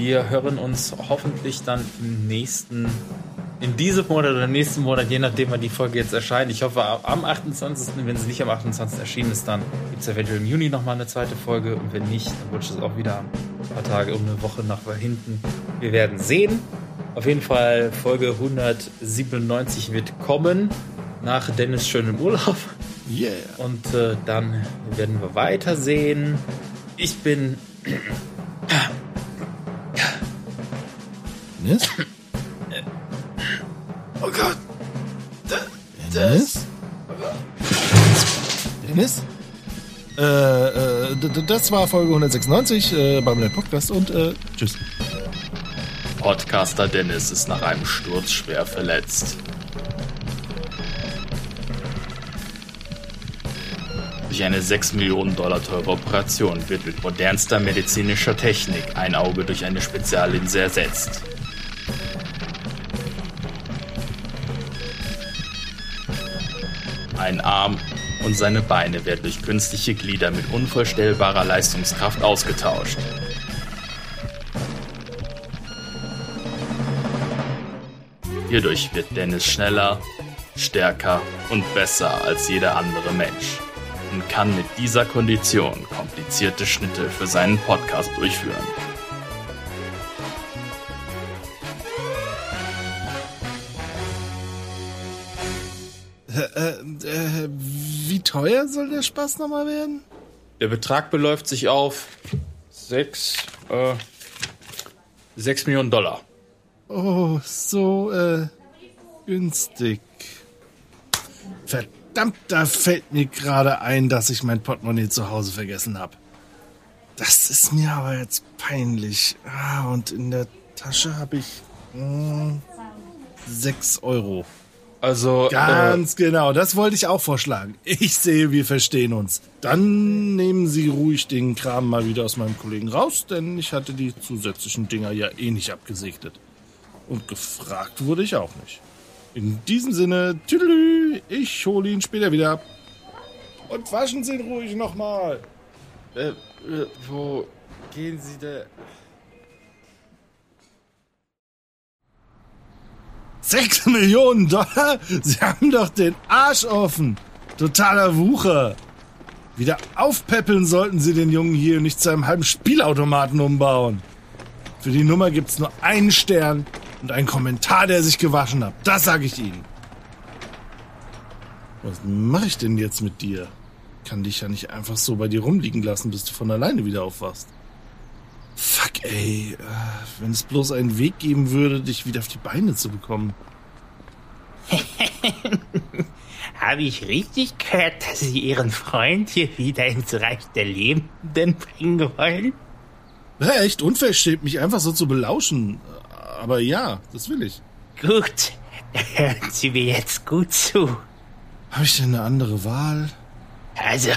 wir hören uns hoffentlich dann im nächsten, in diesem Monat oder nächsten Monat, je nachdem, wann die Folge jetzt erscheint. Ich hoffe am 28. Wenn sie nicht am 28. erschienen ist, dann gibt es eventuell im Juni nochmal eine zweite Folge. Und wenn nicht, dann rutscht es auch wieder ein paar Tage um eine Woche nach hinten. Wir werden sehen. Auf jeden Fall Folge 197 wird kommen nach Dennis schönem Urlaub. Yeah. Und äh, dann werden wir weitersehen. Ich bin. Dennis? Oh Gott. Dennis? Dennis? Äh, äh, das war Folge 196 äh, beim Net Podcast und äh, tschüss. Podcaster Dennis ist nach einem Sturz schwer verletzt. Durch eine 6 Millionen Dollar teure Operation wird mit modernster medizinischer Technik ein Auge durch eine Speziallinse ersetzt. Ein Arm und seine Beine werden durch künstliche Glieder mit unvorstellbarer Leistungskraft ausgetauscht. Hierdurch wird Dennis schneller, stärker und besser als jeder andere Mensch und kann mit dieser Kondition komplizierte Schnitte für seinen Podcast durchführen. Teuer soll der Spaß nochmal werden? Der Betrag beläuft sich auf 6, äh, 6 Millionen Dollar. Oh, so äh, günstig. Verdammt, da fällt mir gerade ein, dass ich mein Portemonnaie zu Hause vergessen habe. Das ist mir aber jetzt peinlich. Ah, und in der Tasche habe ich mh, 6 Euro. Also, äh, Ganz genau, das wollte ich auch vorschlagen. Ich sehe, wir verstehen uns. Dann nehmen Sie ruhig den Kram mal wieder aus meinem Kollegen raus, denn ich hatte die zusätzlichen Dinger ja eh nicht abgesegnet. Und gefragt wurde ich auch nicht. In diesem Sinne, tüdelü, ich hole ihn später wieder ab. Und waschen Sie ihn ruhig nochmal. äh, äh, wo gehen Sie denn? Sechs Millionen Dollar? Sie haben doch den Arsch offen. Totaler Wucher. Wieder aufpäppeln sollten Sie den Jungen hier und nicht zu einem halben Spielautomaten umbauen. Für die Nummer gibt's nur einen Stern und einen Kommentar, der sich gewaschen hat. Das sage ich Ihnen. Was mache ich denn jetzt mit dir? Kann dich ja nicht einfach so bei dir rumliegen lassen, bis du von alleine wieder aufwachst. Fuck, ey. Äh, Wenn es bloß einen Weg geben würde, dich wieder auf die Beine zu bekommen. Habe ich richtig gehört, dass Sie Ihren Freund hier wieder ins Reich der Lebenden bringen wollen? Ja, echt unverschämt, mich einfach so zu belauschen. Aber ja, das will ich. Gut, hören Sie mir jetzt gut zu. Habe ich denn eine andere Wahl? Also,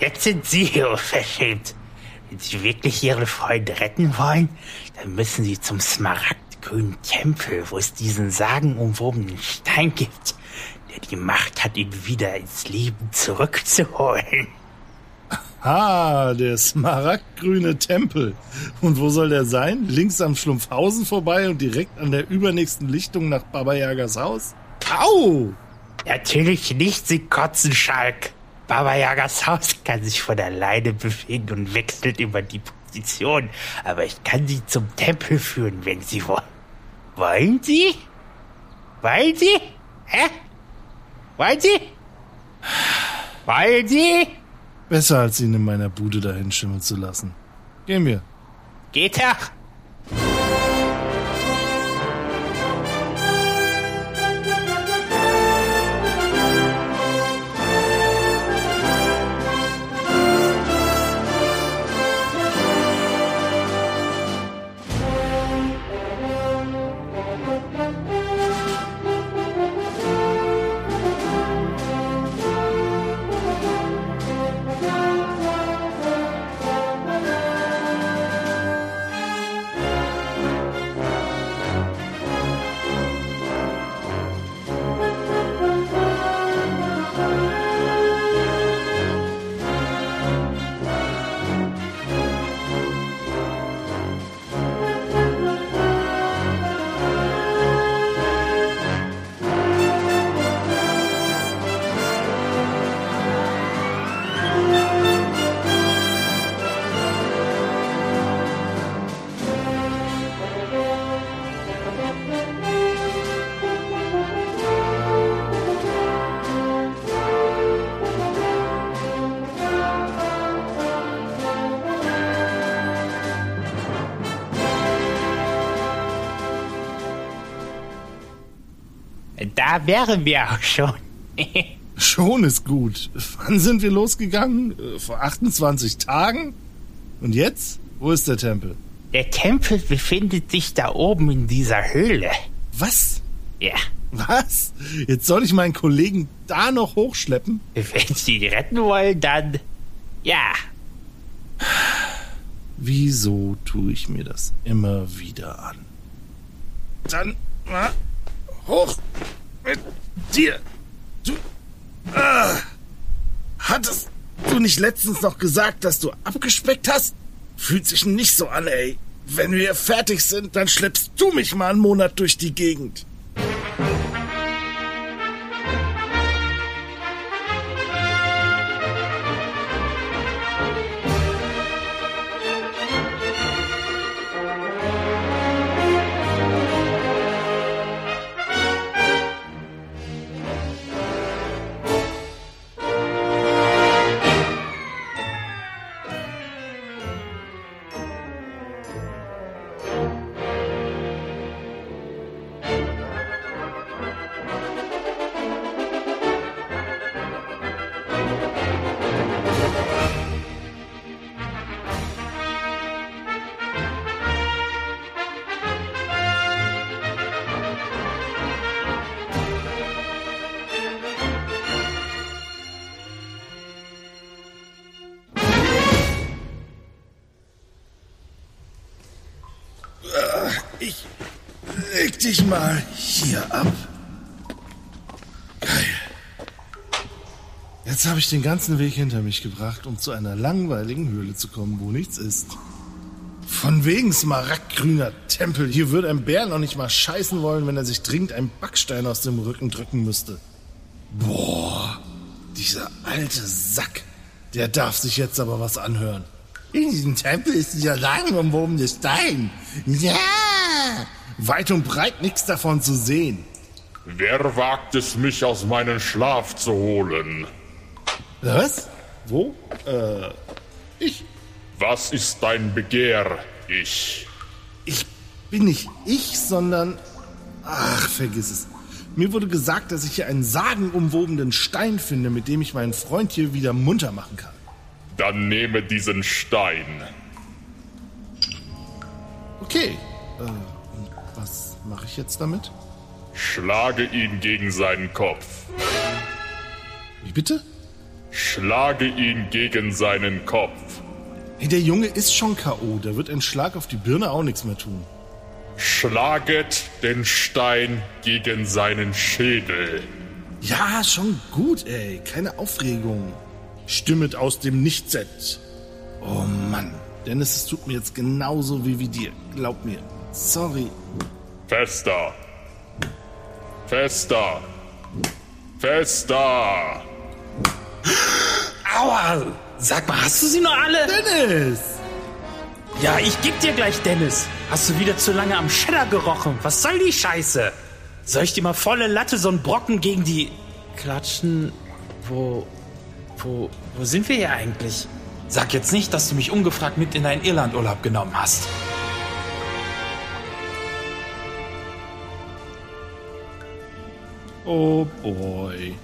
jetzt sind Sie unverschämt. Wenn Sie wirklich Ihren Freund retten wollen, dann müssen Sie zum Smaragdgrünen Tempel, wo es diesen sagenumwobenen Stein gibt, der die Macht hat, ihn wieder ins Leben zurückzuholen. Ah, der smaragdgrüne Tempel. Und wo soll der sein? Links am Schlumpfhausen vorbei und direkt an der übernächsten Lichtung nach Baba Yagas Haus? Au! Natürlich nicht, Sie Kotzenschalk. Baba Yagas Haus kann sich von alleine bewegen und wechselt immer die Position. Aber ich kann Sie zum Tempel führen, wenn Sie wollen. Wollen Sie? Wollen Sie? Hä? Wollen Sie? Wollen Sie? Besser als ihn in meiner Bude dahin schimmeln zu lassen. Gehen wir. Geht doch. Wären wir auch schon. Schon ist gut. Wann sind wir losgegangen? Äh, Vor 28 Tagen? Und jetzt? Wo ist der Tempel? Der Tempel befindet sich da oben in dieser Höhle. Was? Ja, Was? Jetzt soll ich meinen Kollegen da noch hochschleppen? wenn Sie ihn retten wollen, dann... Ja, Wieso tue ich mir das immer wieder an? Dann hoch mit dir. Du. Ah, hattest du nicht letztens noch gesagt, dass du abgespeckt hast? Fühlt sich nicht so an, ey. Wenn wir fertig sind, dann schleppst du mich mal einen Monat durch die Gegend. Dich mal hier ab. Geil. Jetzt habe ich den ganzen Weg hinter mich gebracht, um zu einer langweiligen Höhle zu kommen, wo nichts ist. Von wegen smaragdgrüner Tempel. Hier würde ein Bär noch nicht mal scheißen wollen, wenn er sich dringend einen Backstein aus dem Rücken drücken müsste. Boah, dieser alte Sack. Der darf sich jetzt aber was anhören. In diesem Tempel ist dieser sagenumwobene Stein. Ja! Weit und breit nichts davon zu sehen. Wer wagt es, mich aus meinem Schlaf zu holen? Was? Wo? Äh, ich. Was ist dein Begehr, ich? Ich bin nicht ich, sondern. Ach, vergiss es. Mir wurde gesagt, dass ich hier einen sagenumwobenen Stein finde, mit dem ich meinen Freund hier wieder munter machen kann. Dann nehme diesen Stein. Okay. Äh, mache ich jetzt damit? Schlage ihn gegen seinen Kopf. Wie bitte? Schlage ihn gegen seinen Kopf. Hey, der Junge ist schon K.O. Da wird ein Schlag auf die Birne auch nichts mehr tun. Schlaget den Stein gegen seinen Schädel. Ja, schon gut, ey. Keine Aufregung. Stimmet aus dem Nichtset. Oh Mann. Dennis, es tut mir jetzt genauso wie wie dir. Glaub mir. Sorry. Fester. Fester. Fester. Aua! Sag mal, hast du sie noch alle? Dennis! Ja, ich geb dir gleich, Dennis. Hast du wieder zu lange am Cheddar gerochen? Was soll die Scheiße? Soll ich dir mal volle Latte so einen Brocken gegen die klatschen? Wo, wo, wo sind wir hier eigentlich? Sag jetzt nicht, dass du mich ungefragt mit in deinen Irlandurlaub genommen hast. Oh boy.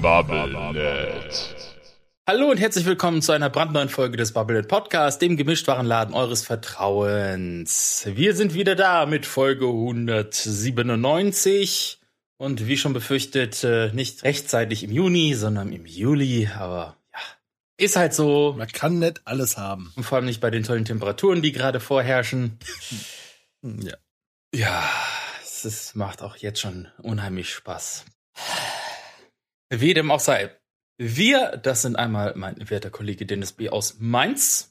Bubblenet. Hallo und herzlich willkommen zu einer brandneuen Folge des Bubblenet Podcast, dem Gemischtwarenladen eures Vertrauens. Wir sind wieder da mit Folge 197 und wie schon befürchtet, äh, nicht rechtzeitig im Juni, sondern im Juli, aber ja, ist halt so. Man kann nicht alles haben. Und vor allem nicht bei den tollen Temperaturen, die gerade vorherrschen. Ja. Ja, es macht auch jetzt schon unheimlich Spaß. Wie dem auch sei. Wir, das sind einmal mein werter Kollege Dennis B. aus Mainz.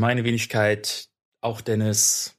Meine Wenigkeit, auch Dennis.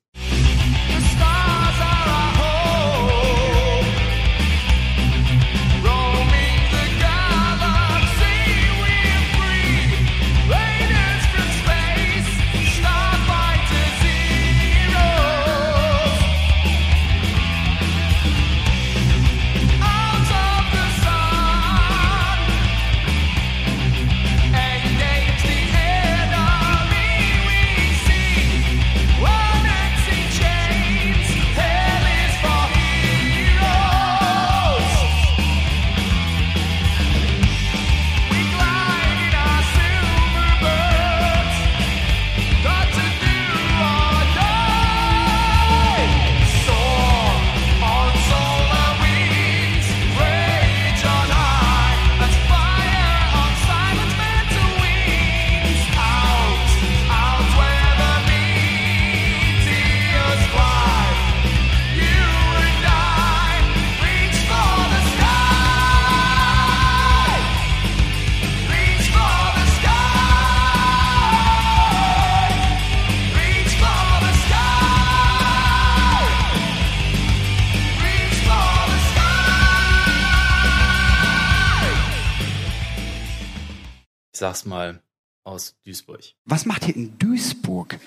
Sag's mal aus Duisburg. Was macht ihr in Duisburg?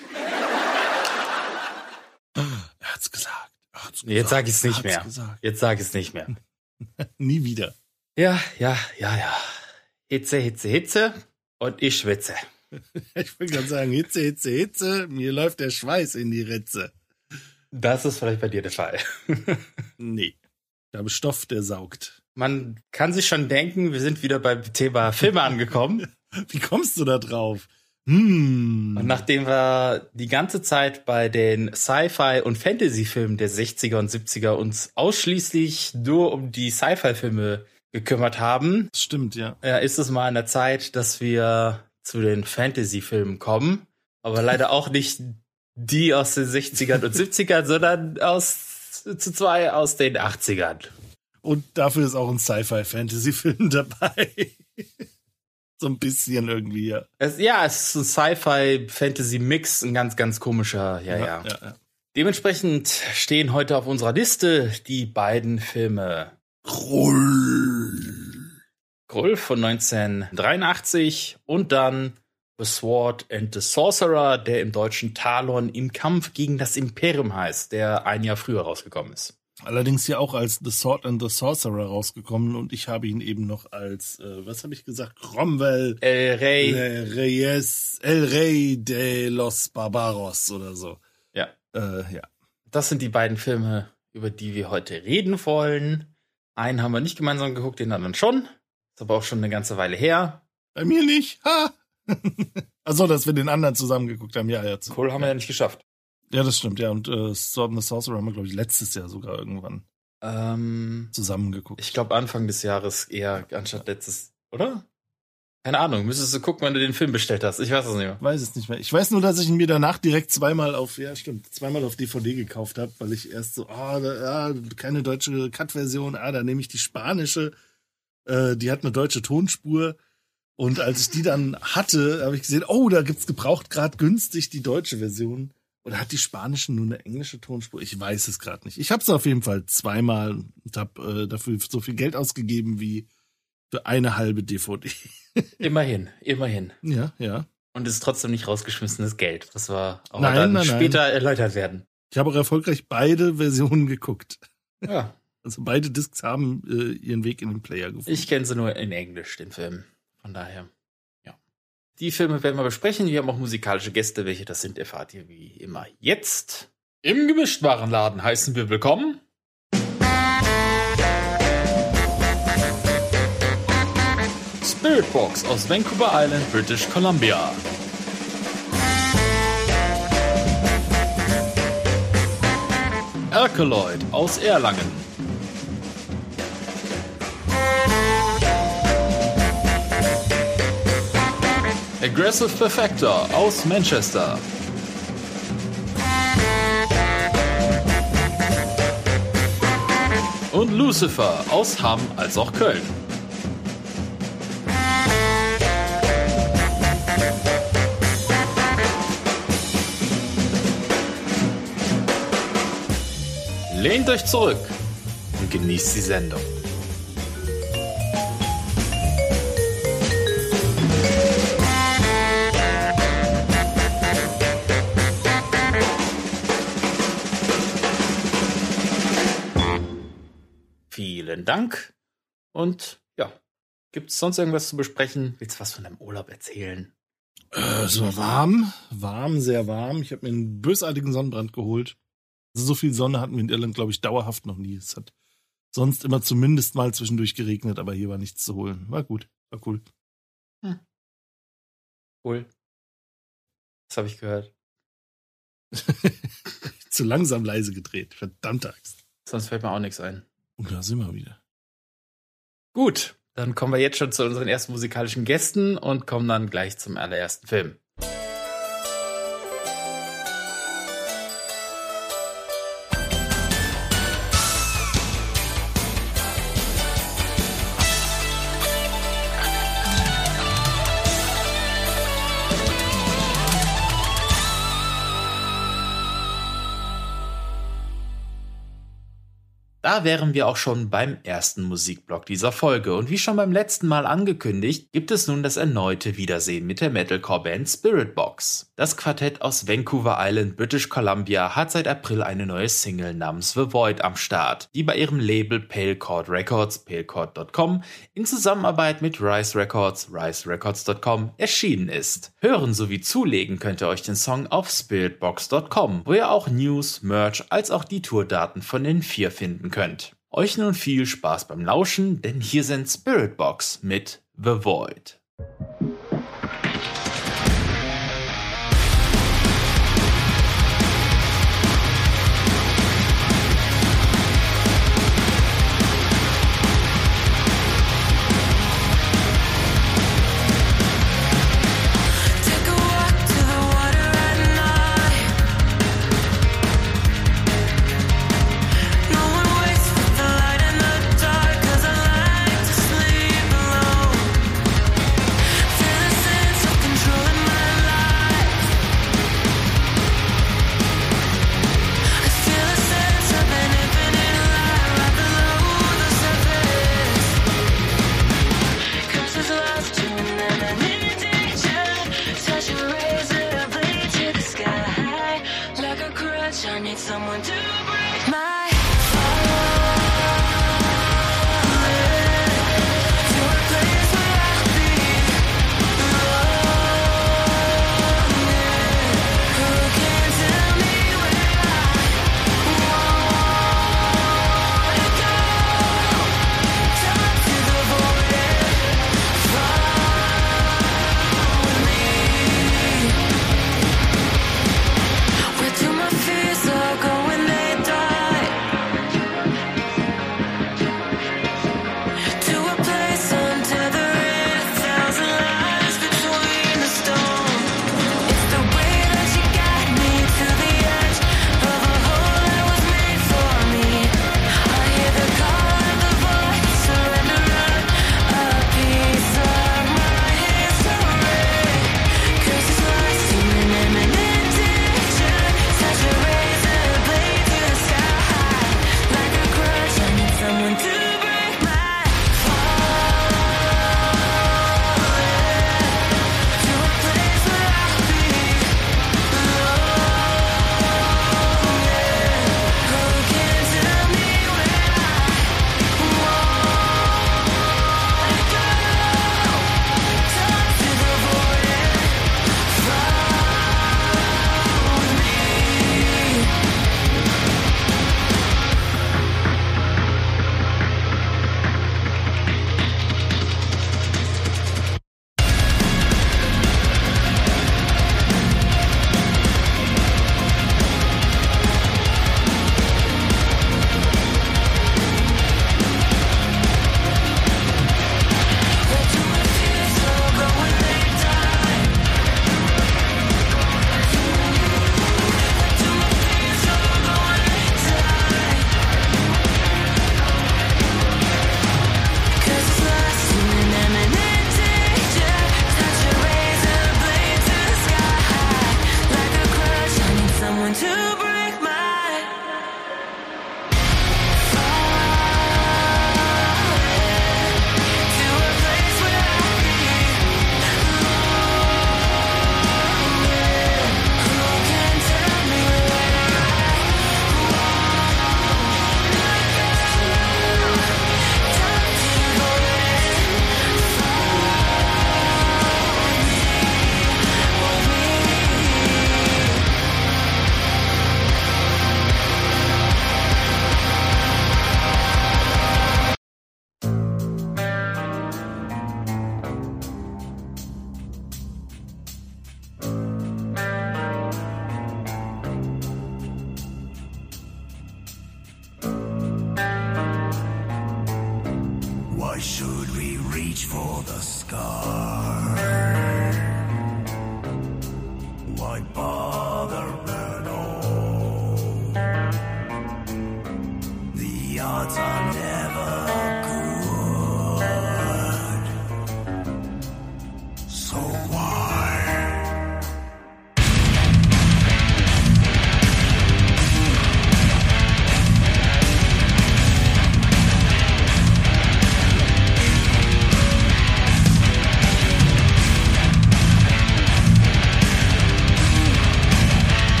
Er hat's gesagt. Er hat's Nee, Jetzt sag ich's Er nicht hat's mehr. Gesagt. Jetzt sag ich's nicht mehr. Nie wieder. Ja, ja, ja, ja. Hitze, Hitze, Hitze und ich schwitze. Ich will gerade sagen, Hitze, Hitze, Hitze, mir läuft der Schweiß in die Ritze. Das ist vielleicht bei dir der Fall. Nee. Ich habe Stoff, der saugt. Man kann sich schon denken, wir sind wieder beim Thema Filme angekommen. Wie kommst du da drauf? Hm. Und nachdem wir die ganze Zeit bei den Sci-Fi und Fantasy-Filmen der 60er und 70er uns ausschließlich nur um die Sci-Fi-Filme gekümmert haben, Das stimmt, ja. ja, ist es mal an der Zeit, dass wir zu den Fantasy-Filmen kommen. Aber leider auch nicht die aus den 60ern und 70ern, sondern aus zu zwei aus den 80ern. Und dafür ist auch ein Sci-Fi-Fantasy-Film dabei. So ein bisschen irgendwie, ja. Es, ja, es ist ein Sci-Fi-Fantasy-Mix, ein ganz, ganz komischer, ja, ja. ja, ja. Dementsprechend stehen heute auf unserer Liste die beiden Filme Krull von 1983 und dann The Sword and the Sorcerer, der im deutschen Talon im Kampf gegen das Imperium heißt, der ein Jahr früher rausgekommen ist. Allerdings ja auch als The Sword and the Sorcerer rausgekommen und ich habe ihn eben noch als, äh, was habe ich gesagt, Cromwell El Rey. Le Reyes, El Rey de los Barbaros oder so. Ja. Äh, ja. Das sind die beiden Filme, über die wir heute reden wollen. Einen haben wir nicht gemeinsam geguckt, den anderen schon. Ist aber auch schon eine ganze Weile her. Bei mir nicht. Ha! also, dass wir den anderen zusammen geguckt haben, ja, ja. Krull haben wir ja nicht geschafft. Ja, das stimmt, ja. Und äh, Sword and the Sorcerer haben wir, glaube ich, letztes Jahr sogar irgendwann Ähm, zusammen geguckt. ich glaube Anfang des Jahres eher anstatt letztes, oder? Keine Ahnung, müsstest du gucken, wenn du den Film bestellt hast. Ich weiß es nicht mehr. weiß es nicht mehr. Ich weiß nur, dass ich ihn mir danach direkt zweimal auf, ja stimmt, zweimal auf DVD gekauft habe, weil ich erst so, ah, da, ah keine deutsche Cut-Version, ah, da nehme ich die spanische, äh, die hat eine deutsche Tonspur. Und als ich die dann hatte, habe ich gesehen, oh, da gibt's gebraucht gerade günstig die deutsche Version. Oder hat die spanische nur eine englische Tonspur? Ich weiß es gerade nicht. Ich habe es auf jeden Fall zweimal und habe äh, dafür so viel Geld ausgegeben wie für eine halbe DVD. Immerhin, immerhin. ja, ja. Und es ist trotzdem nicht rausgeschmissenes Geld. Das war auch Nein, dann nein, nein. später erläutert werden. Ich habe auch erfolgreich beide Versionen geguckt. Ja. Also beide Discs haben äh, ihren Weg in den Player gefunden. Ich kenne sie nur in Englisch, den Film. Von daher. Die Filme werden wir besprechen. Wir haben auch musikalische Gäste. Welche das sind, erfahrt ihr wie immer jetzt. Im Gemischtwarenladen heißen wir willkommen. Spiritbox aus Vancouver Island, British Columbia. Alkaloid aus Erlangen. Aggressive Perfector aus Manchester. Und Lucifer aus Hamm als auch Köln. Lehnt euch zurück und genießt die Sendung. Vielen Dank. Und ja, gibt es sonst irgendwas zu besprechen? Willst du was von deinem Urlaub erzählen? Äh, es war warm, warm, sehr warm. Ich habe mir einen bösartigen Sonnenbrand geholt. Also so viel Sonne hatten wir in Irland, glaube ich, dauerhaft noch nie. Es hat sonst immer zumindest mal zwischendurch geregnet, aber hier war nichts zu holen. War gut, war cool. Cool. Das habe ich gehört. zu langsam leise gedreht. Verdammte Axt. Sonst fällt mir auch nichts ein. Und da sind wir wieder. Gut, dann kommen wir jetzt schon zu unseren ersten musikalischen Gästen und kommen dann gleich zum allerersten Film. Da wären wir auch schon beim ersten Musikblock dieser Folge und wie schon beim letzten Mal angekündigt, gibt es nun das erneute Wiedersehen mit der Metalcore-Band Spiritbox. Das Quartett aus Vancouver Island, British Columbia hat seit April eine neue Single namens The Void am Start, die bei ihrem Label Pale Chord Records, palecord.com, in Zusammenarbeit mit Rise Records, riserecords.com erschienen ist. Hören sowie zulegen könnt ihr euch den Song auf spiritbox.com, wo ihr auch News, Merch als auch die Tourdaten von den vier finden könnt. Euch nun viel Spaß beim Lauschen, denn hier sind Spiritbox mit The Void.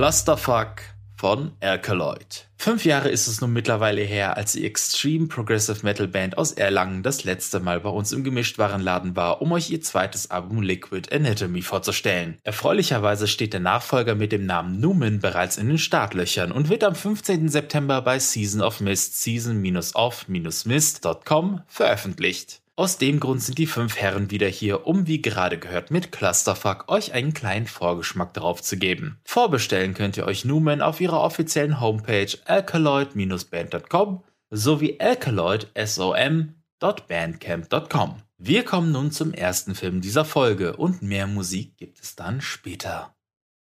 Clusterfuck von Alkaloid. Fünf Jahre ist es nun mittlerweile her, als die Extreme Progressive Metal Band aus Erlangen das letzte Mal bei uns im Gemischtwarenladen war, um euch ihr zweites Album Liquid Anatomy vorzustellen. Erfreulicherweise steht der Nachfolger mit dem Namen Numen bereits in den Startlöchern und wird am 15. September bei Season of Mist season-of-mist.com veröffentlicht. Aus dem Grund sind die fünf Herren wieder hier, um wie gerade gehört mit Clusterfuck euch einen kleinen Vorgeschmack darauf zu geben. Vorbestellen könnt ihr euch Numen auf ihrer offiziellen Homepage alkaloid-band.com sowie alkaloid.som.bandcamp.com. Wir kommen nun zum ersten Film dieser Folge und mehr Musik gibt es dann später.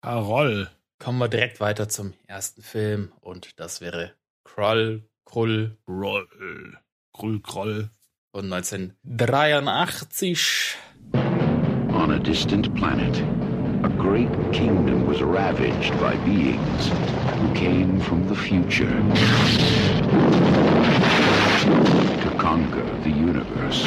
Carol. Kommen wir direkt weiter zum ersten Film und das wäre Krull, Krull Roll. Krull, Kroll. Von 1983. On a distant planet, a great kingdom was ravaged by beings who came from the future to conquer the universe.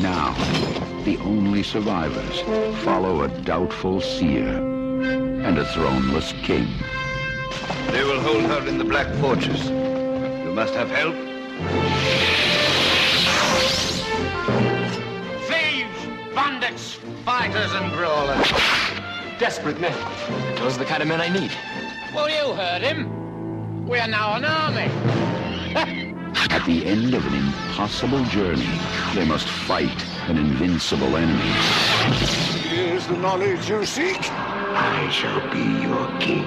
Now, the only survivors follow a doubtful seer and a throneless king. They will hold her in the Black Fortress. You must have help. Thieves, bandits, fighters, and brawlers. Desperate men. Those are the kind of men I need. Well, you heard him. We are now an army. At the end of an impossible journey, they must fight an invincible enemy. Here's the knowledge you seek. I shall be your king.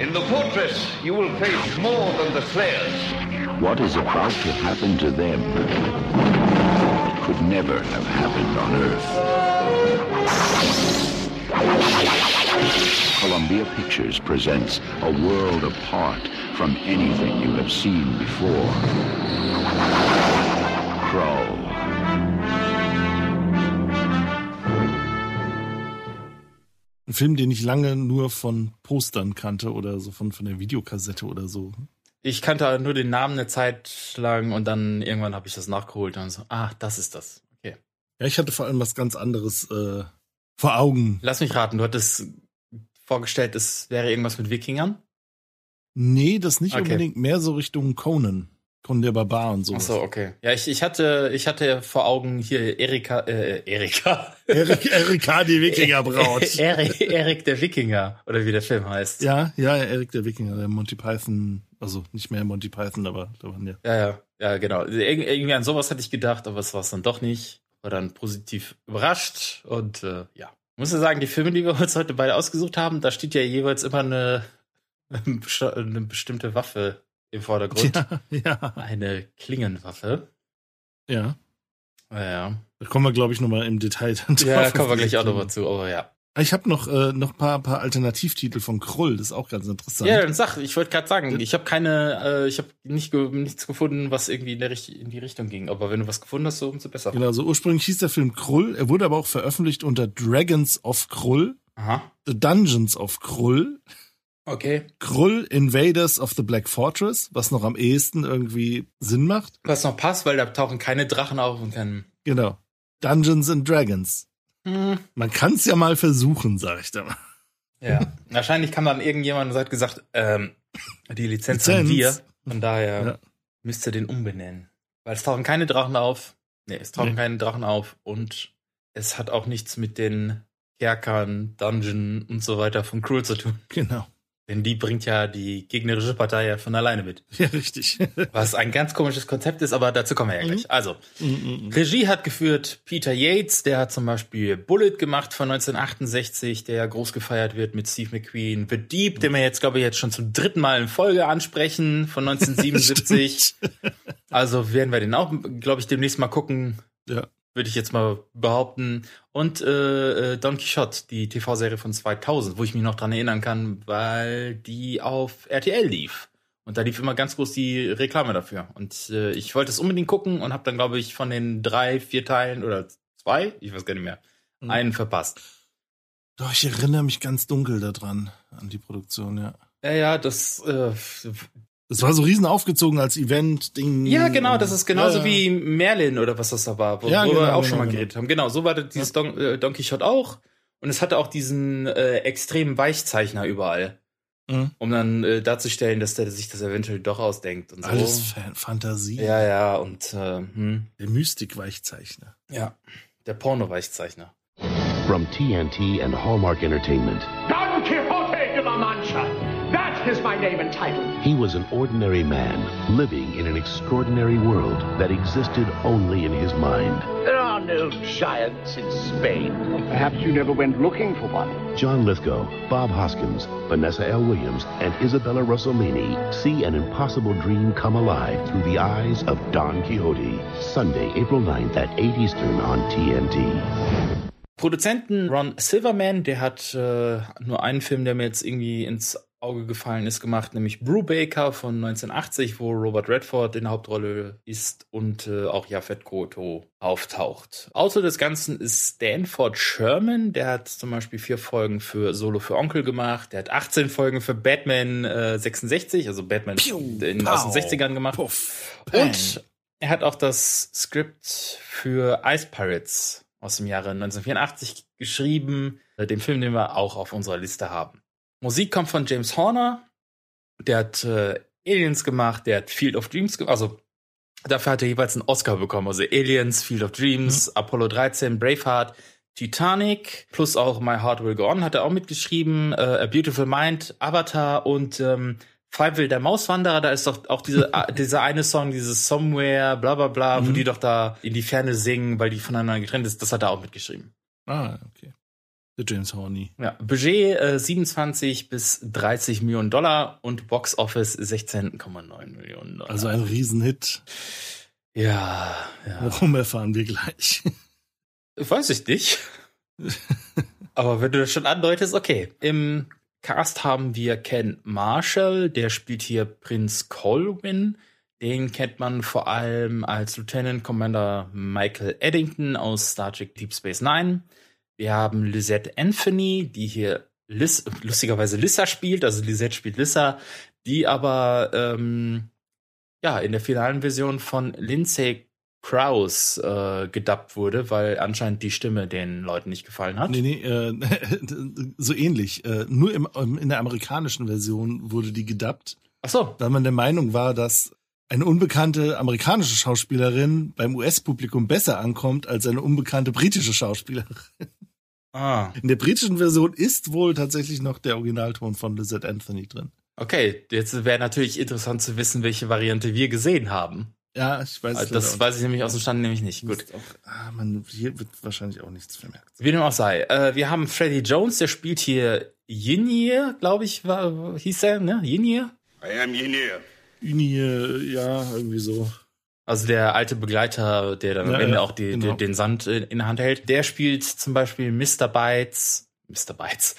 In the fortress, you will face more than the slayers. What is about to happen to them could never have happened on Earth. Columbia Pictures presents a world apart from anything you have seen before. Krull. Ein Film, den ich lange nur von Postern kannte oder so von, von der Videokassette oder so. Ich kannte nur den Namen eine Zeit lang und dann irgendwann habe ich das nachgeholt und so, ah, das ist das. Okay. Ja, ich hatte vor allem was ganz anderes äh, vor Augen. Lass mich raten, du hattest vorgestellt, es wäre irgendwas mit Wikingern? Nee, das nicht Okay. unbedingt. Mehr so Richtung Conan. Conan der Barbar und so. Ach so, okay. Ja, ich, ich hatte, ich hatte vor Augen hier Erika, äh, Erika. Erik, Erika, die Wikingerbraut. Erik, Erik der Wikinger, oder wie der Film heißt. ja, ja, Erik der Wikinger, der Monty Python, also nicht mehr Monty Python, aber da waren ja. Ja, ja, ja, genau. Irg irgendwie an sowas hatte ich gedacht, aber es war es dann doch nicht. War dann positiv überrascht und äh, ja. Ich muss ja sagen, die Filme, die wir uns heute beide ausgesucht haben, da steht ja jeweils immer eine, eine bestimmte Waffe im Vordergrund. Ja, ja, Eine Klingenwaffe. ja. Ja. Da kommen wir, glaube ich, nochmal im Detail dann drauf. Ja, da kommen wir gleich auch nochmal zu, aber ja. Ich habe noch äh, noch paar paar Alternativtitel von Krull, das ist auch ganz interessant. Ja, dann sag, ich wollte gerade sagen, ich habe keine, äh, ich habe nicht ge nichts gefunden, was irgendwie in, der in die Richtung ging. Aber wenn du was gefunden hast, so umso besser. Genau, so ursprünglich hieß der Film Krull, er wurde aber auch veröffentlicht unter Dragons of Krull, Aha. The Dungeons of Krull, Okay. Krull Invaders of the Black Fortress, was noch am ehesten irgendwie Sinn macht. Was noch passt, weil da tauchen keine Drachen auf und kein. Genau. Dungeons and Dragons. Hm. Man kann es ja mal versuchen, sag ich da mal. Ja. Wahrscheinlich kam dann irgendjemand und hat gesagt, ähm, die Lizenz, Lizenz. haben wir. Von daher Ja. müsst ihr den umbenennen. Weil es tauchen keine Drachen auf. Nee, es tauchen Nee. keine Drachen auf und es hat auch nichts mit den Kerkern, Dungeon und so weiter von Cruel zu tun. Genau. Denn die bringt ja die gegnerische Partei ja von alleine mit. Ja, richtig. Was ein ganz komisches Konzept ist, aber dazu kommen wir ja gleich. Also, Regie hat geführt Peter Yates, der hat zum Beispiel Bullet gemacht von 1968, der groß gefeiert wird mit Steve McQueen. The Deep, den wir jetzt, glaube ich, jetzt schon zum dritten Mal in Folge ansprechen, von 1977. also werden wir den auch, glaube ich, demnächst mal gucken. Ja. Würde ich jetzt mal behaupten. Und äh, äh, Don Quixote, die TV-Serie von 2000, wo ich mich noch dran erinnern kann, weil die auf RTL lief. Und da lief immer ganz groß die Reklame dafür. Und äh, ich wollte es unbedingt gucken und habe dann, glaube ich, von den drei, vier Teilen oder zwei, ich weiß gar nicht mehr, Mhm. einen verpasst. Doch, ich erinnere mich ganz dunkel daran, an die Produktion, ja. Ja, ja, das, äh, Das war so riesen aufgezogen als Event-Ding. Ja, genau, das ist genauso Ja, ja. wie Merlin oder was das da war, wo, Ja, wo wir genau, auch genau, schon mal genau. geredet haben. Genau, so war das, dieses Don, äh, Don Quixote auch. Und es hatte auch diesen äh, extremen Weichzeichner überall. Mhm. Um dann äh, darzustellen, dass der sich das eventuell doch ausdenkt und so. Alles Fan Fantasie. Ja, ja, und äh, hm, Der Mystik-Weichzeichner. ja, der Porno-Weichzeichner. From TNT and Hallmark Entertainment, That is my name and title. he was an ordinary man living in an extraordinary world that existed only in his mind. There are no giants in Spain. Perhaps you never went looking for one. John Lithgow, Bob Hoskins, Vanessa L. Williams, and Isabella Rossellini see an impossible dream come alive through the eyes of Don Quixote. Sunday, April 9th at 8 Eastern on TNT. Produzenten Ron Silverman, der hat äh, nur einen Film, der mir jetzt irgendwie ins Auge gefallen ist, gemacht, nämlich Brubaker von 1980, wo Robert Redford in der Hauptrolle ist und äh, auch Jafet Koto auftaucht. Autor des Ganzen ist Stanford Sherman, der hat zum Beispiel vier Folgen für Solo für Onkel gemacht, der hat 18 Folgen für Batman äh, 66, also Batman in, pow, aus den 60ern gemacht. Puff. Und er hat auch das Skript für Ice Pirates aus dem Jahre 1984 geschrieben, äh, dem Film, den wir auch auf unserer Liste haben. Musik kommt von James Horner, der hat äh, Aliens gemacht, der hat Field of Dreams gemacht, also dafür hat er jeweils einen Oscar bekommen, also Aliens, Field of Dreams, Apollo 13, Braveheart, Titanic, plus auch My Heart Will Go On hat er auch mitgeschrieben, äh, A Beautiful Mind, Avatar und ähm, Five Will der Mauswanderer, da ist doch auch diese, dieser eine Song, dieses Somewhere, bla bla bla, wo die doch da in die Ferne singen, weil die voneinander getrennt ist, das hat er auch mitgeschrieben. Ah, okay. Der James Horny. Ja, Budget äh, 27 bis 30 Millionen Dollar und Box Office 16,9 Millionen Dollar. Also ein Riesenhit. ja, ja. Warum erfahren wir gleich? Weiß ich nicht. Aber wenn du das schon andeutest, okay. Im Cast haben wir Ken Marshall, der spielt hier Prinz Colwyn. Den kennt man vor allem als Lieutenant Commander Michael Eddington aus Star Trek Deep Space Nine. Wir haben Lisette Anthony, die hier Liz, lustigerweise Lissa spielt, also Lisette spielt Lissa, die aber ähm, ja in der finalen Version von Lindsay Krause äh, gedubbt wurde, weil anscheinend die Stimme den Leuten nicht gefallen hat. Nee, nee, äh, so ähnlich. Äh, nur im, im, in der amerikanischen Version wurde die gedubbt, Ach so, weil man der Meinung war, dass eine unbekannte amerikanische Schauspielerin beim US-Publikum besser ankommt als eine unbekannte britische Schauspielerin. ah, In der britischen Version ist wohl tatsächlich noch der Originalton von Lizette Anthony drin. okay. Jetzt wäre natürlich interessant zu wissen, welche Variante wir gesehen haben. Ja, ich weiß es Also das weiß ich nämlich aus dem Stand nämlich nicht. Gut. nicht. Auch, ah, man, hier wird wahrscheinlich auch nichts vermerkt. Wie dem auch sei. Äh, wir haben Freddie Jones, der spielt hier Yinir, glaube ich, war, hieß er, ne? Yinir? I am Ynir. Uni, äh, ja, irgendwie so. Also der alte Begleiter, der dann am Ja, Ende ja, auch die, genau. den Sand in, der Hand hält. Der spielt zum Beispiel Mr. Bytes. Mr. Bytes.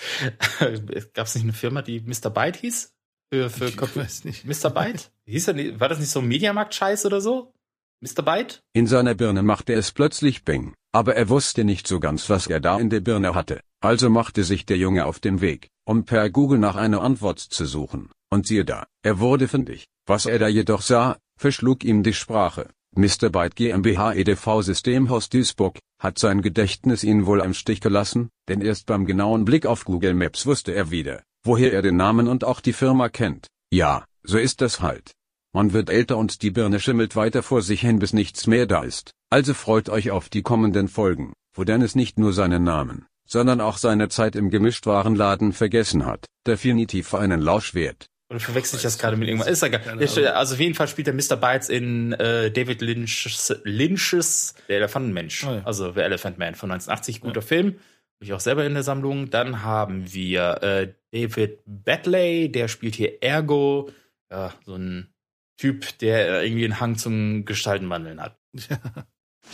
Gab es nicht eine Firma, die Mr. Byte hieß? Für, für Ich weiß nicht. Mr. Byte? Hieß er nicht, war das nicht so ein Mediamarkt-Scheiß oder so? Mr. Byte? In seiner Birne machte es plötzlich Bing, aber er wusste nicht so ganz, was er da in der Birne hatte. Also machte sich der Junge auf den Weg, um per Google nach einer Antwort zu suchen. Und siehe da, er wurde fündig. Was er da jedoch sah, verschlug ihm die Sprache. Mr. Byte GmbH EDV Systemhaus Duisburg hat sein Gedächtnis ihn wohl am Stich gelassen, denn erst beim genauen Blick auf Google Maps wusste er wieder, woher er den Namen und auch die Firma kennt. Ja, so ist das halt. Man wird älter und die Birne schimmelt weiter vor sich hin, bis nichts mehr da ist. Also freut euch auf die kommenden Folgen, wo Dennis nicht nur seinen Namen, sondern auch seine Zeit im Gemischtwarenladen vergessen hat. Definitiv einen Lausch wert. Oder verwechsel ich das gerade mit irgendwas? Ist ja egal. Steht- Also auf jeden Fall spielt der Mr. Bytes in äh, David Lynch's, Lynch's Der Elefantenmensch. Oh ja. Also The Elephant Man von 1980. Guter Film. Habe ich auch selber in der Sammlung. Dann haben wir äh, David Batley, der spielt hier Ergo. Ja, so ein Typ, der irgendwie einen Hang zum Gestaltenwandeln hat. Do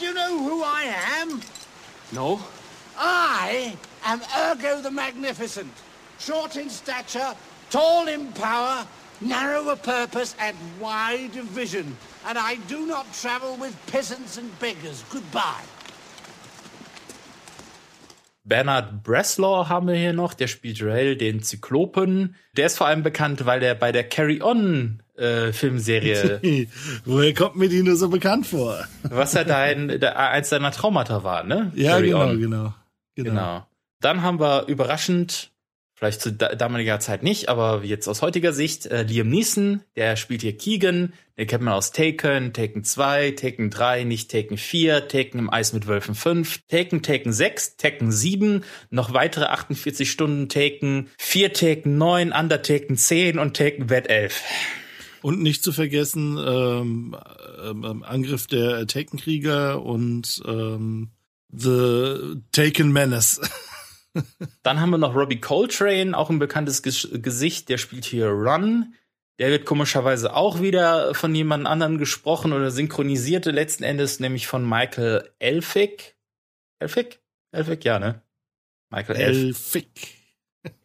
you know who I am? No? I am Ergo the Magnificent. Short in stature, tall in power, narrow of purpose, and wide of vision. And I do not travel with peasants and beggars. Goodbye. Bernard Breslaw haben wir hier noch, der spielt Rail, den Zyklopen. Der ist vor allem bekannt, weil er bei der Carry On äh, Filmserie, Woher kommt mir die nur so bekannt vor? was ja dein, eins deiner Traumata war, ne? Ja, Carry genau, On. genau, genau. Genau. Dann haben wir überraschend, vielleicht zu da damaliger Zeit nicht, aber jetzt aus heutiger Sicht, äh, Liam Neeson, der spielt hier Keegan, den kennt man aus Taken, Taken 2, Taken 3, nicht Taken 4, Taken im Eis mit Wölfen 5, Taken, Taken 6, Taken 7, noch weitere 48 Stunden Taken, 4 Taken 9, Undertaken 10 und Taken Bad 11. Und nicht zu vergessen, ähm, ähm, Angriff der Taken-Krieger und ähm, The Taken Menace. Dann haben wir noch Robbie Coltrane, auch ein bekanntes Ges Gesicht, der spielt hier Run. Der wird komischerweise auch wieder von jemand anderen gesprochen oder synchronisierte letzten Endes, nämlich von Michael Elphick. Elphick? Elphick, ja, ne? Michael Elphick. Elfick.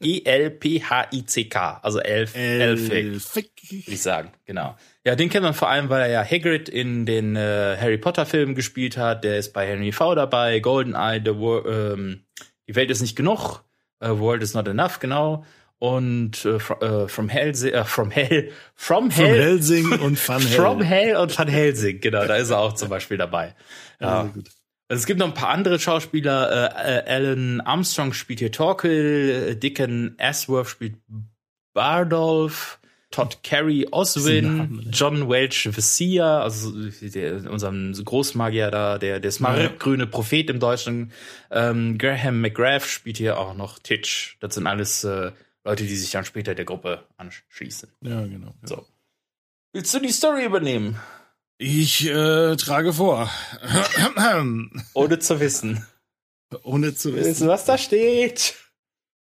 E-L-P-H-I-C-K, also Elf, Elphick, Elfick. würde ich sagen, genau. Ja, den kennt man vor allem, weil er ja Hagrid in den äh, Harry Potter Filmen gespielt hat. Der ist bei Henry V dabei, Goldeneye, The Wor ähm, Die Welt ist nicht genug, äh, World is not enough, genau. Und äh, From Hell, äh, From Hell, From From Hell, Helsing und Van Hell. From Hell und Van Helsing, genau, da ist er auch zum Beispiel dabei. Ja. gut. Also es gibt noch ein paar andere Schauspieler. Äh, Alan Armstrong spielt hier Torkel, Dickon Asworth spielt Bardolph, Todd Carey Oswin, ey. John Welch Vessia, also der, unserem Großmagier da, der, der smaragdgrüne Prophet im Deutschen. Ähm, Graham McGrath spielt hier auch noch Titch. Das sind alles äh, Leute, die sich dann später der Gruppe anschließen. Ja, genau. So. Willst du die Story übernehmen? Ich äh, trage vor. Ohne zu wissen. Ohne zu wissen. Wissen, was da steht.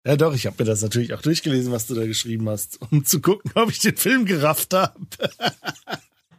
Ja, doch, ich habe mir das natürlich auch durchgelesen, was du da geschrieben hast, um zu gucken, ob ich den Film gerafft habe.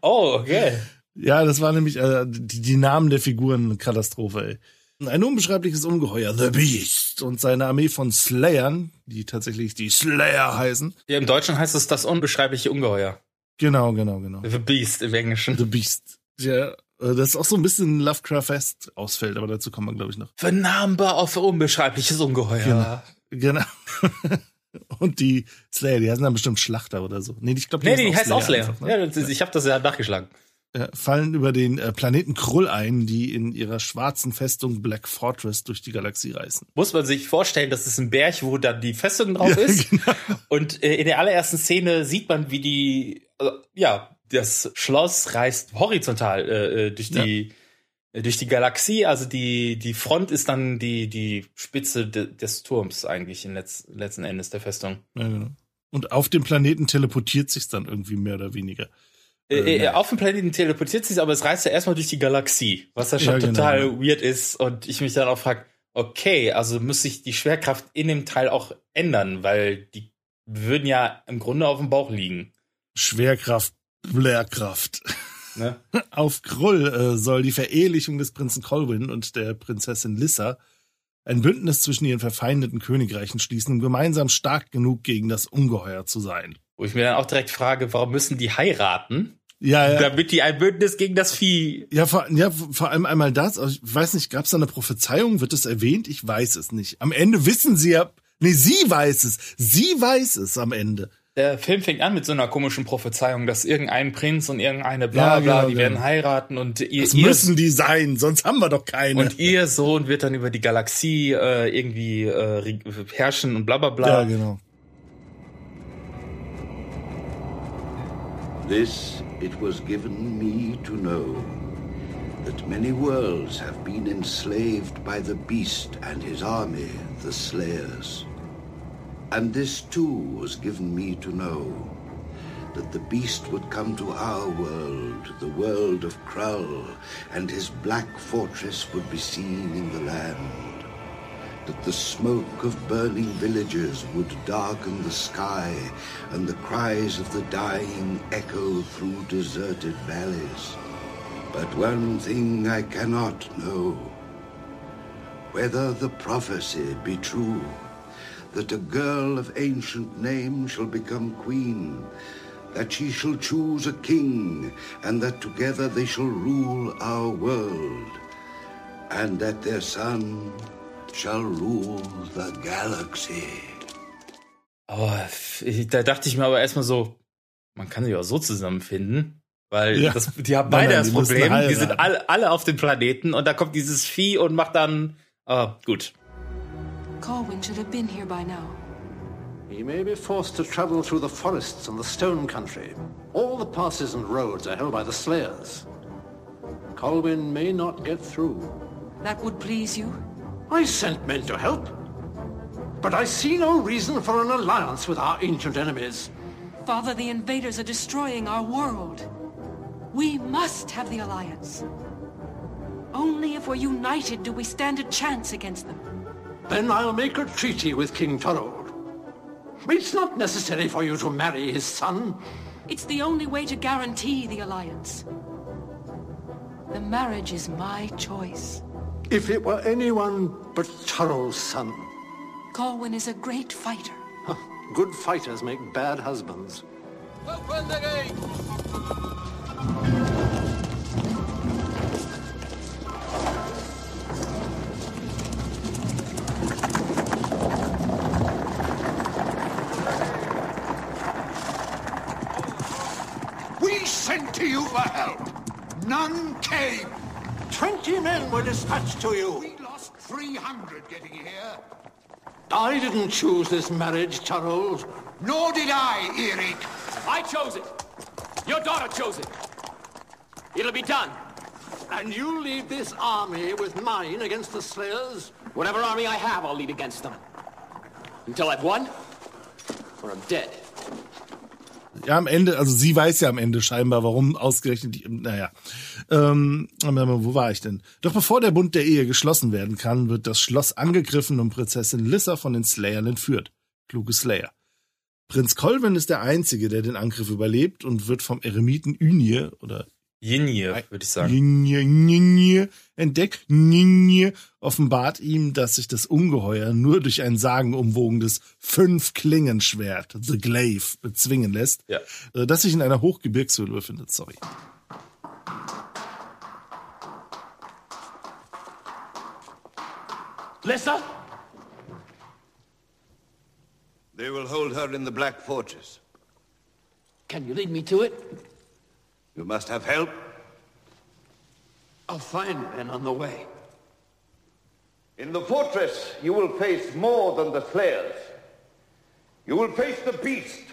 Oh, okay. Ja, das war nämlich äh, die, die Namen der Figuren Katastrophe, ey. Ein unbeschreibliches Ungeheuer, The Beast, und seine Armee von Slayern, die tatsächlich die Slayer heißen. Ja, im Deutschen heißt es das unbeschreibliche Ungeheuer. Genau, genau, genau. The Beast im Englischen. The Beast. Ja, äh, das ist auch so ein bisschen Lovecraft-Fest ausfällt, aber dazu kommen wir, glaube ich, noch. Vernahmbar auf unbeschreibliches Ungeheuer. Genau. Und die Slayer, die heißen dann bestimmt Schlachter oder so. Nee, ich glaube, Nee, die heißt auch Slayer. einfach, ne? Ja, ich habe das ja nachgeschlagen. Ja, fallen über den äh, Planeten Krull ein, die in ihrer schwarzen Festung Black Fortress durch die Galaxie reisen. Muss man sich vorstellen, das ist ein Berg, wo dann die Festung drauf Ja, ist. genau. Und äh, in der allerersten Szene sieht man, wie die, also, ja, das Schloss reist horizontal äh, äh, durch die äh, durch die Galaxie. Also die die Front ist dann die die Spitze de, des Turms eigentlich in letz, letzten Endes der Festung. Ja, genau. Und auf dem Planeten teleportiert sich dann irgendwie mehr oder weniger. Äh, Äh, äh, auf dem Planeten teleportiert sich, aber es reist ja erstmal durch die Galaxie, was ja schon Ja, genau. total weird ist. Und ich mich dann auch frage, okay, also muss sich die Schwerkraft in dem Teil auch ändern, weil die würden ja im Grunde auf dem Bauch liegen. Schwerkraft, Blairkraft. Ne? Auf Krull äh, soll die Verehelichung des Prinzen Colwyn und der Prinzessin Lissa ein Bündnis zwischen ihren verfeindeten Königreichen schließen, um gemeinsam stark genug gegen das Ungeheuer zu sein. Wo ich mir dann auch direkt frage, warum müssen die heiraten, Ja, ja. damit die ein Bündnis gegen das Vieh. Ja, vor, ja, vor allem einmal das. Ich weiß nicht, gab es da eine Prophezeiung? Wird es erwähnt? Ich weiß es nicht. Am Ende wissen sie ja. Nee, sie weiß es. Sie weiß es am Ende. Der Film fängt an mit so einer komischen Prophezeiung, dass irgendein Prinz und irgendeine bla Ja, bla, genau, die genau. werden heiraten und ihr, Das ihr müssen die sein, sonst haben wir doch keine. und ihr Sohn wird dann über die Galaxie äh, irgendwie äh, herrschen und bla bla bla. ja, genau. This it was given me to know that many worlds have been enslaved by the beast and his army, the Slayers. And this too was given me to know that the beast would come to our world, the world of Krull, and his black fortress would be seen in the land that the smoke of burning villages would darken the sky, and the cries of the dying echo through deserted valleys. But one thing I cannot know whether the prophecy be true that a girl of ancient name shall become queen, that she shall choose a king, and that together they shall rule our world, and that their son shall rule the galaxy. Ich- da dachte ich mir aber erstmal so, man kann sich auch so zusammenfinden. Weil Ja. das, die haben Nein, beide nein, das die mussten Problem, die sind alle, alle auf dem Planeten und da kommt dieses Vieh und macht dann. Ah, gut. Colwyn should have been here by now. He may be forced to travel through the forests and the stone country. All the passes and roads are held by the Slayers. Colwyn may not get through. That would please you? I sent men to help. But I see no reason for an alliance with our ancient enemies. Father, the invaders are destroying our world. We must have the alliance. Only if we're united do we stand a chance against them. Then I'll make a treaty with King Torald. It's not necessary for you to marry his son. It's the only way to guarantee the alliance. The marriage is my choice. If it were anyone but Torald's son. Colwyn is a great fighter. Good fighters make bad husbands. Open the gate! Sent to you for help. None came. Twenty men were dispatched to you. We lost 300 getting here. I didn't choose this marriage, Charles. Nor did I, Eric. I chose it. Your daughter chose it. It'll be done. And you'll lead this army with mine against the Slayers? Whatever army I have, I'll lead against them. Until I've won, or I'm dead. Ja, am Ende, also sie weiß ja am Ende scheinbar, warum ausgerechnet die, naja. Ähm, wo war ich denn? Doch bevor der Bund der Ehe geschlossen werden kann, wird das Schloss angegriffen und Prinzessin Lissa von den Slayern entführt. Kluge Slayer. Prinz Colwyn ist der Einzige, der den Angriff überlebt und wird vom Eremiten Ynir oder Jinje, würde ich sagen. Ynir, Ynir entdeckt. Ynir offenbart ihm, dass sich das Ungeheuer nur durch ein sagenumwogenes Fünf-Klingenschwert, The Glaive, bezwingen lässt, Ja. äh, das sich in einer Hochgebirgshöhle befindet. Sorry. Lissa? They will hold her in the Black Fortress. Can you lead me to it? You must have help. I'll find men on the way. In the fortress, you will face more than the Slayers. You will face the beast,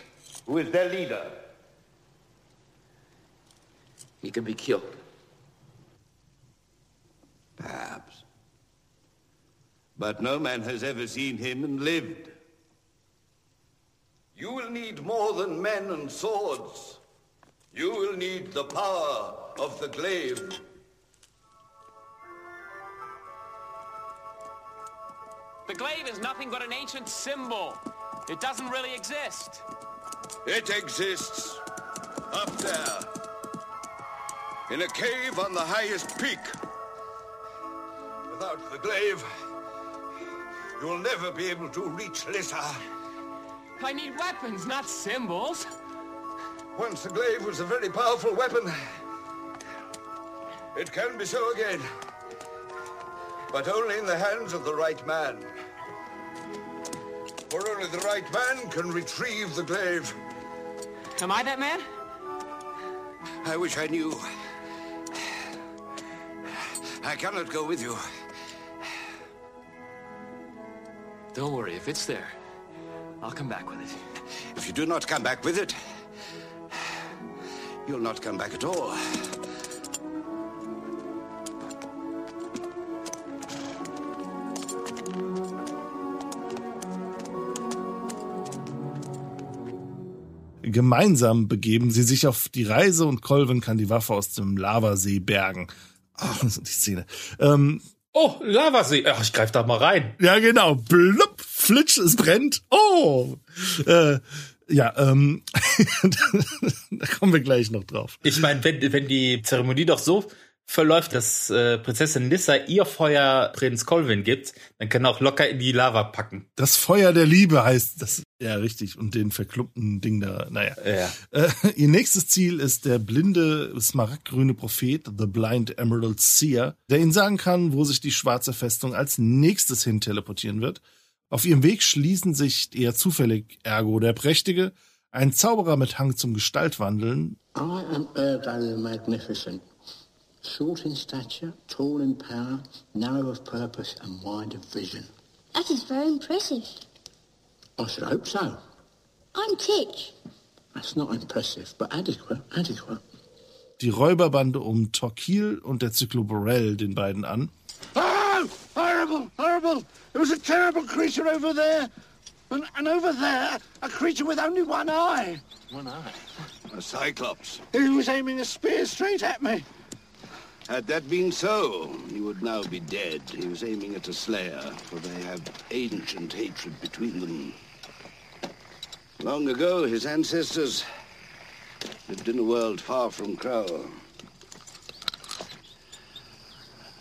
who is their leader. He can be killed. Perhaps. But no man has ever seen him and lived. You will need more than men and swords. You will need the power of the glaive. The glaive is nothing but an ancient symbol. It doesn't really exist. It exists up there, in a cave on the highest peak. Without the glaive, you will never be able to reach Lissa. I need weapons, not symbols. Once the glaive was a very powerful weapon. It can be so again. But only in the hands of the right man. For only the right man can retrieve the glaive. Am I that man? I wish I knew. I cannot go with you. Don't worry, if it's there, I'll come back with it. If you do not come back with it, you'll not come back at all. Gemeinsam begeben sie sich auf die Reise und Colwyn kann die Waffe aus dem Lavasee bergen. Ach, die Szene. Ähm, Oh, Lavasee. Ach, ich greif da mal rein. Ja, genau. Blub, flitsch, es brennt. Oh. Äh, ja, ähm, da kommen wir gleich noch drauf. Ich meine, wenn, wenn die Zeremonie doch so verläuft, dass äh, Prinzessin Lissa ihr Feuer Prinz Colwyn gibt, dann kann er auch locker in die Lava packen. Das Feuer der Liebe heißt das. Ja, richtig. Und den verklumpten Ding da, naja. Ja. Äh, ihr nächstes Ziel ist der blinde, smaragdgrüne Prophet, The Blind Emerald Seer, der ihnen sagen kann, wo sich die schwarze Festung als nächstes hin teleportieren wird. Auf ihrem Weg schließen sich eher zufällig Ergo der Prächtige, Ein Zauberer mit Hang zum Gestaltwandeln, I am Ergo the Magnificent. Short in stature, tall in power, narrow of purpose, and wide of vision. That is very impressive. I should hope so. I'm Titch. That's not impressive, but adequate, adequate. die Räuberbande um Torquil und der Zykloborell den beiden an. Horrible! Horrible! There was a terrible creature over there. And, and over there, a creature with only one eye. One eye? A cyclops. He was aiming a spear straight at me. Had that been so, he would now be dead. He was aiming at a slayer, for they have ancient hatred between them. Long ago, his ancestors lived in a world far from Crow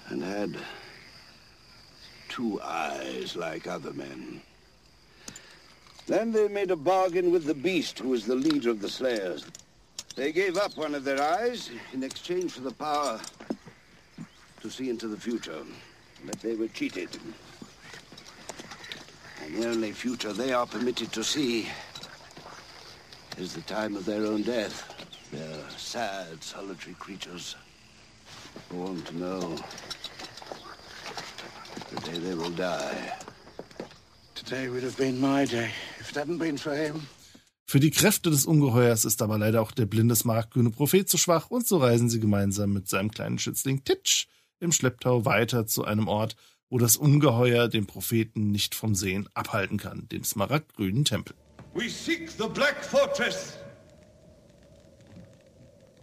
and had two eyes like other men. Then they made a bargain with the beast, who was the leader of the slayers. They gave up one of their eyes in exchange for the power to see into the future. But they were cheated. And the only future they are permitted to see is the time of their own death. They're sad, solitary creatures who want to know the day they will die. Today would have been my day if it hadn't been for him. Für die Kräfte des Ungeheuers ist aber leider auch der blinde smaragdgrüne Prophet zu schwach und so reisen sie gemeinsam mit seinem kleinen Schützling Titch im Schlepptau weiter zu einem Ort, wo das Ungeheuer den Propheten nicht vom Sehen abhalten kann, dem smaragdgrünen Tempel. We seek the Black Fortress.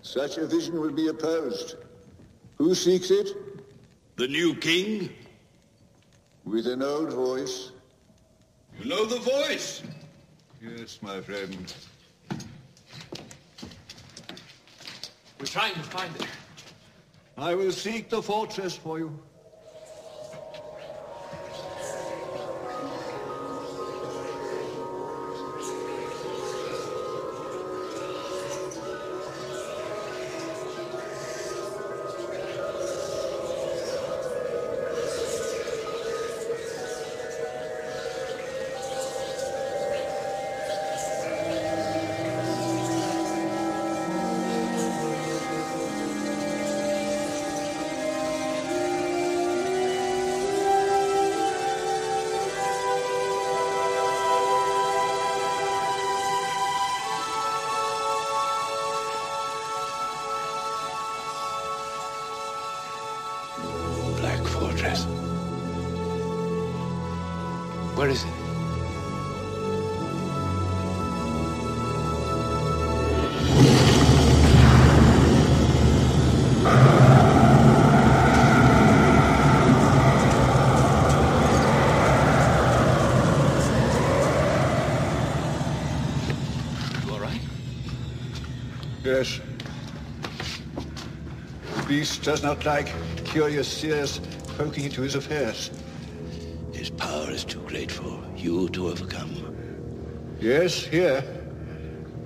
Such a vision will be opposed. Who seeks it? The new king? With an old voice. You know the voice? Yes, my friend. We're trying to find it. I will seek the fortress for you. Does not like curious seers poking into his affairs. His power is too great for you to overcome. Yes, here.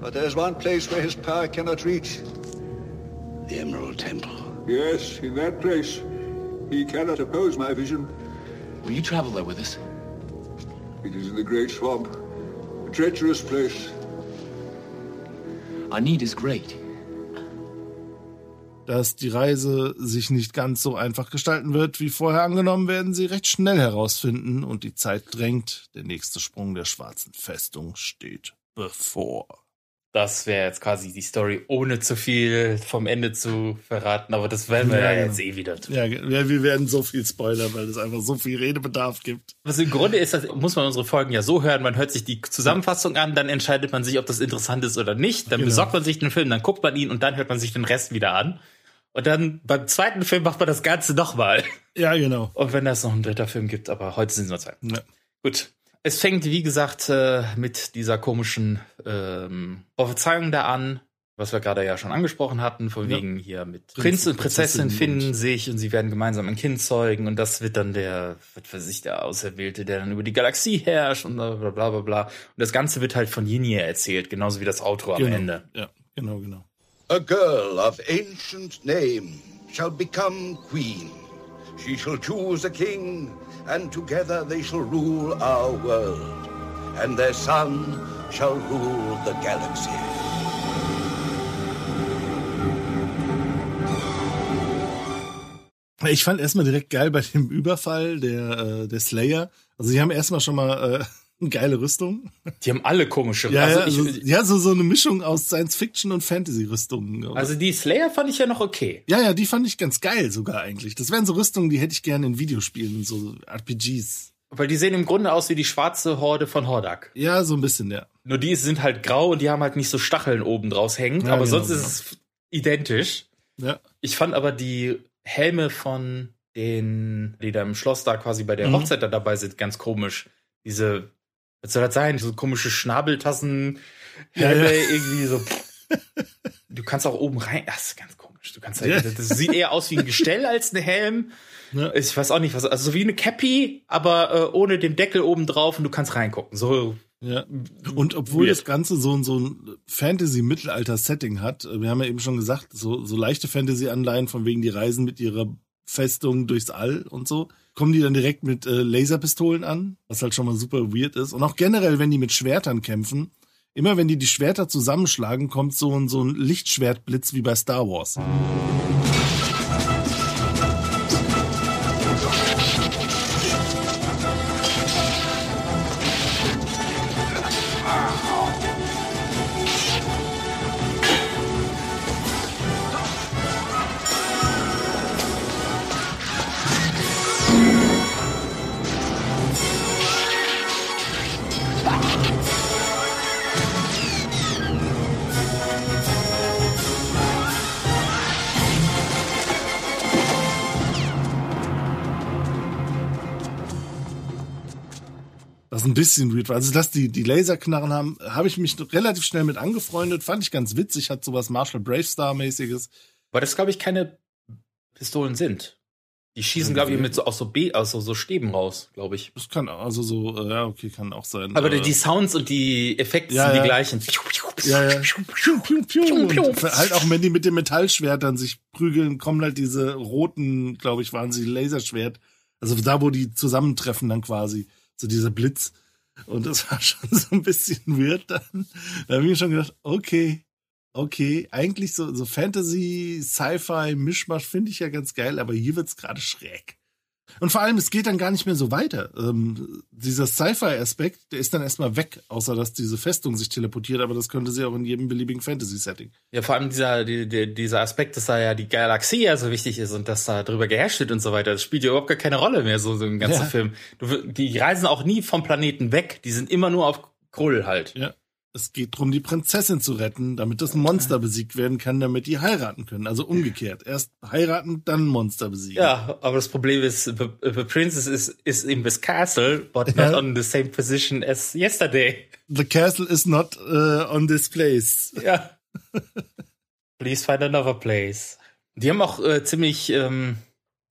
But there's one place where his power cannot reach. The Emerald Temple. Yes, in that place. He cannot oppose my vision. Will you travel there with us? It is in the great swamp. A treacherous place. Our need is great. Dass die Reise sich nicht ganz so einfach gestalten wird, wie vorher angenommen, werden sie recht schnell herausfinden und die Zeit drängt. Der nächste Sprung der schwarzen Festung steht bevor. Das wäre jetzt quasi die Story, ohne zu viel vom Ende zu verraten, aber das werden wir ja, Ja, jetzt eh wieder tun. Ja, ja, wir werden so viel spoilern, weil es einfach so viel Redebedarf gibt. Was im Grunde ist, das muss man unsere Folgen ja so hören, man hört sich die Zusammenfassung an, dann entscheidet man sich, ob das interessant ist oder nicht, dann Genau. besorgt man sich den Film, dann guckt man ihn und dann hört man sich den Rest wieder an. Und dann beim zweiten Film macht man das Ganze nochmal. Ja, genau. Und wenn es noch ein dritter Film gibt, aber heute sind es nur zwei. Ja. Gut. Es fängt, wie gesagt, äh, mit dieser komischen ähm, Prophezeiung da an, was wir gerade ja schon angesprochen hatten, von Ja. wegen hier mit Prinz und Prinzessin Prinzessin finden und- sich und sie werden gemeinsam ein Kind zeugen und das wird dann der, was für sich der Auserwählte, der dann über die Galaxie herrscht und bla bla bla bla. Und das Ganze wird halt von Yin erzählt, genauso wie das Outro am Genau. Ende. Ja, genau, genau. A girl of ancient name shall become queen. She shall choose a king, and together they shall rule our world. And their son, shall rule the galaxy. Ich fand erstmal direkt geil bei dem Überfall der, äh, der Slayer. Also sie haben erstmal schon mal äh, geile Rüstung. Die haben alle komische. Ja, also, ja, also, ich, ja so, so eine Mischung aus Science-Fiction und Fantasy-Rüstungen. also die Slayer fand ich ja noch okay. ja, ja, die fand ich ganz geil sogar eigentlich. Das wären so Rüstungen, die hätte ich gerne in Videospielen, so RPGs. Weil die sehen im Grunde aus wie die schwarze Horde von Hordak. Ja, so ein bisschen, ja. Nur die sind halt grau und die haben halt nicht so Stacheln oben draus hängen. Ja, aber genau, sonst ist es identisch. Ja. Ich fand aber die Helme von den, die da im Schloss da quasi bei der Mhm. Hochzeit da dabei sind, ganz komisch. Diese, was soll das sein? So komische Schnabeltassen, Ja, Helme, ja. irgendwie so. Du kannst auch oben rein. Das ist ganz komisch. Du kannst halt, Ja. das sieht eher aus wie ein Gestell als ein Helm. Ja. Ich weiß auch nicht, was. Also so wie eine Cappy, aber äh, ohne den Deckel oben drauf und du kannst reingucken. So. Ja. Und obwohl Weird. das Ganze so, ein- so ein Fantasy-Mittelalter-Setting hat, äh, wir haben ja eben schon gesagt, so, so leichte Fantasy-Anleihen von wegen die Reisen mit ihrer Festung durchs All und so, kommen die dann direkt mit äh, Laserpistolen an, was halt schon mal super weird ist. Und auch generell, wenn die mit Schwertern kämpfen, immer wenn die die Schwerter zusammenschlagen, kommt so ein, so ein Lichtschwertblitz wie bei Star Wars. Was ein bisschen weird war. Also, dass die, die Laserknarren haben, habe ich mich relativ schnell mit angefreundet. Fand ich ganz witzig, hat sowas Marshall Bravestar-mäßiges. Weil das, glaube ich, keine Pistolen sind. Die schießen, glaube ich, mit so aus so B, aus so, so Stäben raus, glaube ich. Das kann also so, äh, ja, okay, kann auch sein. Aber Äh, die Sounds und die Effekte Ja, sind ja. die gleichen. Ja, ja. Und halt auch, wenn die mit den Metallschwertern sich prügeln, kommen halt diese roten, glaube ich, waren sie Laserschwert. Also da, wo die zusammentreffen dann quasi. So dieser Blitz. Und das war schon so ein bisschen weird dann. Da habe ich mir schon gedacht, okay, okay, eigentlich so, so Fantasy, Sci-Fi, Mischmasch finde ich ja ganz geil, aber hier wird's gerade schräg. Und vor allem, es geht dann gar nicht mehr so weiter. Ähm, dieser Sci-Fi-Aspekt, der ist dann erstmal weg, außer dass diese Festung sich teleportiert, aber das könnte sie auch in jedem beliebigen Fantasy-Setting. Ja, vor allem dieser, die, die, dieser Aspekt, dass da ja die Galaxie ja so wichtig ist und dass da drüber geherrscht wird und so weiter, das spielt ja überhaupt gar keine Rolle mehr, so, so im ganzen Ja. Film. Du, die reisen auch nie vom Planeten weg, die sind immer nur auf Krull halt. Ja. Es geht drum, die Prinzessin zu retten, damit das Monster besiegt werden kann, damit die heiraten können. Also umgekehrt. Erst heiraten, dann Monster besiegen. Ja, aber das Problem ist, the, the princess is, is in this castle, but Ja. not on the same position as yesterday. The castle is not uh, on this place. Ja. Please find another place. Die haben auch äh, ziemlich ähm,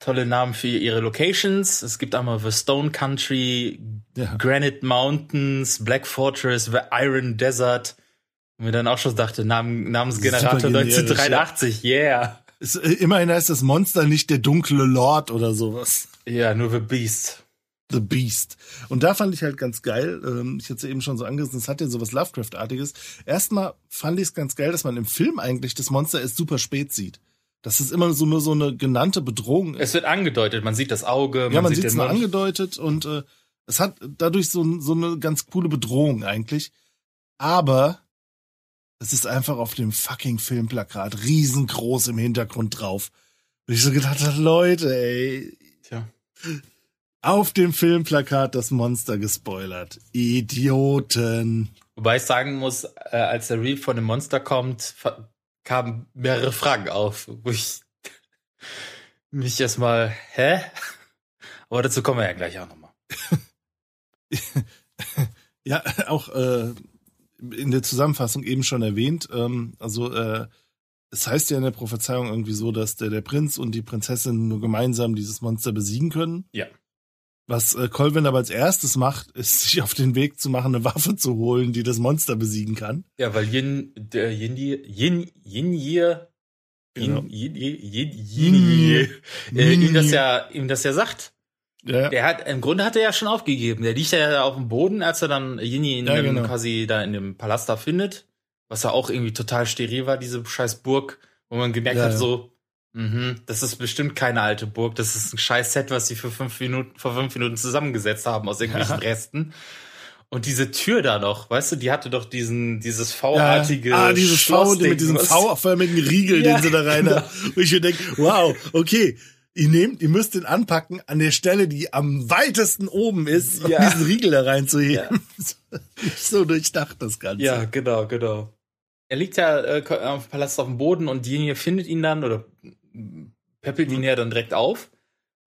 tolle Namen für ihre Locations. Es gibt einmal The Stone Country, Ja. Granite Mountains, Black Fortress, The Iron Desert. Und mir dann auch schon dachte, Namen, Namensgenerator Super generisch, 1983, yeah. Es, äh, immerhin heißt das Monster nicht der dunkle Lord oder sowas. Ja, nur The Beast. The Beast. Und da fand ich halt ganz geil, ähm, ich hatte es ja eben schon so angerissen, es hat ja sowas Lovecraft-artiges. Erstmal fand ich es ganz geil, dass man im Film eigentlich das Monster erst super spät sieht. Dass es immer so nur so eine genannte Bedrohung ist. Es wird angedeutet, man sieht das Auge, man, ja, man sieht es Mund. angedeutet und äh, es hat dadurch so, so eine ganz coole Bedrohung eigentlich. Aber es ist einfach auf dem fucking Filmplakat riesengroß im Hintergrund drauf. Und ich so gedacht habe, Leute, ey. Tja. Auf dem Filmplakat das Monster gespoilert. Idioten. Wobei ich sagen muss, äh, als der Reef von dem Monster kommt, kamen mehrere Fragen auf, wo ich mich erstmal, hä? Aber dazu kommen wir ja gleich auch nochmal. Ja, auch äh, in der Zusammenfassung eben schon erwähnt. Ähm, also äh, es heißt ja in der Prophezeiung irgendwie so, dass der, der Prinz und die Prinzessin nur gemeinsam dieses Monster besiegen können. Ja. Was äh, Colvin aber als erstes macht, ist sich auf den Weg zu machen, eine Waffe zu holen, die das Monster besiegen kann. Ja, weil Yin, der Yin, Yin, Yin, Yin, Genau. Yin, Yin, Yin, Yin, Yin, äh, ihm das ja, ihm das ja sagt. Ja. Der hat, im Grunde hat er ja schon aufgegeben. Der liegt ja auf dem Boden, als er dann Yini in Ja, dem, genau. quasi da in dem Palast da findet. Was ja auch irgendwie total steril war, diese scheiß Burg, wo man gemerkt Ja, hat, so, mhm, das ist bestimmt keine alte Burg, das ist ein scheiß Set, was sie für fünf Minuten, vor fünf Minuten zusammengesetzt haben aus irgendwelchen Ja. Resten. Und diese Tür da noch, weißt du, die hatte doch diesen, dieses V-artige. Ja. Ah, dieses V mit diesem V-förmigen Riegel, Ja, den sie da rein genau. haben. Und ich mir denke, wow, okay. Ihr nehmt, ihr müsst den anpacken an der Stelle, die am weitesten oben ist, um Ja. diesen Riegel da reinzuheben. Nicht so durchdacht das Ganze. Ja, genau, genau. Er liegt ja äh, am Palast auf dem Boden und diejenige findet ihn dann oder peppelt ihn ja dann direkt auf.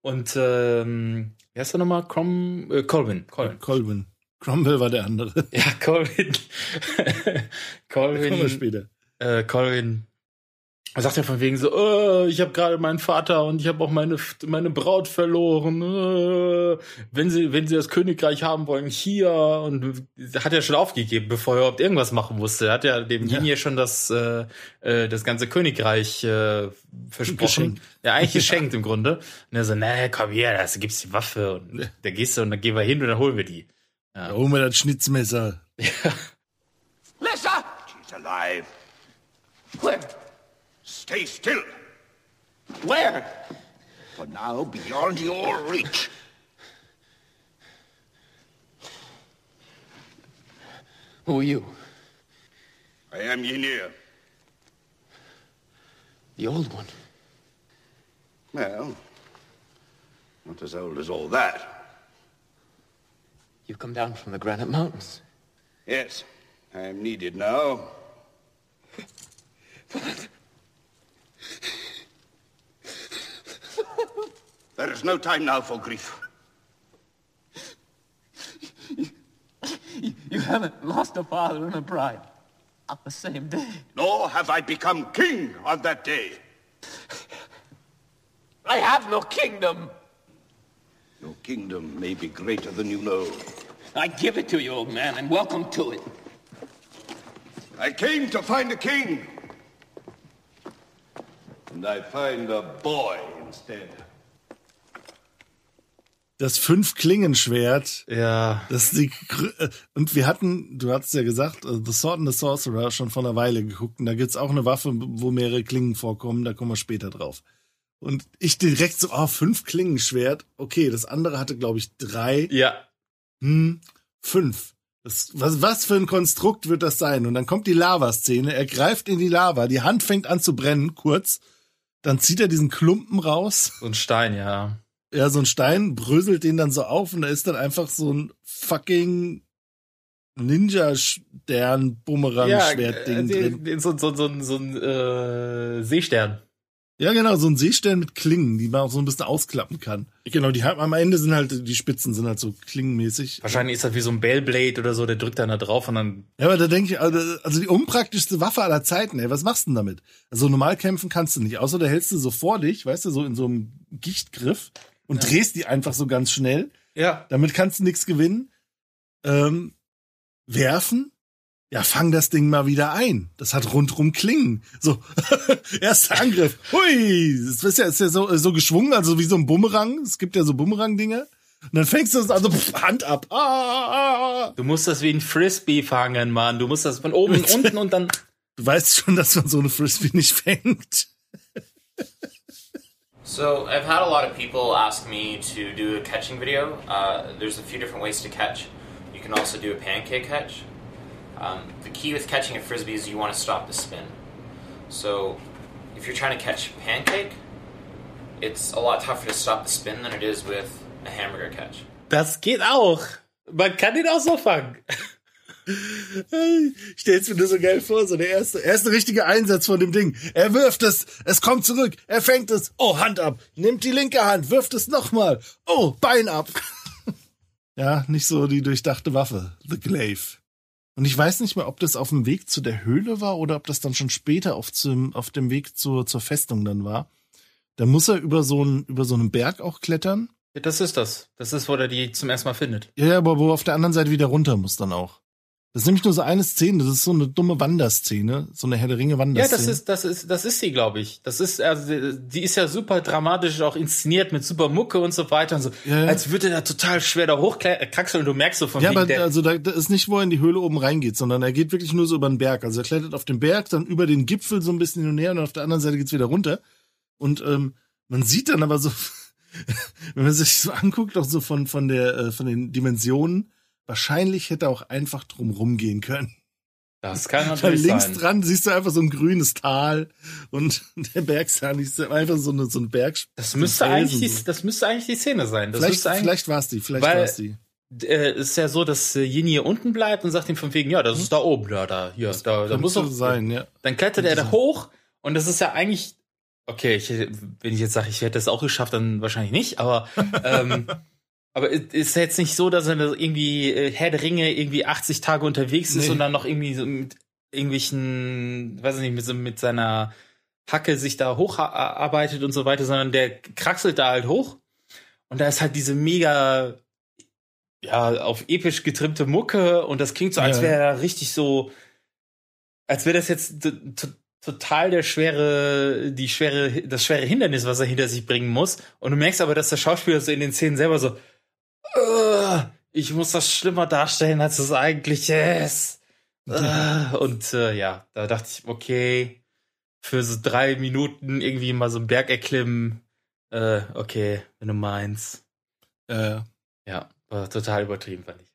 Und ähm, wer ist er nochmal? Crom, äh, Colvin. Colvin. Colvin. Cromwell war der andere. Ja, Colvin. Colvin. Kommen wir später. Äh, Colvin. Er sagt ja von wegen so, äh, ich habe gerade meinen Vater und ich habe auch meine meine Braut verloren. Äh, wenn sie wenn sie das Königreich haben wollen, hier und hat er schon aufgegeben, bevor er überhaupt irgendwas machen musste. Er hat ja dem Ja. Linie schon das äh, äh, das ganze Königreich äh, versprochen. Geschenkt. Ja, eigentlich geschenkt im Grunde. Und er so, nee, komm hier, da gibt's die Waffe und da gehst du und dann gehen wir hin und dann holen wir die. Da holen wir das Schnitzmesser. Lissa! She's alive. Where? Stay still. Where? For now, beyond your reach. Who are you? I am Ynir. The old one. Well, not as old as all that. You've come down from the Granite Mountains. Yes, I am needed now. There is no time now for grief. You haven't lost a father and a bride on the same day. Nor have I become king on that day. I have no kingdom. Your kingdom may be greater than you know. I give it to you, old man, and welcome to it. I came to find a king. And I find a boy instead. Das Fünf-Klingenschwert. Ja. Das ist die, äh, und wir hatten, du hattest ja gesagt, äh, The Sword and the Sorcerer schon vor einer Weile geguckt. Und da gibt's auch eine Waffe, wo mehrere Klingen vorkommen. Da kommen wir später drauf. Und ich direkt so, ah, fünf Klingenschwert. Okay, das andere hatte, glaube ich, drei. Ja. Hm, fünf. Das, was, was für ein Konstrukt wird das sein? Und dann kommt die Lavaszene. Er greift in die Lava. Die Hand fängt an zu brennen, kurz. Dann zieht er diesen Klumpen raus. So ein Stein, ja. Ja, so ein Stein bröselt den dann so auf und da ist dann einfach so ein fucking Ninja-Stern-Bumerang-Schwert-Ding äh, drin. So, so, so, so ein äh, Seestern. Ja, genau, so ein Seestern mit Klingen, die man auch so ein bisschen ausklappen kann. Genau, die haben, am Ende sind halt, die Spitzen sind halt so klingenmäßig. Wahrscheinlich ist das wie so ein Bellblade oder so, der drückt dann da drauf und dann. Ja, aber da denke ich, also also die unpraktischste Waffe aller Zeiten, ey, was machst du denn damit? Also normal kämpfen kannst du nicht, außer da hältst du so vor dich, weißt du, so in so einem Gichtgriff und drehst die einfach so ganz schnell. Ja. Damit kannst du nichts gewinnen. Ähm, werfen? Ja, fang das Ding mal wieder ein. Das hat rundrum Klingen. So, erster Angriff. Hui, das ist ja, ist ja so, so geschwungen, also wie so ein Bumerang. Es gibt ja so Bumerang-Dinger. Und dann fängst du das also pff, Hand ab. Ah, ah, ah. Du musst das wie ein Frisbee fangen, Mann. Du musst das von oben und unten und dann. Du weißt schon, dass man so eine Frisbee nicht fängt. So I've had a lot of people ask me to do a catching video. Uh, there's a few different ways to catch. You can also do a pancake catch. Um, the key with catching a frisbee is you want to stop the spin. So if you're trying to catch pancake, it's a lot tougher to stop the spin than it is with a hamburger catch. Das geht auch. Man kann den auch so fangen. Ich stell's mir nur so geil vor, so der erste, erste richtige Einsatz von dem Ding. Er wirft es, es kommt zurück, er fängt es, oh, Hand ab, nimmt die linke Hand, wirft es nochmal, oh, Bein ab. ja, nicht so die durchdachte Waffe, The Glaive. Und ich weiß nicht mehr, ob das auf dem Weg zu der Höhle war oder ob das dann schon später auf, zum, auf dem Weg zur, zur Festung dann war. Da muss er über so, einen, über so einen Berg auch klettern. Das ist das. Das ist, wo er die zum ersten Mal findet. Ja, ja, aber wo er auf der anderen Seite wieder runter muss dann auch. Das ist nämlich nur so eine Szene, das ist so eine dumme Wanderszene, so eine Herr der Ringe Ja, Wanderszene. das ist, das ist, das ist sie, glaube ich. Das ist, also, die ist ja super dramatisch auch inszeniert mit super Mucke und so weiter und so. Ja, ja. Als würde er total schwer da hochkraxeln und du merkst so von ja, aber der, also da, da ist nicht, wo er in die Höhle oben reingeht, sondern er geht wirklich nur so über den Berg. Also er klettert auf den Berg, dann über den Gipfel so ein bisschen hin und her und auf der anderen Seite geht's wieder runter. Und ähm, man sieht dann aber so, wenn man sich so anguckt, auch so von von der äh, von den Dimensionen, wahrscheinlich hätte er auch einfach drum rumgehen können. das kann natürlich links sein. dran siehst du einfach so ein grünes Tal und der Berg ist einfach so, eine, so ein Berg. Das müsste eigentlich, die, das müsste eigentlich die Szene sein. Das Vielleicht, vielleicht war es die, vielleicht war es die. äh, es ist ja so, dass äh, Yin hier unten bleibt und sagt ihm von wegen, ja, das ist da oben, da, da, hier, da, da muss doch sein, ja. Dann klettert er da hoch und das ist ja eigentlich, okay, ich, wenn ich jetzt sage, ich hätte das auch geschafft, dann wahrscheinlich nicht, aber ähm, aber es ist jetzt nicht so, dass er irgendwie äh, Herr der Ringe irgendwie 80 Tage unterwegs ist Nee. und dann noch irgendwie so mit irgendwelchen, weiß ich nicht, mit, so, mit seiner Hacke sich da hocharbeitet und so weiter, sondern der kraxelt da halt hoch und da ist halt diese mega ja, auf episch getrimmte Mucke und das klingt so, als wäre er richtig so, als wäre das jetzt total der schwere, die schwere, das schwere Hindernis, was er hinter sich bringen muss. Und du merkst aber, dass der Schauspieler so in den Szenen selber so, "Ugh, ich muss das schlimmer darstellen, als es eigentlich ist. Ugh." Und äh, ja, da dachte ich, okay, für so drei Minuten irgendwie mal so einen Berg erklimmen, äh, okay, wenn du meinst. Äh, Ja, war total übertrieben, fand ich.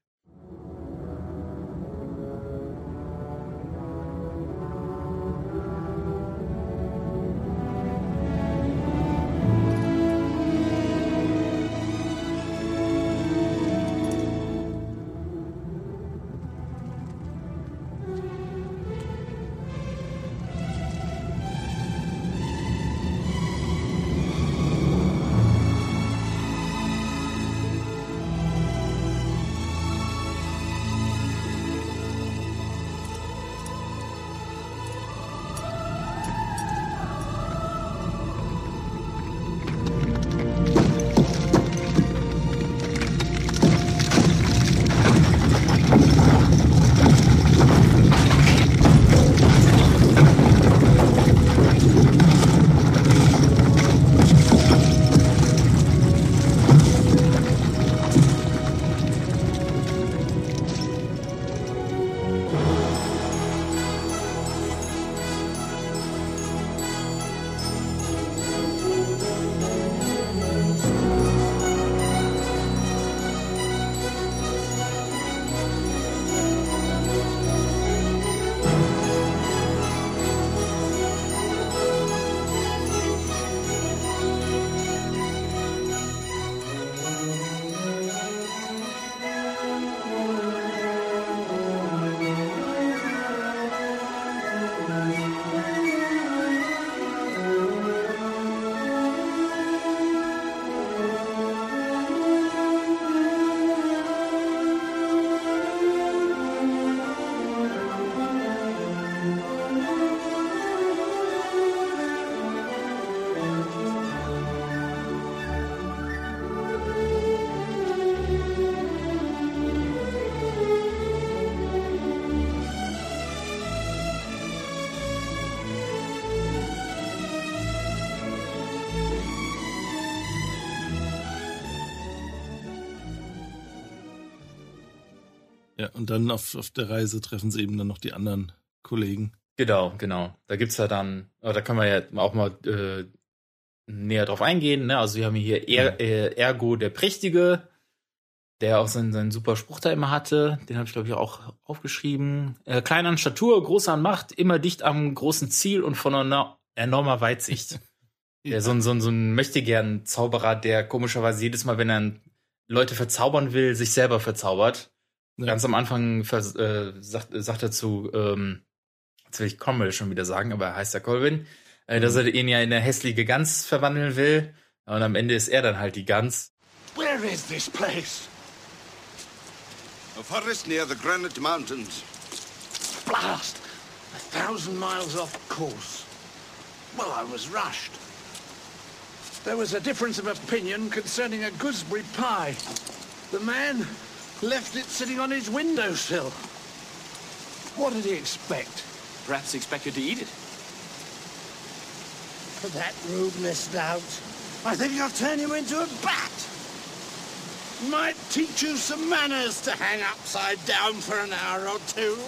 Und dann auf, auf der Reise treffen sie eben dann noch die anderen Kollegen. Genau, genau. Da gibt's ja dann, da können wir ja auch mal äh, näher drauf eingehen. Ne? Also wir haben hier er, äh, Ergo der Prächtige, der auch seinen, seinen super Spruch da immer hatte. Den habe ich, glaube ich, auch aufgeschrieben. Äh, klein an Statur, groß an Macht, immer dicht am großen Ziel und von einer enormer Weitsicht. Der so ein, so ein, so ein möchtegern Zauberer, der komischerweise jedes Mal, wenn er Leute verzaubern will, sich selber verzaubert. Ganz am Anfang vers äh, sagt, sagt er zu, ähm, jetzt will ich Cromwell schon wieder sagen, aber er heißt ja Colvin, äh, dass er ihn ja in eine hässliche Gans verwandeln will. Und am Ende ist er dann halt die Gans. Where is this place? A forest near the Granite Mountains. Blast! A thousand miles off course. Well, I was rushed. There was a difference of opinion concerning a gooseberry pie. The man left it sitting on his windowsill. What did he expect? Perhaps he expected to eat it. For that rudeness, Snout. I think I'll turn you into a bat. Might teach you some manners to hang upside down for an hour or two.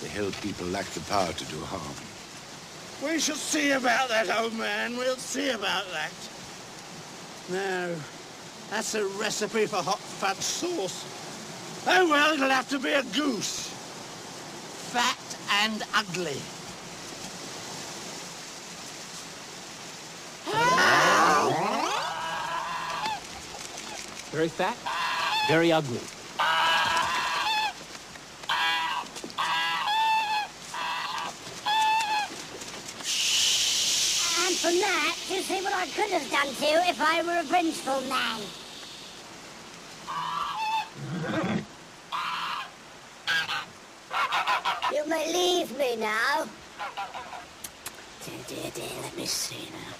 The Hell People lack the power to do harm. We shall see about that, old man. We'll see about that. No, that's a recipe for hot fat sauce. Oh, well, it'll have to be a goose. Fat and ugly. Very fat, very ugly. From that, you see what I could have done to you if I were a vengeful man. You may leave me now. Dear, dear, dear, let me see now.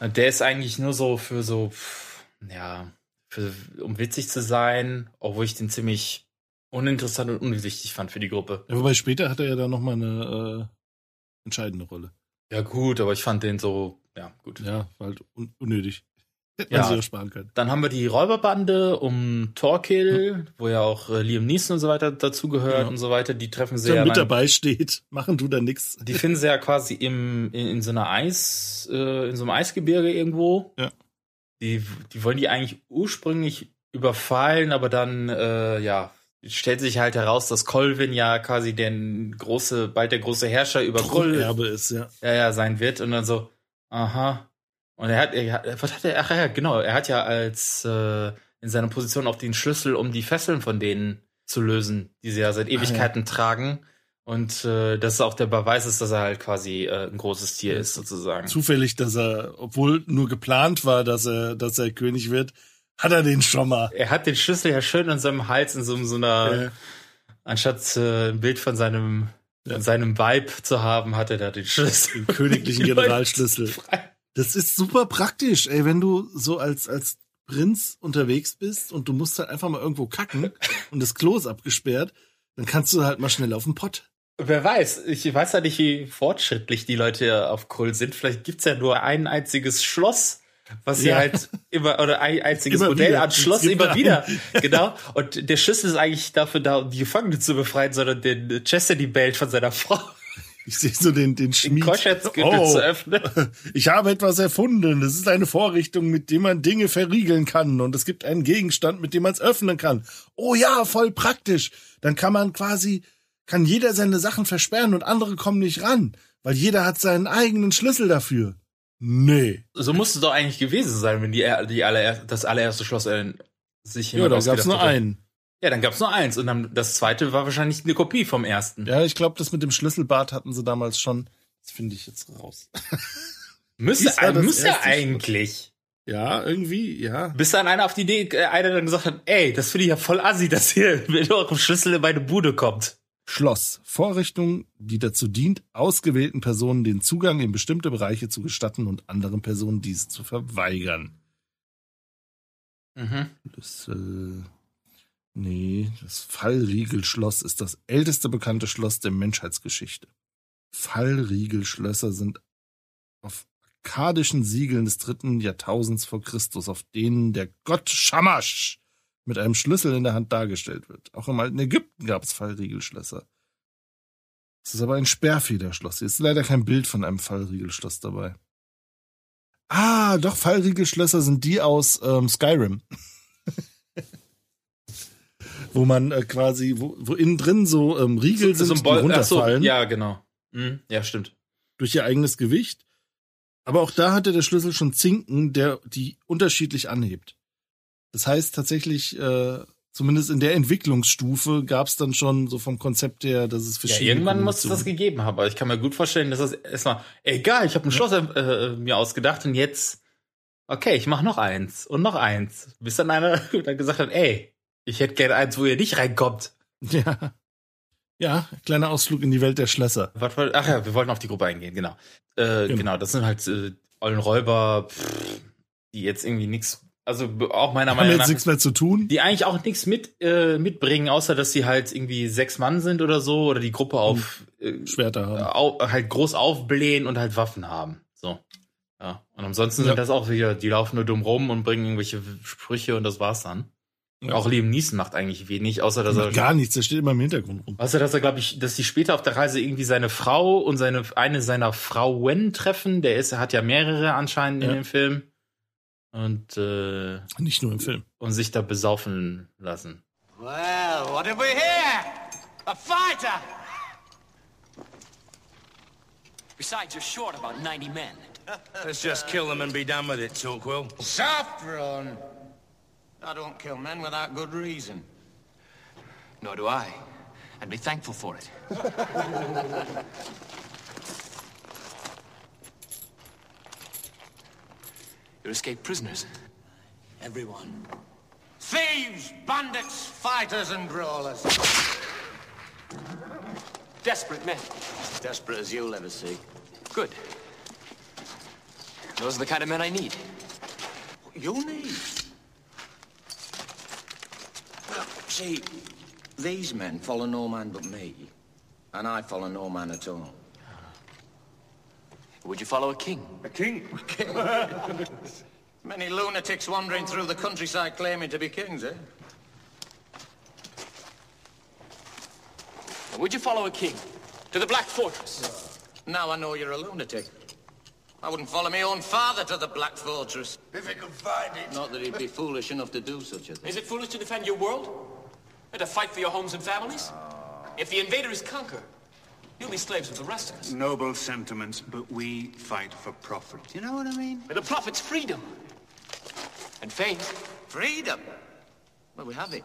Der ist eigentlich nur so für so, ja, für, um witzig zu sein, obwohl ich den ziemlich uninteressant und unwichtig fand für die Gruppe. Ja, wobei später hat er ja dann nochmal eine äh, entscheidende Rolle. Ja, gut, aber ich fand den so, ja, gut. Ja, halt un unnötig. Hätte man Ja. sich auch sparen können. Dann haben wir die Räuberbande um Torkill, wo ja auch äh, Liam Neeson und so weiter dazugehört Ja. und so weiter. Die treffen sie Der ja mit dabei steht, machen du da nix. Die finden sie ja quasi im, in, in so einer Eis, äh, in so einem Eisgebirge irgendwo. Ja. Die, die wollen die eigentlich ursprünglich überfallen, aber dann, äh, ja, stellt sich halt heraus, dass Colvin ja quasi der große, bald der große Herrscher über Erbe ist, ja. ja, ja, sein wird. Und dann so, aha. Und er hat, er, hat- was hat er, ach ja, genau, er hat ja als, äh, in seiner Position auch den Schlüssel, um die Fesseln von denen zu lösen, die sie ja seit Ewigkeiten tragen. Und äh, das ist auch der Beweis ist, dass er halt quasi äh, ein großes Tier ist, sozusagen. Zufällig, dass er, obwohl nur geplant war, dass er, dass er König wird, hat er den schon mal. Er hat den Schlüssel ja schön an seinem Hals in so, so einer, Ja. anstatt äh, ein Bild von seinem, von seinem Weib zu haben, hat er da den Schlüssel. Den königlichen Generalschlüssel. Das ist super praktisch, ey, wenn du so als, als Prinz unterwegs bist und du musst halt einfach mal irgendwo kacken und das Klo ist abgesperrt, dann kannst du halt mal schnell auf den Pott. Wer weiß, ich weiß ja nicht, wie fortschrittlich die Leute auf Krull sind. Vielleicht gibt's ja nur ein einziges Schloss, was sie Ja. halt immer, oder ein einziges Immer Modell wieder. an Schloss immer wieder. einen. Genau. Und der Schlüssel ist eigentlich dafür da, um die Gefangene zu befreien, sondern den Chastity Belt von seiner Frau. Ich sehe so den, den Schmied. Keuschheitsgürtel zu öffnen. Ich habe etwas erfunden. Das ist eine Vorrichtung, mit dem man Dinge verriegeln kann. Und es gibt einen Gegenstand, mit dem man es öffnen kann. Oh ja, voll praktisch. Dann kann man quasi, kann jeder seine Sachen versperren und andere kommen nicht ran. Weil jeder hat seinen eigenen Schlüssel dafür. Nee. So musste es doch eigentlich gewesen sein, wenn die, die allererste, das allererste Schloss äh, sich Ja, jemand da gab's nur hatte. einen. Ja, dann gab's nur eins. Und dann das zweite war wahrscheinlich eine Kopie vom ersten. Ja, ich glaube, das mit dem Schlüsselbad hatten sie damals schon. Das finde ich jetzt raus. Müsste, müsste eigentlich. Ja, irgendwie, ja. Bis dann einer auf die Idee, äh, einer dann gesagt hat, ey, das finde ich ja voll assi, dass hier mit eurem Schlüssel in meine Bude kommt. Schloss. Vorrichtung, die dazu dient, ausgewählten Personen den Zugang in bestimmte Bereiche zu gestatten und anderen Personen dies zu verweigern. Mhm. Das, äh, nee, das Fallriegelschloss ist das älteste bekannte Schloss der Menschheitsgeschichte. Fallriegelschlösser sind auf akkadischen Siegeln des dritten Jahrtausends vor Christus, auf denen der Gott Shamash mit einem Schlüssel in der Hand dargestellt wird. Auch im alten Ägypten gab es Fallriegelschlösser. Es ist aber ein Sperrfederschloss. Hier ist leider kein Bild von einem Fallriegelschloss dabei. Ah, doch, Fallriegelschlösser sind die aus ähm, Skyrim. wo man äh, quasi, wo, wo innen drin so ähm, Riegel sind, ein die ach so, runterfallen ja, genau. Mhm, ja, stimmt. durch ihr eigenes Gewicht. Aber auch da hatte der Schlüssel schon Zinken, der die unterschiedlich anhebt. Das heißt tatsächlich, äh, zumindest in der Entwicklungsstufe gab es dann schon so vom Konzept her, dass es Ja, verschiedene irgendwann muss es das gegeben haben, aber ich kann mir gut vorstellen, dass das erstmal, egal, ich habe ein Schloss äh, mir ausgedacht und jetzt, okay, ich mache noch eins und noch eins. Bis dann einer dann gesagt hat, ey, ich hätte gerne eins, wo ihr nicht reinkommt. Ja. Ja, kleiner Ausflug in die Welt der Schlösser. Ach ja, wir wollten auf die Gruppe eingehen, genau. Äh, genau. das sind halt äh, ollen Räuber, pff, die jetzt irgendwie nichts. Also auch meiner Haben Meinung jetzt nach. nichts mehr zu tun. Die eigentlich auch nichts mit, äh, mitbringen, außer dass sie halt irgendwie sechs Mann sind oder so oder die Gruppe auf äh, Schwerter haben. au, halt groß aufblähen und halt Waffen haben. So. Ja. Und ansonsten Ja. sind das auch wieder, die laufen nur dumm rum und bringen irgendwelche Sprüche und das war's dann. Ja. Auch Liam Neeson macht eigentlich wenig, außer dass er Gar nichts, der steht immer im Hintergrund rum. Außer dass er, glaube ich, dass sie später auf der Reise irgendwie seine Frau und seine eine seiner Frauen treffen. Der ist, er hat ja mehrere anscheinend in Ja. dem Film. Und äh, Nicht nur im Film. und sich da besaufen lassen. Well, what have we here? A fighter! Besides, you're short about 90 men. Let's just kill them and be done with it, Torquil. Soft run. I don't kill men without good reason. Nor do I. And be thankful for it. You're escaped prisoners. Everyone. Thieves, bandits, fighters, and brawlers. Desperate men. As desperate as you'll ever see. Good. Those are the kind of men I need. You need. Well, see, these men follow no man but me, and I follow no man at all. Would you follow a king? A king? A king. Many lunatics wandering through the countryside claiming to be kings, eh? Would you follow a king? To the Black Fortress? Now I know you're a lunatic. I wouldn't follow my own father to the Black Fortress. If he could find it. Not that he'd be foolish enough to do such a thing. Is it foolish to defend your world? And to fight for your homes and families? If the invaders conquer, you'll be slaves of the rest of us. Noble sentiments, but we fight for profit. You know what I mean? And the profit's freedom. And fame. Freedom? Well, we have it.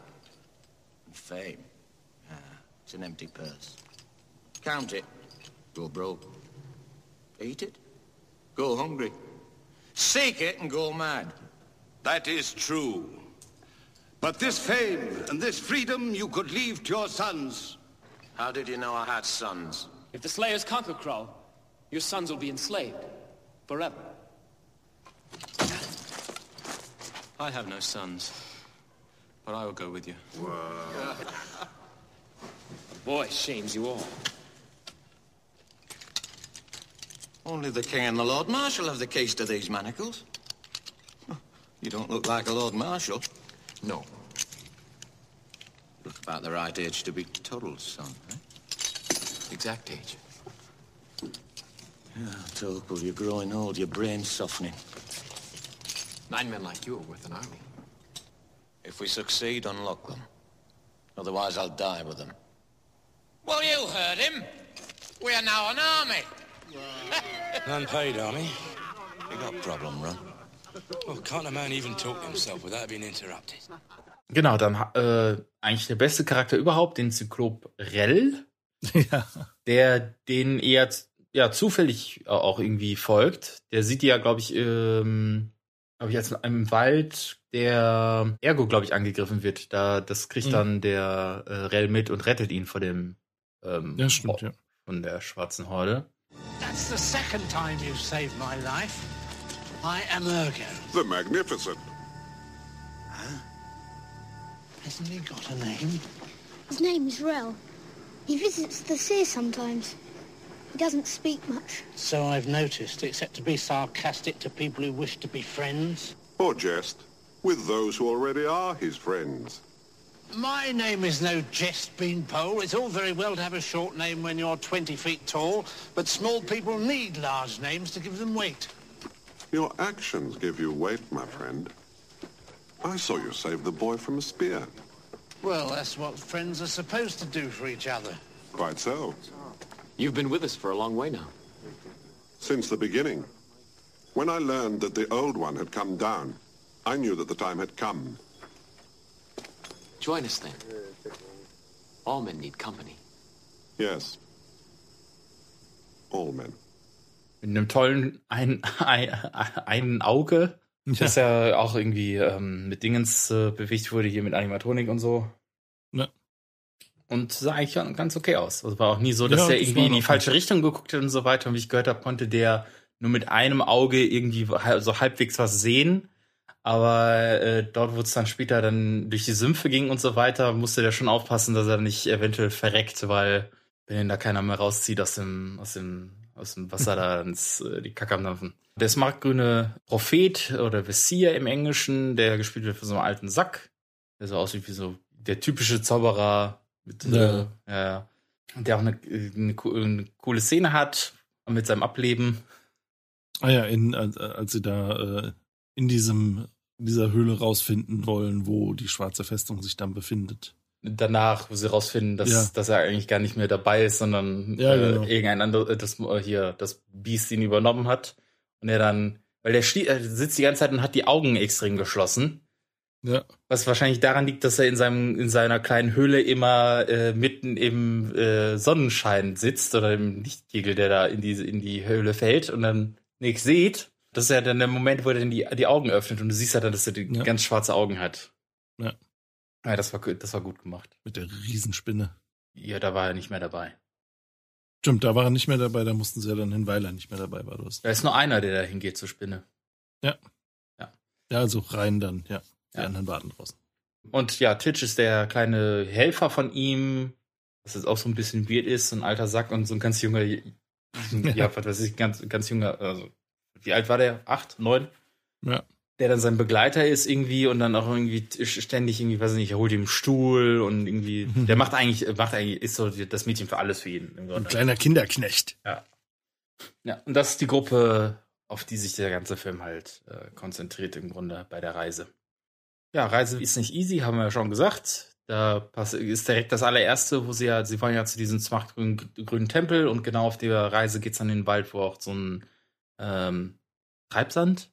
And fame. Ah, it's an empty purse. Count it. Go broke. Eat it. Go hungry. Seek it and go mad. That is true. But this fame and this freedom you could leave to your sons. How did you know I had sons? If the Slayers conquer Krull, your sons will be enslaved. Forever. I have no sons. But I will go with you. Whoa. A boy, shames you all. Only the King and the Lord Marshal have the keys to these manacles. You don't look like a Lord Marshal. No. Look about the right age to be Tuttle's son? Exact age. Yeah, Torquil, you're growing old, your brain's softening. Nine men like you are worth an army. If we succeed, unlock them. Otherwise, I'll die with them. Well, you heard him. We are now an army. Unpaid army. You got problem, Ron. Well, can't a man even talk to himself without being interrupted? Genau, dann äh, eigentlich der beste Charakter überhaupt, den Zyklop Rell, Ja. der den eher ja zufällig äh, auch irgendwie folgt. Der sieht die ja, glaube ich, ähm, glaube ich, als im Wald der Ergo, glaube ich, angegriffen wird. Da das kriegt Mhm. dann der äh, Rell mit und rettet ihn vor dem ähm, Ja, stimmt, ja. von der schwarzen Horde. That's the second time you've saved my life. I am Ergo. The Magnificent. Hasn't he got a name? His name's Rel. He visits the sea sometimes. He doesn't speak much. So I've noticed, except to be sarcastic to people who wish to be friends. Or jest. With those who already are his friends. My name is no jest beanpole. It's all very well to have a short name when you're 20 feet tall, but small people need large names to give them weight. Your actions give you weight, my friend. I saw you save the boy from a spear. Well, that's what friends are supposed to do for each other. Quite so. You've been with us for a long way now. Since the beginning. When I learned that the old one had come down, I knew that the time had come. Join us then. All men need company. Yes. All men. In einem tollen ein, ein, einen Auge, das ja auch irgendwie ähm, mit Dingens äh, bewegt wurde, hier mit Animatronik und so. Ja. Und sah eigentlich ganz okay aus. Also war auch nie so, dass Ja, der das irgendwie in die falsche Richtung geguckt hat und so weiter. Und wie ich gehört habe, konnte der nur mit einem Auge irgendwie so halbwegs was sehen. Aber äh, dort, wo es dann später dann durch die Sümpfe ging und so weiter, musste der schon aufpassen, dass er nicht eventuell verreckt, weil wenn ihn da keiner mehr rauszieht aus dem, aus dem, aus dem Wasser da ins äh, die Kacke am Dampfen. Der smartgrüne Prophet oder Vessier im Englischen, der gespielt wird von so einem alten Sack, der so aussieht wie so der typische Zauberer mit, Ja. äh, ja, der auch eine, eine, eine coole Szene hat mit seinem Ableben. Ah ja, in, als, als sie da äh, in diesem in dieser Höhle rausfinden wollen, wo die schwarze Festung sich dann befindet. Danach, wo sie rausfinden, dass, Ja. dass er eigentlich gar nicht mehr dabei ist, sondern Ja, äh, genau. irgendein anderes, das äh, hier, das Biest ihn übernommen hat. Und er dann, weil der er sitzt die ganze Zeit und hat die Augen extrem geschlossen. Ja. Was wahrscheinlich daran liegt, dass er in seinem, in seiner kleinen Höhle immer äh, mitten im äh, Sonnenschein sitzt oder im Lichtkegel, der da in die, in die Höhle fällt und dann nichts sieht. Das ist ja dann der Moment, wo er dann die, die Augen öffnet und du siehst ja dann, dass er die ganz schwarze Augen hat. Ja. Ja, das war, gut- das war gut gemacht. Mit der Riesenspinne. Ja, da war er nicht mehr dabei. Stimmt, da war er nicht mehr dabei, da mussten sie ja dann hin, weil er nicht mehr dabei war. Du hast- Da ist nur einer, der da hingeht zur Spinne. Ja. Ja. Ja, also rein dann, ja. Die Ja. anderen warten draußen. Und ja, Titch ist der kleine Helfer von ihm, was jetzt auch so ein bisschen weird ist, so ein alter Sack und so ein ganz junger, ja, was weiß ich, ganz, ganz junger, also, wie alt war der? Acht, neun? Ja. Der dann sein Begleiter ist irgendwie und dann auch irgendwie ständig irgendwie, weiß ich nicht, er holt ihm einen Stuhl und irgendwie, der macht eigentlich, macht eigentlich, ist so das Mädchen für alles für. Im Ein kleiner Kinderknecht. Ja. Ja, und das ist die Gruppe, auf die sich der ganze Film halt äh, konzentriert im Grunde bei der Reise. Ja, Reise ist nicht easy, haben wir ja schon gesagt. Da ist direkt das allererste, wo sie ja, sie wollen ja zu diesem smartgrünen grünen Tempel und genau auf der Reise geht's dann in den Wald, wo auch so ein ähm, Treibsand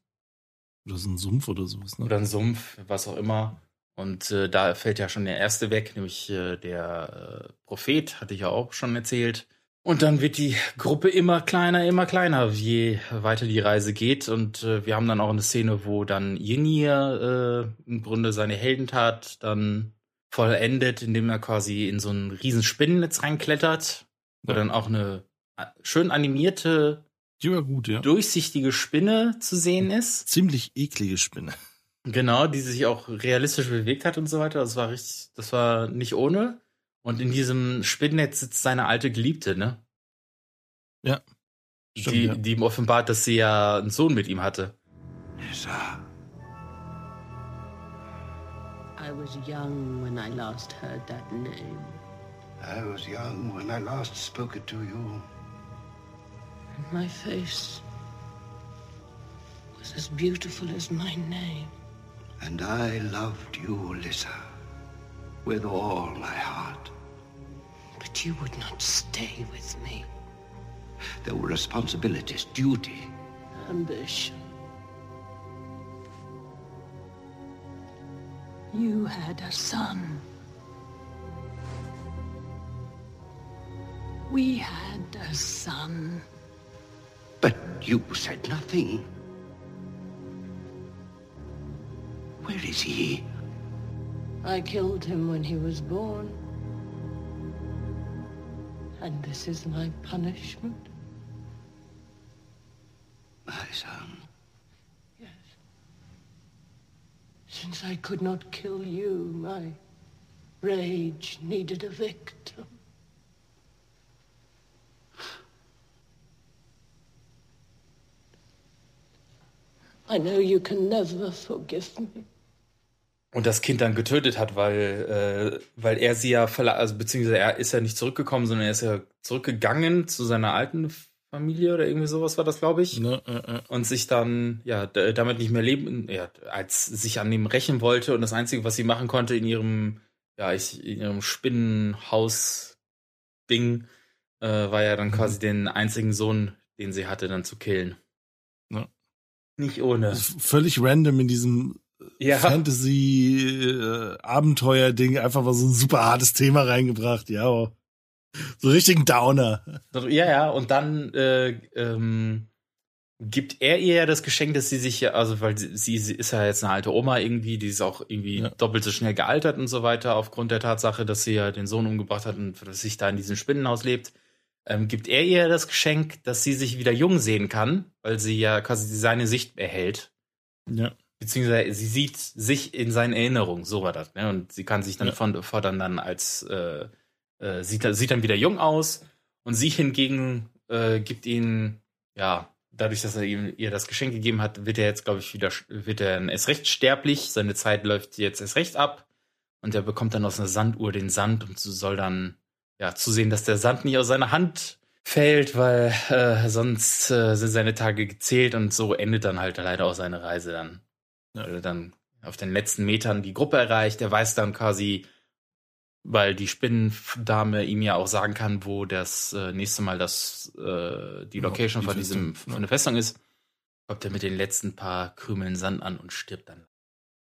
Oder so ein Sumpf oder sowas, ne? oder ein Sumpf, was auch immer. Und äh, da fällt ja schon der erste weg, nämlich äh, der äh, Prophet, hatte ich ja auch schon erzählt. Und dann wird die Gruppe immer kleiner, immer kleiner, je weiter die Reise geht. Und äh, wir haben dann auch eine Szene, wo dann Ynir äh, im Grunde seine Heldentat dann vollendet, indem er quasi in so ein riesen Spinnennetz reinklettert, wo dann auch eine äh, schön animierte, Die war gut, ja. durchsichtige Spinne zu sehen ist. Ziemlich eklige Spinne. Genau, die sich auch realistisch bewegt hat und so weiter. Das war richtig, das war nicht ohne. Und in diesem Spinnennetz sitzt seine alte Geliebte, ne? Ja. Stimmt, die, ja. die ihm offenbart, dass sie ja einen Sohn mit ihm hatte. I was young when I last heard that name. I was young when I last spoke it to you. And my face was as beautiful as my name. And I loved you, Lissa, with all my heart. But you would not stay with me. There were responsibilities, duty. Ambition. You had a son. We had a son. But you said nothing. Where is he? I killed him when he was born. And this is my punishment. My son. Yes. Since I could not kill you, my rage needed a victim. I know you can never forgive me. Und das Kind dann getötet hat, weil, äh, weil er sie ja verla also beziehungsweise er ist ja nicht zurückgekommen, sondern er ist ja zurückgegangen zu seiner alten Familie oder irgendwie sowas war das, glaube ich. Ne, äh, äh. Und sich dann, ja, damit nicht mehr leben, ja, als sich an ihm rächen wollte und das Einzige, was sie machen konnte in ihrem, ja, ich, in ihrem Spinnenhaus-Ding, äh, war ja dann quasi den einzigen Sohn, den sie hatte, dann zu killen. Ja. Nicht ohne. Völlig random in diesem Ja. Fantasy-Abenteuer-Ding einfach mal so ein super hartes Thema reingebracht. Ja, oh. so richtig Downer. Ja, ja, und dann äh, ähm, gibt er ihr ja das Geschenk, dass sie sich ja, also weil sie, sie ist ja jetzt eine alte Oma irgendwie, die ist auch irgendwie doppelt so schnell gealtert und so weiter, aufgrund der Tatsache, dass sie ja den Sohn umgebracht hat und dass sich da in diesem Spinnenhaus lebt. Ähm, gibt er ihr das Geschenk, dass sie sich wieder jung sehen kann, weil sie ja quasi seine Sicht erhält. Ja. beziehungsweise sie sieht sich in seinen Erinnerungen, so war das, ne? Und sie kann sich dann Ja. von fordern dann als äh, äh, sieht, sieht dann wieder jung aus und sie hingegen äh, gibt ihn, ja, dadurch, dass er ihm, ihr das Geschenk gegeben hat, wird er jetzt, glaube ich, wieder, wird er erst recht sterblich. Seine Zeit läuft jetzt erst recht ab. Und er bekommt dann aus einer Sanduhr den Sand und soll dann, ja, zusehen, dass der Sand nicht aus seiner Hand fällt, weil äh, sonst äh, sind seine Tage gezählt und so endet dann halt leider auch seine Reise dann. Weil er dann auf den letzten Metern die Gruppe erreicht. Er weiß dann quasi, weil die Spinnendame ihm ja auch sagen kann, wo das äh, nächste Mal das äh, die Ja, Location die von diesem Festung, von der Festung ist, kommt er mit den letzten paar Krümeln Sand an und stirbt dann.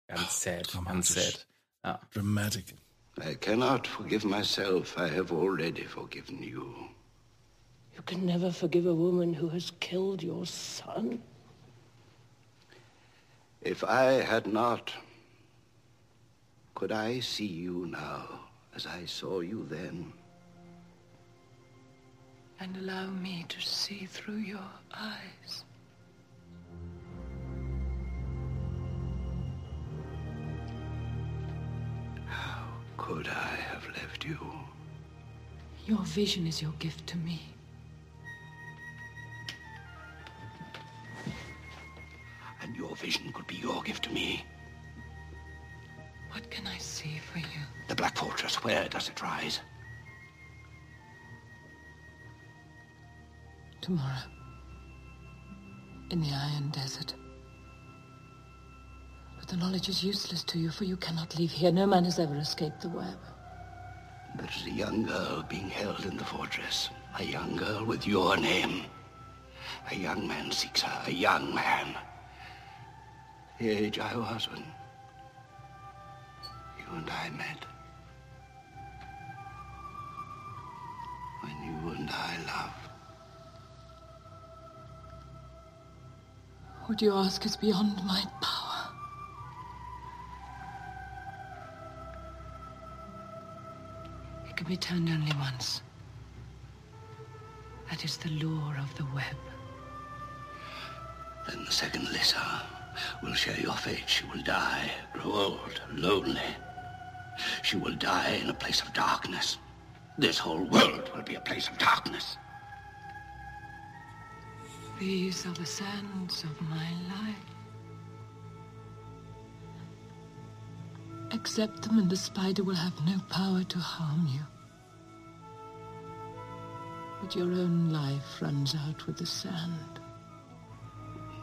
Ganz sad, ganz sad. Ja. Dramatic. I cannot forgive myself. I have already forgiven you. You can never forgive a woman who has killed your son. If I had not, could I see you now as I saw you then? And allow me to see through your eyes. Could I have left you? Your vision is your gift to me. And your vision could be your gift to me. What can I see for you? The Black Fortress, where does it rise? Tomorrow. In the Iron Desert. But the knowledge is useless to you, for you cannot leave here. No man has ever escaped the web. There is a young girl being held in the fortress. A young girl with your name. A young man seeks her. A young man. The age I was when you and I met. When you and I loved. What you ask is beyond my power. Can be turned only once. That is the lure of the web. Then the second Lissa will share your fate. She will die, grow old, lonely. She will die in a place of darkness. This whole world will be a place of darkness. These are the sands of my life. Accept them, and the spider will have no power to harm you. But your own life runs out with the sand.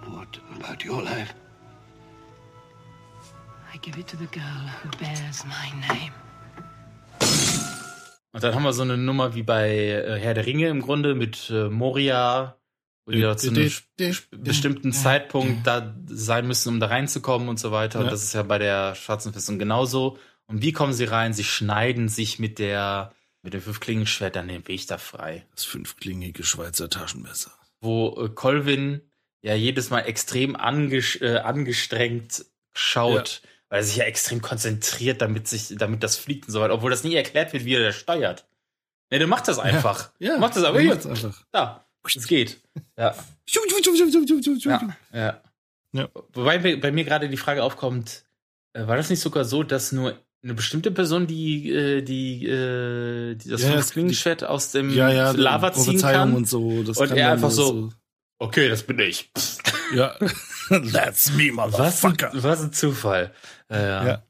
What about your life? I give it to the girl who bears my name. Und dann haben wir so eine Nummer wie bei äh, Herr der Ringe im Grunde mit äh, Moria, da zu einem bestimmten Zeitpunkt da sein müssen, um da reinzukommen und so weiter. Und Ja. das ist ja bei der Schwarzen Festung genauso. Und wie kommen sie rein? Sie schneiden sich mit der mit dem Fünfklingenschwert dann den Weg da frei. Das fünfklingige Schweizer Taschenmesser. Wo äh, Colvin ja jedes Mal extrem anges äh, angestrengt schaut, weil er sich ja extrem konzentriert, damit sich, damit das fliegt und so weiter, obwohl das nie erklärt wird, wie er das steuert. Ne, der macht das einfach. Ja, macht das aber macht's einfach. Da, es geht. Ja. Ja, ja. Ja. Wobei bei, bei mir gerade die Frage aufkommt, äh, war das nicht sogar so, dass nur eine bestimmte Person die, äh, die, äh, die das Ja, Fünfklingenschwert aus dem Ja, ja, Lava ziehen kann? und so, das und kann er einfach so, so- okay, das bin ich. Ja, that's me, Was ein, motherfucker. was ein Zufall. Äh, Ja.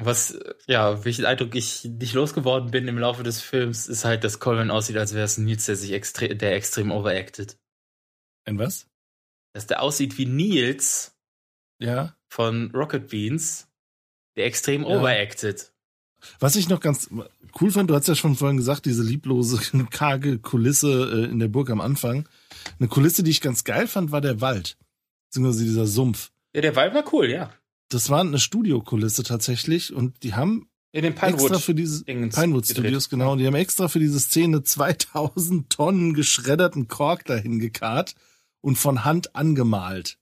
Was, ja, welchen Eindruck ich nicht losgeworden bin im Laufe des Films, ist halt, dass Colin aussieht, als wäre es Nils, der sich extre der extrem overacted. Ein was? Dass der aussieht wie Nils Ja. von Rocket Beans, der extrem Ja. overacted. Was ich noch ganz cool fand, du hast ja schon vorhin gesagt, diese lieblose, karge Kulisse äh, in der Burg am Anfang. Eine Kulisse, die ich ganz geil fand, war der Wald. Beziehungsweise dieser Sumpf. Ja, der Wald war cool, ja. Das war eine Studiokulisse tatsächlich und die haben In den extra Pinewood. für diese Dingens Pinewood gedreht. Studios, genau, und die haben extra für diese Szene 2000 Tonnen geschredderten Kork dahin gekarrt und von Hand angemalt.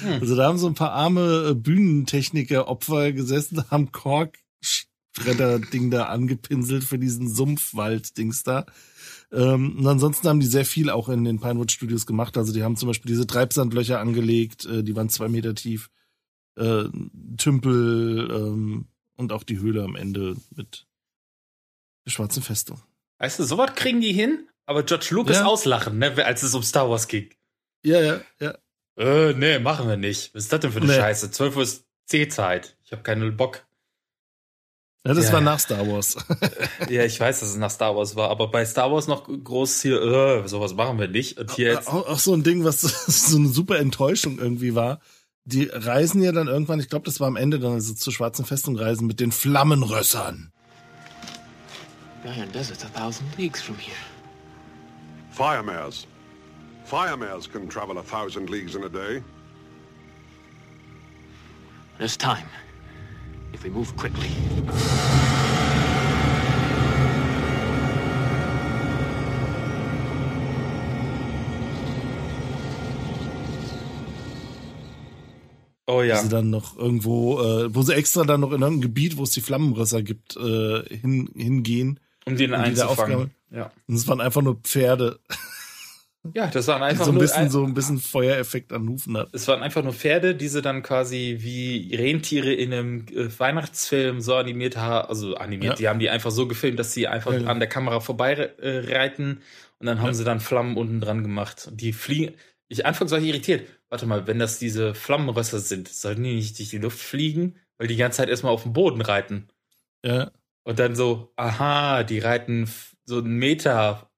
Hm. Also da haben so ein paar arme äh, Bühnentechniker Opfer gesessen, haben Kork Schredder-Ding da angepinselt für diesen Sumpfwald-Dings da. Ähm, und ansonsten haben die sehr viel auch in den Pinewood Studios gemacht. Also die haben zum Beispiel diese Treibsandlöcher angelegt, äh, die waren zwei Meter tief. Äh, Tümpel ähm, und auch die Höhle am Ende mit der schwarzen Festung. Weißt du, sowas kriegen die hin, aber George Lucas Ja. auslachen, ne, als es um Star Wars ging. Ja, ja, ja. Äh, nee, machen wir nicht. Was ist das denn für eine Nee. Scheiße? 12 Uhr ist C-Zeit. Ich habe keinen Bock. Ja, das Ja, war nach Star Wars. Ja, ich weiß, dass es nach Star Wars war, aber bei Star Wars noch groß hier, äh, sowas machen wir nicht. Und hier jetzt, auch, auch so ein Ding, was so eine super Enttäuschung irgendwie war. Die reisen ja dann irgendwann, ich glaube, das war am Ende dann, also zur schwarzen Festung reisen mit den Flammenrössern. Iron Desert's a thousand leagues from here. Firemares. Firemares can travel a thousand leagues in a day. There's time. If we move quickly. Oh Wo ja. sie dann noch irgendwo, äh, wo sie extra dann noch in irgendeinem Gebiet, wo es die Flammenrösser gibt, äh, hin, hingehen. Um den um einzufangen. Ja. Und es waren einfach nur Pferde. Ja, das waren einfach so ein nur bisschen, ein- so ein bisschen Feuereffekt an Hufen hat. Es waren einfach nur Pferde, die sie dann quasi wie Rentiere in einem äh, Weihnachtsfilm so animiert haben, also animiert, Ja. die haben die einfach so gefilmt, dass sie einfach Ja, an der Kamera vorbei äh, reiten und dann haben Ja. sie dann Flammen unten dran gemacht. Die fliegen. Ich anfangs war ich irritiert. Warte mal, wenn das diese Flammenrösser sind, sollten die nicht durch die Luft fliegen, weil die ganze Zeit erstmal auf dem Boden reiten. Ja. Und dann so, aha, die reiten so einen Meter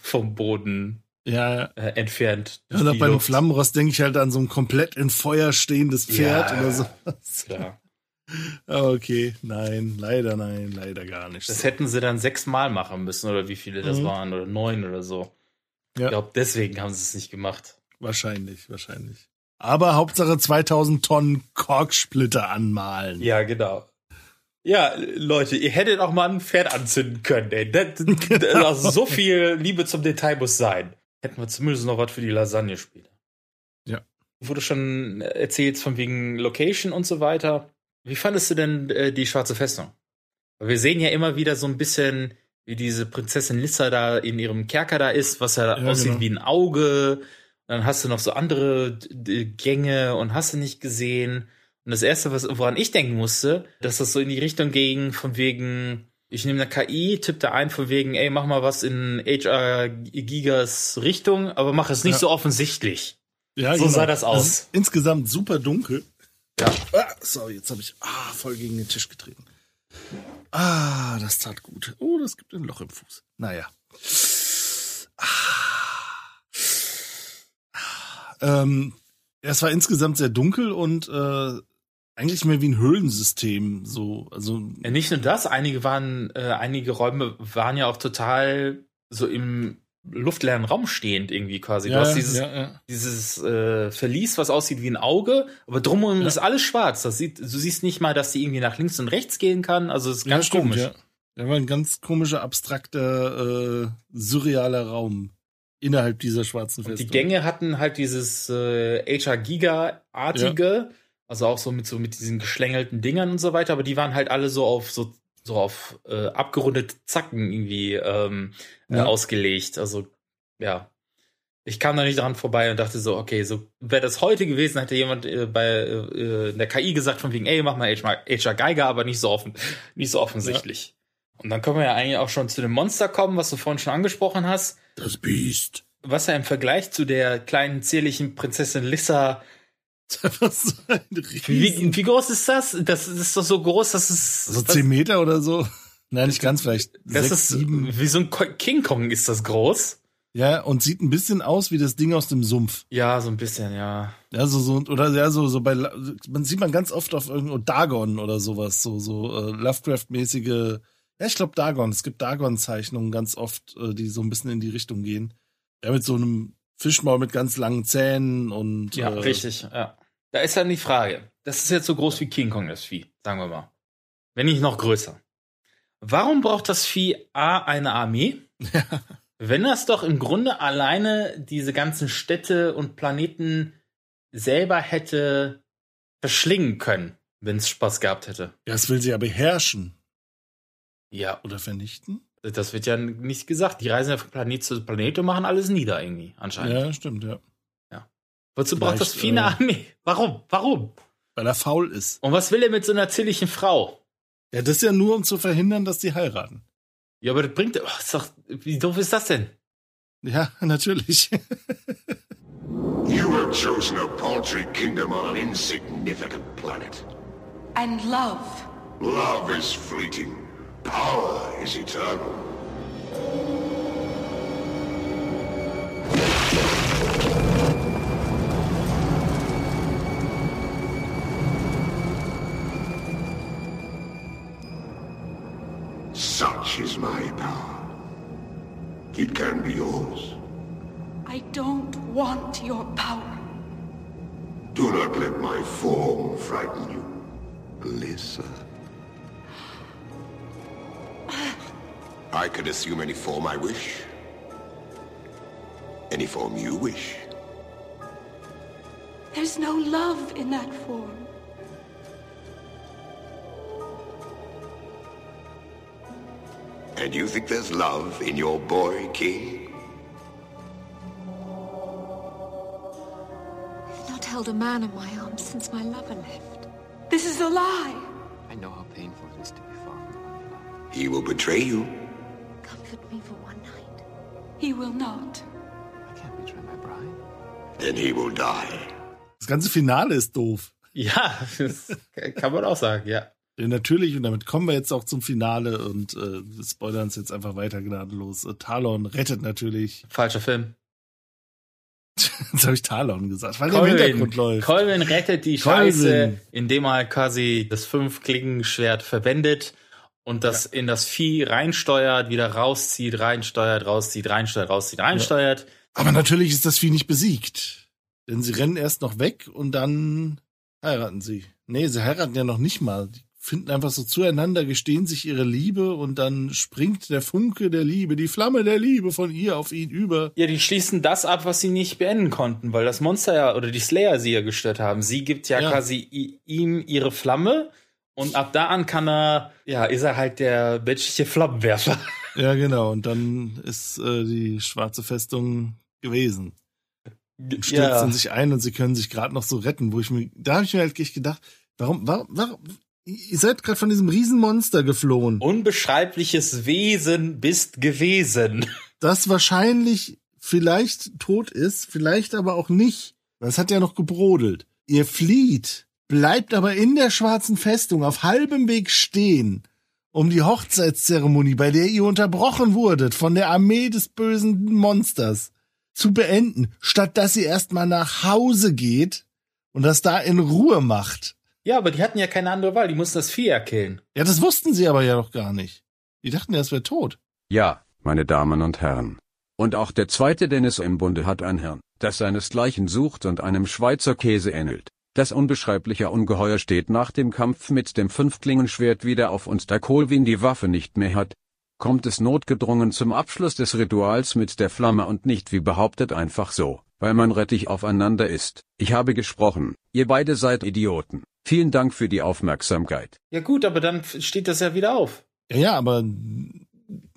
vom Boden Ja, ja. äh, entfernt. Ja, und auch die bei dem Luft. Flammenrost denke ich halt an so ein komplett in Feuer stehendes Pferd Ja, oder so. Klar. Aber okay, nein, leider nein, leider gar nicht. Das hätten sie dann sechsmal machen müssen, oder wie viele das Mhm. waren, oder neun oder so. Ja. Ich glaube, deswegen haben sie es nicht gemacht. Wahrscheinlich, wahrscheinlich. Aber Hauptsache 2000 Tonnen Korksplitter anmalen. Ja, genau. Ja, Leute, ihr hättet auch mal ein Pferd anzünden können, ey. Das, das, also so viel Liebe zum Detail muss sein. Hätten wir zumindest noch was für die Lasagne später. Ja. Wurde schon erzählt von wegen Location und so weiter. Wie fandest du denn äh, die Schwarze Festung? Wir sehen ja immer wieder so ein bisschen, wie diese Prinzessin Lissa da in ihrem Kerker da ist, was ja, Ja, aussieht genau. wie ein Auge. Dann hast du noch so andere d- Gänge und hast du nicht gesehen. Und das erste, was, woran ich denken musste, dass das so in die Richtung ging, von wegen, ich nehme eine KI, tippe da ein, von wegen, ey, mach mal was in HR Gigas Richtung, aber mach es nicht Ja. so offensichtlich. Ja, so genau. sah das aus. ist insgesamt super dunkel. Ja. Ah, sorry, jetzt habe ich ah, voll gegen den Tisch getreten. Ah, das tat gut. Oh, das gibt ein Loch im Fuß. Naja. Ähm, es war insgesamt sehr dunkel und äh, eigentlich mehr wie ein Höhlensystem. So, also Ja, nicht nur das, einige waren, äh, einige Räume waren ja auch total so im luftleeren Raum stehend irgendwie quasi. Ja, du hast dieses, ja, ja. dieses äh, Verlies, was aussieht wie ein Auge, aber drumherum ist alles schwarz. Das sieht, du siehst nicht mal, dass die irgendwie nach links und rechts gehen kann. Also es ist ganz stimmt, komisch. Ja. War ein ganz komischer, abstrakter, äh, surrealer Raum innerhalb dieser schwarzen Und die Festung. Gänge hatten halt dieses äh, HR Giga-artige, also auch so mit so mit diesen geschlängelten Dingern und so weiter, aber die waren halt alle so auf so so auf äh, abgerundete Zacken irgendwie ähm, äh, Ja. ausgelegt. Also ja, ich kam da nicht dran vorbei und dachte so, okay, so wäre das heute gewesen, hätte jemand äh, bei äh, in der KI gesagt von wegen, ey, mach mal HR Geiger, aber nicht so offen, nicht so offensichtlich. Und dann können wir ja eigentlich auch schon zu dem Monster kommen, was du vorhin schon angesprochen hast. Das Biest. Was ja im Vergleich zu der kleinen, zierlichen Prinzessin Lissa. wie, wie groß ist das? Das ist doch so groß, dass es. So 10 Meter oder so? Nein, nicht ganz, vielleicht Das sechs, ist sieben. wie so ein King Kong ist das groß. Ja, und sieht ein bisschen aus wie das Ding aus dem Sumpf. Ja, so ein bisschen, ja. Ja, so, so, oder ja, so, so bei, man sieht man ganz oft auf irgendwo Dagon oder sowas, so, so, äh, Lovecraft-mäßige, ja, ich glaube Dagon, es gibt Dagon-Zeichnungen ganz oft, äh, die so ein bisschen in die Richtung gehen. Ja, mit so einem Fischmaul mit ganz langen Zähnen und, Ja, äh, richtig, ja. Da ist dann die Frage. Das ist jetzt so groß wie King Kong, das Vieh, sagen wir mal. Wenn nicht noch größer. Warum braucht das Vieh A eine Armee? Wenn das doch im Grunde alleine diese ganzen Städte und Planeten selber hätte verschlingen können, wenn es Spaß gehabt hätte. Ja, das will sie ja beherrschen. Ja. Oder vernichten? Das wird ja nicht gesagt. Die reisen ja von Planet zu Planet und machen alles nieder irgendwie, anscheinend. Ja, stimmt, ja. Wozu braucht das Vielleicht, Vieh eine äh, Armee? Warum? Warum? Weil er faul ist. Und was will er mit so einer zierlichen Frau? Ja, das ist ja nur, um zu verhindern, dass die heiraten. Ja, aber das bringt. Oh, ist doch, wie doof ist das denn? Ja, natürlich. You have chosen a paltry kingdom on an insignificant planet. And love. Love is fleeting. Power is eternal. Such is my power. It can be yours. I don't want your power. Do not let my form frighten you. Alyssa. I could assume any form I wish. Any form you wish. There's no love in that form. And you think there's love in your boy, King? I've not held a man in my arms since my lover left. This is a lie. I know how painful it is to be far from the one you love. He will betray you. Comfort me for one night. He will not. I can't betray my bride. Then he will die. Das ganze Finale ist doof. Ja, das kann man auch sagen, ja. Ja, natürlich, und damit kommen wir jetzt auch zum Finale und äh, wir spoilern es jetzt einfach weiter gnadenlos. Äh, Talon rettet natürlich. Falscher Film. Jetzt habe ich Talon gesagt, weil der im Hintergrund Colvin, läuft. Colvin rettet die Colvin. Scheiße, indem er quasi das Fünf-Klingen-Schwert verwendet und das in das Vieh reinsteuert, wieder rauszieht, reinsteuert, rauszieht, reinsteuert, rauszieht, reinsteuert. Aber natürlich ist das Vieh nicht besiegt. Denn sie rennen erst noch weg und dann heiraten sie. Nee, sie heiraten ja noch nicht mal. Die finden einfach so zueinander, gestehen sich ihre Liebe und dann springt der Funke der Liebe, die Flamme der Liebe von ihr auf ihn über. Ja, die schließen das ab, was sie nicht beenden konnten, weil das Monster ja oder die Slayer sie ja gestört haben. Sie gibt ja, Ja. quasi ihm ihre Flamme und ab da an kann er, ja, ist er halt der menschliche Flammenwerfer. Ja, genau. Und dann ist äh, die schwarze Festung gewesen. Und stürzen Ja. sich ein und sie können sich gerade noch so retten, wo ich mir, da habe ich mir halt echt gedacht, warum, warum, warum, ihr seid gerade von diesem Riesenmonster geflohen. Unbeschreibliches Wesen bist gewesen. Das wahrscheinlich vielleicht tot ist, vielleicht aber auch nicht. Das hat ja noch gebrodelt. Ihr flieht, bleibt aber in der schwarzen Festung auf halbem Weg stehen, um die Hochzeitszeremonie, bei der ihr unterbrochen wurdet von der Armee des bösen Monsters, zu beenden, statt dass ihr erstmal nach Hause geht und das da in Ruhe macht. Ja, aber die hatten ja keine andere Wahl, die mussten das Vieh ja killen. Ja, das wussten sie aber ja noch gar nicht. Die dachten, ja, es wäre tot. Ja, meine Damen und Herren. Und auch der zweite Dennis im Bunde hat ein Hirn, das seinesgleichen sucht und einem Schweizer Käse ähnelt. Das unbeschreibliche Ungeheuer steht nach dem Kampf mit dem Fünfklingenschwert wieder auf und da Colvin die Waffe nicht mehr hat, kommt es notgedrungen zum Abschluss des Rituals mit der Flamme und nicht wie behauptet einfach so, weil man rettig aufeinander ist. Ich habe gesprochen, ihr beide seid Idioten. Vielen Dank für die Aufmerksamkeit. Ja gut, aber dann steht das ja wieder auf. Ja, ja, aber,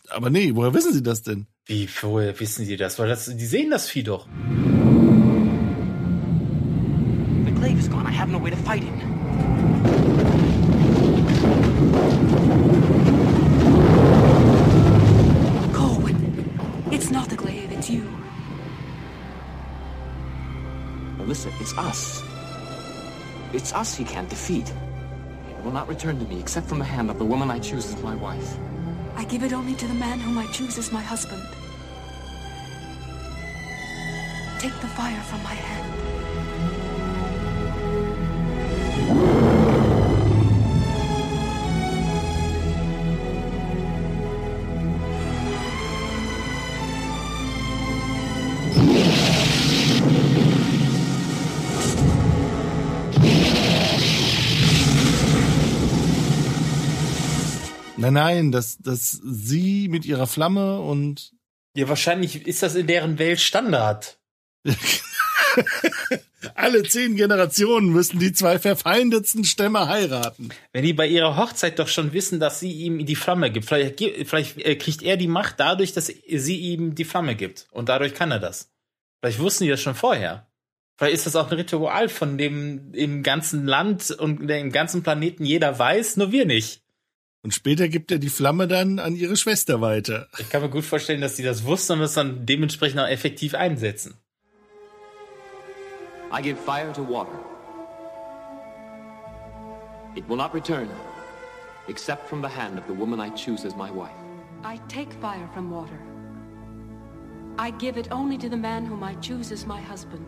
aber nee, woher wissen sie das denn? Wie, woher wissen die das? Weil das, die sehen das Vieh doch. Have no way to fight him. Colwyn, it's not the glaive, it's you. Alyssa, it's us. It's us he can't defeat. It will not return to me except from the hand of the woman I choose as my wife. I give it only to the man whom I choose as my husband. Take the fire from my hand. Nein, nein, dass, dass sie mit ihrer Flamme und Ja, wahrscheinlich ist das in deren Welt Standard. Alle zehn Generationen müssen die zwei verfeindetsten Stämme heiraten. Wenn die bei ihrer Hochzeit doch schon wissen, dass sie ihm die Flamme gibt, vielleicht, vielleicht äh, kriegt er die Macht dadurch, dass sie ihm die Flamme gibt. Und dadurch kann er das. Vielleicht wussten die das schon vorher. Vielleicht ist das auch ein Ritual, von dem im ganzen Land und im ganzen Planeten jeder weiß, nur wir nicht. Und später gibt er die Flamme dann an ihre Schwester weiter. Ich kann mir gut vorstellen, dass die das wussten und das dann dementsprechend auch effektiv einsetzen. I give fire to water. It will not return, except from the hand of the woman I choose as my wife. I take fire from water. I give it only to the man whom I choose as my husband.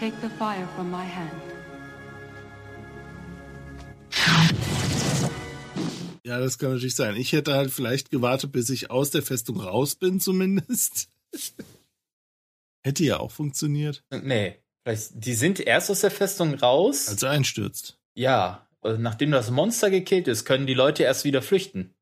Take the fire from my hand. Ja, das kann natürlich sein. Ich hätte halt vielleicht gewartet, bis ich aus der Festung raus bin, zumindest. hätte ja auch funktioniert. Nee, vielleicht, die sind erst aus der Festung raus. Als er einstürzt. Ja, nachdem das Monster gekillt ist, können die Leute erst wieder flüchten.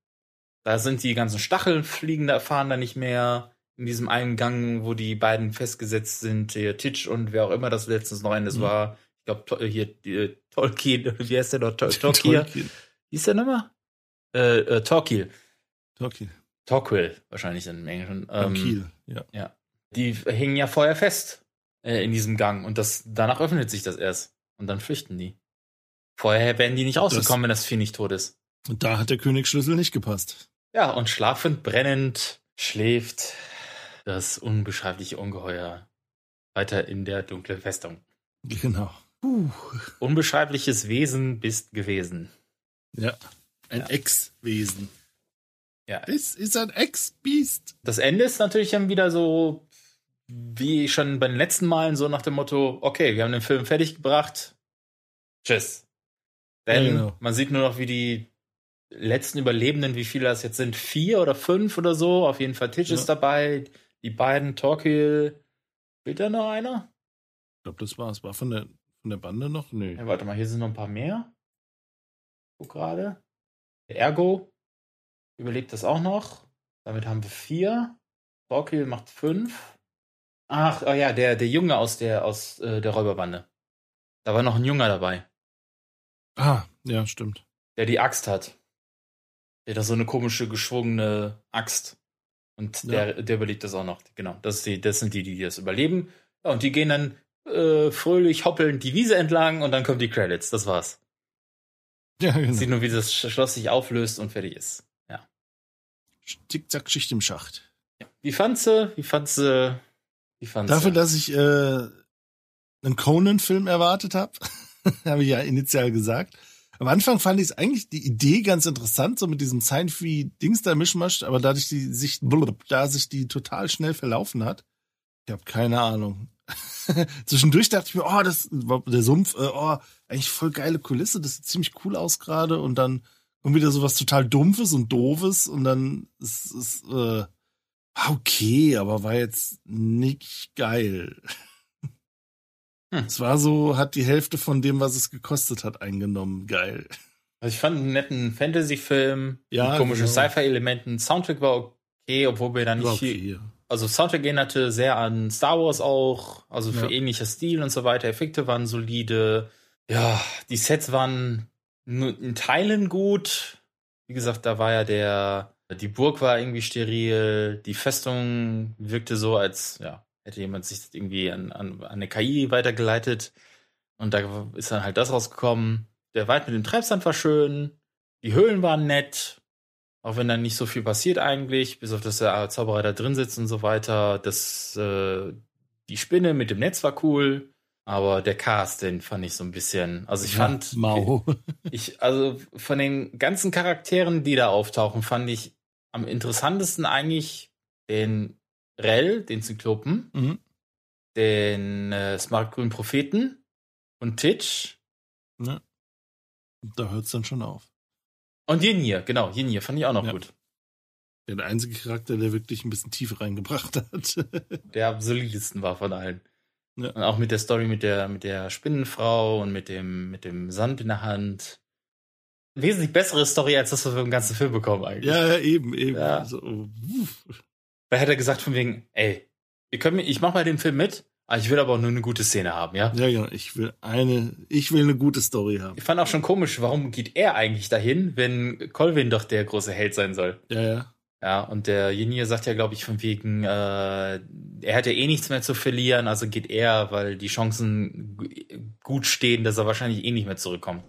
Da sind die ganzen Stacheln fliegen, da fahren da nicht mehr. In diesem einen Gang, wo die beiden festgesetzt sind, hier Titch und wer auch immer das letztens noch eines Mhm. war. Ich glaube, hier äh, Tolkien, wie heißt der noch? Tol Tolkien. Wie ist der nochmal? Äh, äh, Torquil. Torquil. Torquil, wahrscheinlich im Englischen. Ähm, Kiel, ja. ja. Die hängen ja vorher fest äh, in diesem Gang und das danach öffnet sich das erst. Und dann flüchten die. Vorher wären die nicht rausgekommen, wenn das Vieh nicht tot ist. Und da hat der Königsschlüssel nicht gepasst. Ja, und schlafend, brennend schläft das unbeschreibliche Ungeheuer weiter in der dunklen Festung. Genau. Puh. Unbeschreibliches Wesen bist gewesen. Ja. Ein Ex-Wesen. Ja. Das ist ein Ex-Biest. Das Ende ist natürlich dann wieder so, wie schon bei den letzten Malen, so nach dem Motto, okay, wir haben den Film fertiggebracht. Tschüss. Denn Ja, genau. man sieht nur noch, wie die letzten Überlebenden, wie viele das jetzt sind, vier oder fünf oder so. Auf jeden Fall Titch Ja. ist dabei. Die beiden, Torquil. Fehlt da noch einer? Ich glaube, das war's. War von der, von der Bande noch? Nee. Ja, warte mal, hier sind noch ein paar mehr. Guck gerade. Der Ergo überlebt das auch noch. Damit haben wir vier. Torquil macht fünf. Ach, oh ja, der, der Junge aus der, aus äh, der Räuberbande. Da war noch ein Junger dabei, Ah, ja, stimmt. der die Axt hat. Der hat da so eine komische, geschwungene Axt. Und Ja. der, der überlebt das auch noch. Genau, das, die, das sind die, die das überleben. Ja, und die gehen dann äh, fröhlich hoppelnd die Wiese entlang und dann kommen die Credits. Das war's. Ja, genau. Sieht nur, wie das Schloss sich auflöst und fertig ist. Ja. Zickzack, Schicht im Schacht. Wie fandst du? Wie fandst du? Wie fandst Dafür, dass ich äh, einen Conan-Film erwartet habe, habe ich ja initial gesagt. Am Anfang fand ich eigentlich die Idee ganz interessant, so mit diesem Sci-Fi-Dings da Mischmasch, aber dadurch die sich, blub, da sich die total schnell verlaufen hat, ich habe keine Ahnung. Zwischendurch dachte ich mir, oh, das war der Sumpf, äh, oh, eigentlich voll geile Kulisse, das sieht ziemlich cool aus gerade und dann kommt wieder sowas total Dumpfes und Doofes und dann ist es äh, war okay, aber war jetzt nicht geil. Hm. Es war so, hat die Hälfte von dem, was es gekostet hat, eingenommen. Geil. Also ich fand einen netten Fantasy-Film, Ja, mit komischen genau. Sci-Fi-Elementen. Soundtrack war okay, obwohl wir da nicht viel. okay, ja. Also Soundtrack erinnerte sehr an Star Wars auch, also für Ja. ähnlicher Stil und so weiter. Effekte waren solide. Ja, die Sets waren nur in Teilen gut. Wie gesagt, da war ja der, die Burg war irgendwie steril, die Festung wirkte so, als ja, hätte jemand sich das irgendwie an, an, an eine KI weitergeleitet. Und da ist dann halt das rausgekommen. Der Wald mit dem Treibsand war schön, die Höhlen waren nett, auch wenn da nicht so viel passiert eigentlich, bis auf dass der Zauberer da drin sitzt und so weiter. Das, äh, die Spinne mit dem Netz war cool, aber der Cast, den fand ich so ein bisschen. Also ich Ja, fand. mau. Ich, also von den ganzen Charakteren, die da auftauchen, fand ich am interessantesten eigentlich den Rell, den Zyklopen, Mhm. den äh, smartgrünen Propheten und Titch Ne? Da hört's dann schon auf. und Yenir, genau, Yenir fand ich auch noch Ja. gut. Der einzige Charakter, der wirklich ein bisschen Tiefe reingebracht hat. Der am solidesten war von allen. Ja. Und auch mit der Story mit der, mit der Spinnenfrau und mit dem, mit dem Sand in der Hand. wesentlich bessere Story, als das, was wir im ganzen Film bekommen eigentlich. Ja, ja, eben, eben. Ja. So, uff. Weil hätte er gesagt von wegen, ey, ihr könnt mir, ich mach mal den Film mit, aber ich will aber auch nur eine gute Szene haben, ja? ja, genau. Ich will eine, ich will eine gute Story haben. Ich fand auch schon komisch, warum geht er eigentlich dahin, wenn Colvin doch der große Held sein soll? Ja, ja. Ja, und der Jinir sagt ja, glaube ich, von wegen, äh, er hat ja eh nichts mehr zu verlieren, also geht er, weil die Chancen gu- gut stehen, dass er wahrscheinlich eh nicht mehr zurückkommt.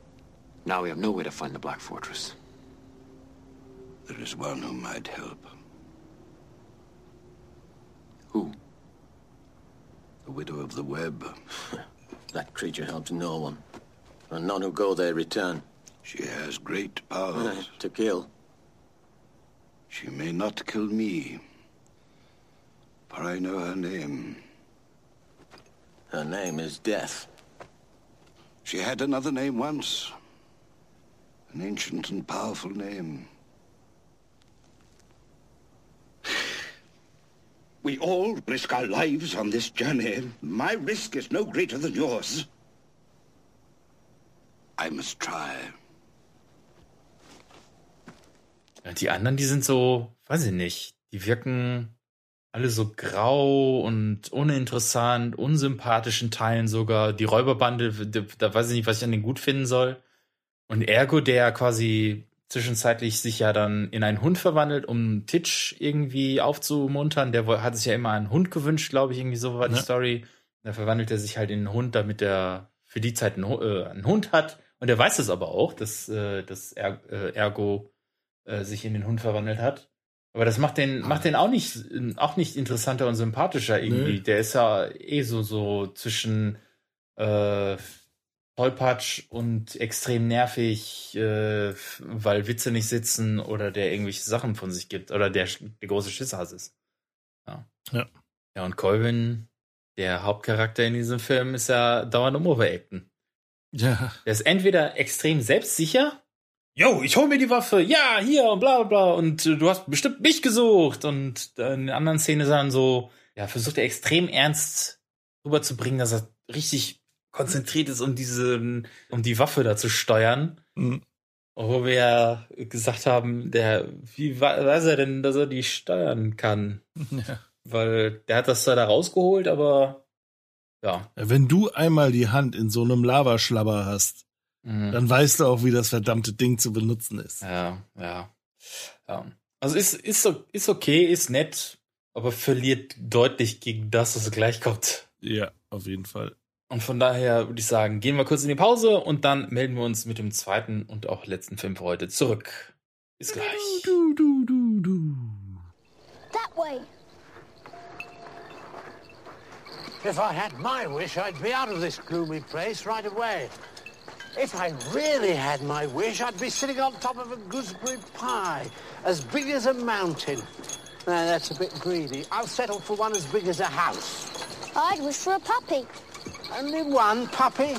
Now we have no way to find the Black Fortress. There is one who might help. Who? The widow of the web. That creature helps no one. And none who go there return. She has great powers. to kill. She may not kill me, for I know her name. Her name is Death. She had another name once. An ancient and powerful name. We all risk our lives on this journey. My risk is no greater than yours. I must try. Die anderen, die sind so, weiß ich nicht, die wirken alle so grau und uninteressant, unsympathisch in Teilen sogar. Die Räuberbande, da weiß ich nicht, was ich an denen gut finden soll. Und Ergo, der quasi zwischenzeitlich sich ja dann in einen Hund verwandelt, um Titch irgendwie aufzumuntern. Der hat sich ja immer einen Hund gewünscht, glaube ich, irgendwie so war die Ja. Story. Da verwandelt er sich halt in einen Hund, damit er für die Zeit einen, äh, einen Hund hat. Und er weiß es aber auch, dass, äh, dass er, äh, Ergo äh, sich in den Hund verwandelt hat. Aber das macht den, macht den auch nicht, auch nicht interessanter und sympathischer irgendwie. Nee. Der ist ja eh so, so zwischen äh, tollpatsch und extrem nervig, äh, weil Witze nicht sitzen oder der irgendwelche Sachen von sich gibt oder der, der große Schisshass ist. Ja. Ja. Ja, und Colvin, der Hauptcharakter in diesem Film, ist ja dauernd um Overacten. Ja. Der ist entweder extrem selbstsicher, yo, ich hol mir die Waffe, ja, hier und bla bla bla und äh, du hast bestimmt mich gesucht und äh, in der anderen Szene ist er dann so, ja, versucht er extrem ernst rüberzubringen, dass er richtig konzentriert ist, um diese, um die Waffe da zu steuern. Mhm. Obwohl wir ja gesagt haben, der, wie weiß er denn, dass er die steuern kann? Ja. Weil der hat das zwar da rausgeholt, aber ja. Wenn du einmal die Hand in so einem Lavaschlabber hast, Mhm. dann weißt du auch, wie das verdammte Ding zu benutzen ist. Ja, ja. ja. Also ist, ist, ist okay, ist nett, aber verliert deutlich gegen das, was gleich kommt. Ja, auf jeden Fall. Und von daher würde ich sagen, gehen wir kurz in die Pause und dann melden wir uns mit dem zweiten und auch letzten Film für heute zurück. Bis gleich. Du, du, du, du. That way. If I had my wish, I'd be out of this gloomy place right away. If I really had my wish, I'd be sitting on top of a gooseberry pie, as big as a mountain. Now, that's a bit greedy. I'll settle for one as big as a house. I'd wish for a puppy. Only one puppy?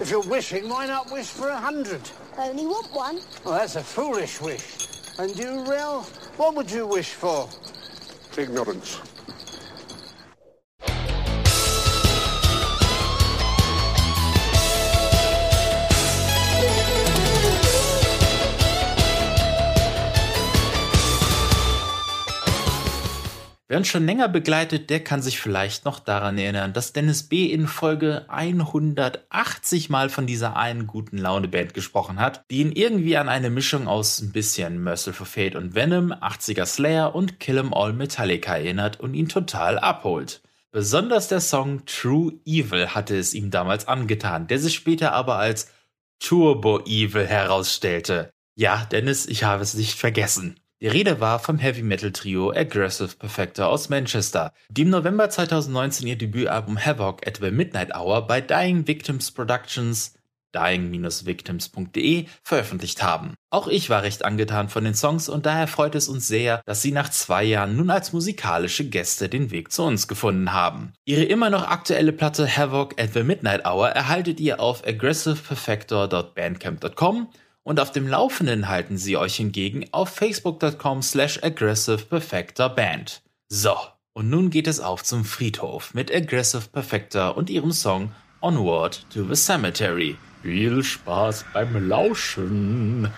If you're wishing, why not wish for a hundred? I only want one. Well, that's a foolish wish. And you, Rill, what would you wish for? Ignorance. Wer uns schon länger begleitet, der kann sich vielleicht noch daran erinnern, dass Dennis B. in Folge 180 Mal von dieser einen guten Laune-Band gesprochen hat, die ihn irgendwie an eine Mischung aus ein bisschen Merciful Fate und Venom, 80er Slayer und Kill 'em All Metallica erinnert und ihn total abholt. Besonders der Song True Evil hatte es ihm damals angetan, der sich später aber als Turbo Evil herausstellte. Ja, Dennis, ich habe es nicht vergessen. Die Rede war vom Heavy Metal Trio Aggressive Perfector aus Manchester, die im November 2019 ihr Debütalbum Havoc at the Midnight Hour bei Dying Victims Productions dying-victims.de veröffentlicht haben. Auch ich war recht angetan von den Songs und daher freut es uns sehr, dass sie nach zwei Jahren nun als musikalische Gäste den Weg zu uns gefunden haben. Ihre immer noch aktuelle Platte Havoc at the Midnight Hour erhaltet ihr auf aggressiveperfector.bandcamp.com und auf dem Laufenden halten sie euch hingegen auf facebook.com slash aggressiveperfectorband. So, und nun geht es auf zum Friedhof mit Aggressive Perfector und ihrem Song Onward to the Cemetery. Viel Spaß beim Lauschen.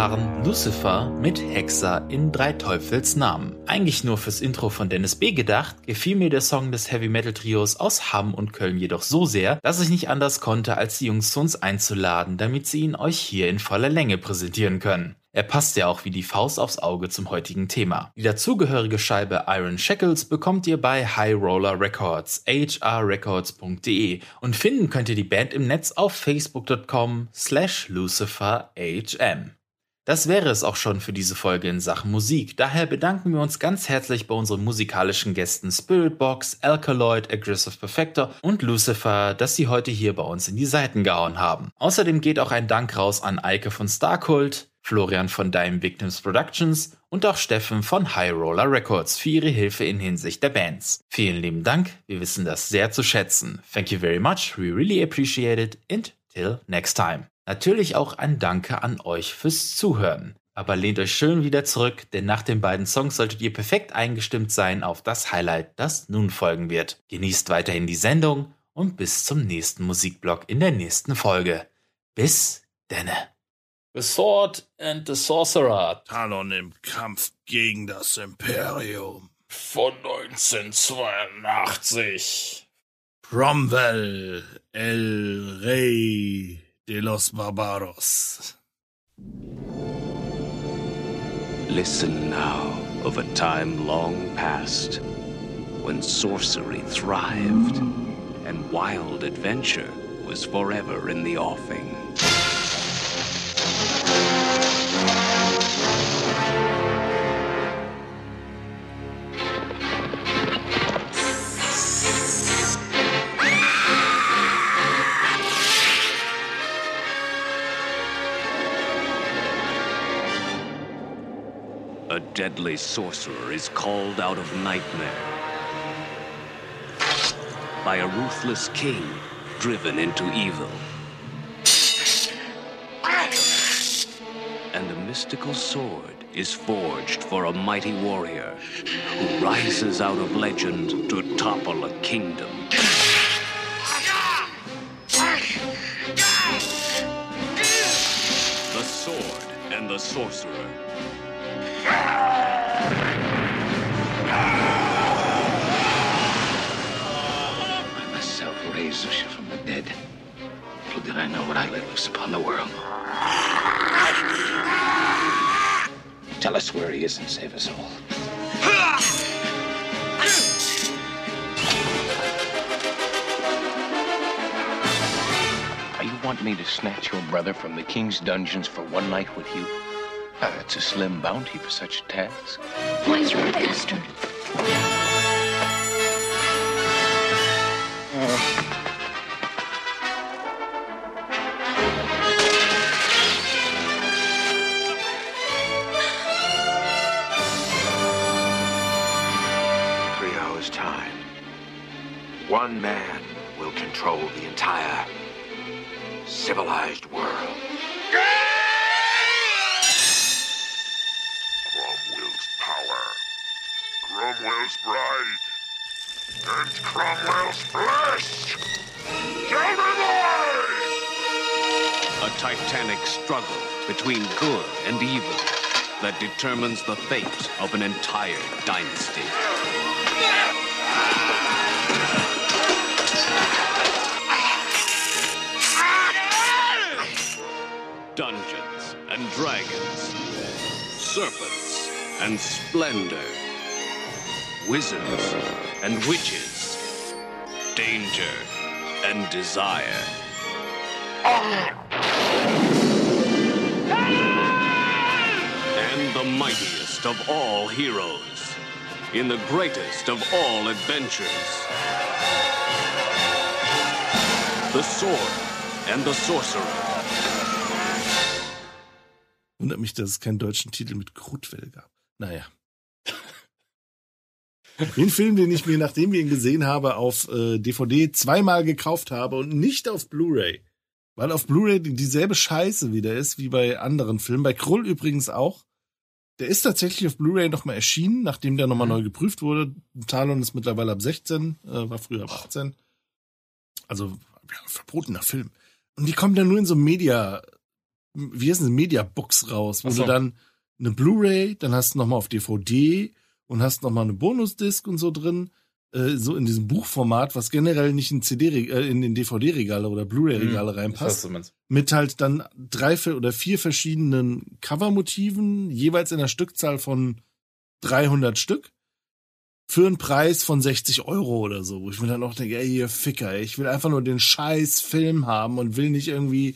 Waren Lucifer mit Hexer in Drei Teufels Namen. Eigentlich nur fürs Intro von Dennis B. gedacht, gefiel mir der Song des Heavy Metal Trios aus Hamm und Köln jedoch so sehr, dass ich nicht anders konnte, als die Jungs zu uns einzuladen, damit sie ihn euch hier in voller Länge präsentieren können. Er passt ja auch wie die Faust aufs Auge zum heutigen Thema. Die dazugehörige Scheibe Iron Shackles bekommt ihr bei High Roller Records, hrrecords.de und finden könnt ihr die Band im Netz auf facebook.com slash luciferhm. Das wäre es auch schon für diese Folge in Sachen Musik. Daher bedanken wir uns ganz herzlich bei unseren musikalischen Gästen Spiritbox, Alkaloid, Aggressive Perfector und Lucifer, dass sie heute hier bei uns in die Seiten gehauen haben. Außerdem geht auch ein Dank raus an Eike von Starcult, Florian von Dime Victims Productions und auch Steffen von High Roller Records für ihre Hilfe in Hinsicht der Bands. Vielen lieben Dank, wir wissen das sehr zu schätzen. Thank you very much, we really appreciate it and till next time. Natürlich auch ein Danke an euch fürs Zuhören. Aber lehnt euch schön wieder zurück, denn nach den beiden Songs solltet ihr perfekt eingestimmt sein auf das Highlight, das nun folgen wird. Genießt weiterhin die Sendung und bis zum nächsten Musikblock in der nächsten Folge. Bis denne. The Sword and the Sorcerer. Talon im Kampf gegen das Imperium. Von 1982. Cromwell, El Rey de los Barbaros. Listen now of a time long past when sorcery thrived and wild adventure was forever in the offing. Deadly sorcerer is called out of nightmare by a ruthless king driven into evil. And a mystical sword is forged for a mighty warrior who rises out of legend to topple a kingdom. The sword and the sorcerer. I myself raised Zusha from the dead. Little did I know what I let loose upon the world. Tell us where he is and save us all. You want me to snatch your brother from the king's dungeons for one night with you? Ah, that's a slim bounty for such a task. Miserable bastard. Three hours' time. One man will control the entire civilized world. Cromwell's bride, and Cromwell's flesh. Tell me why! A titanic struggle between good and evil that determines the fate of an entire dynasty. Dungeons and dragons, serpents and splendor, wizards and witches, danger and desire. And the mightiest of all heroes in the greatest of all adventures. The Sword and the Sorcerer. Wundert mich, dass es keinen deutschen Titel mit Krutwell gab. Naja. Den Film, den ich mir, nachdem wir ihn gesehen habe, auf äh, DVD zweimal gekauft habe und nicht auf Blu-ray. Weil auf Blu-ray dieselbe Scheiße wieder ist wie bei anderen Filmen. Bei Krull übrigens auch. Der ist tatsächlich auf Blu-ray nochmal erschienen, nachdem der nochmal neu geprüft wurde. Talon ist mittlerweile ab 16, äh, war früher ab 18. Also, ja, verbotener Film. Und die kommen dann nur in so Media wie heißt das, Mediabooks raus, wo so. du dann eine Blu-ray, dann hast du nochmal auf DVD und hast nochmal eine Bonusdisk und so drin, äh, so in diesem Buchformat, was generell nicht in CD, äh, in den DVD-Regale oder Blu-ray-Regale Hm, weiß, reinpasst. Mit halt dann drei oder vier verschiedenen Covermotiven, jeweils in einer Stückzahl von 300 Stück. Für einen Preis von 60 Euro oder so, wo ich mir dann auch denke, ey, ihr Ficker, ich will einfach nur den scheiß Film haben und will nicht irgendwie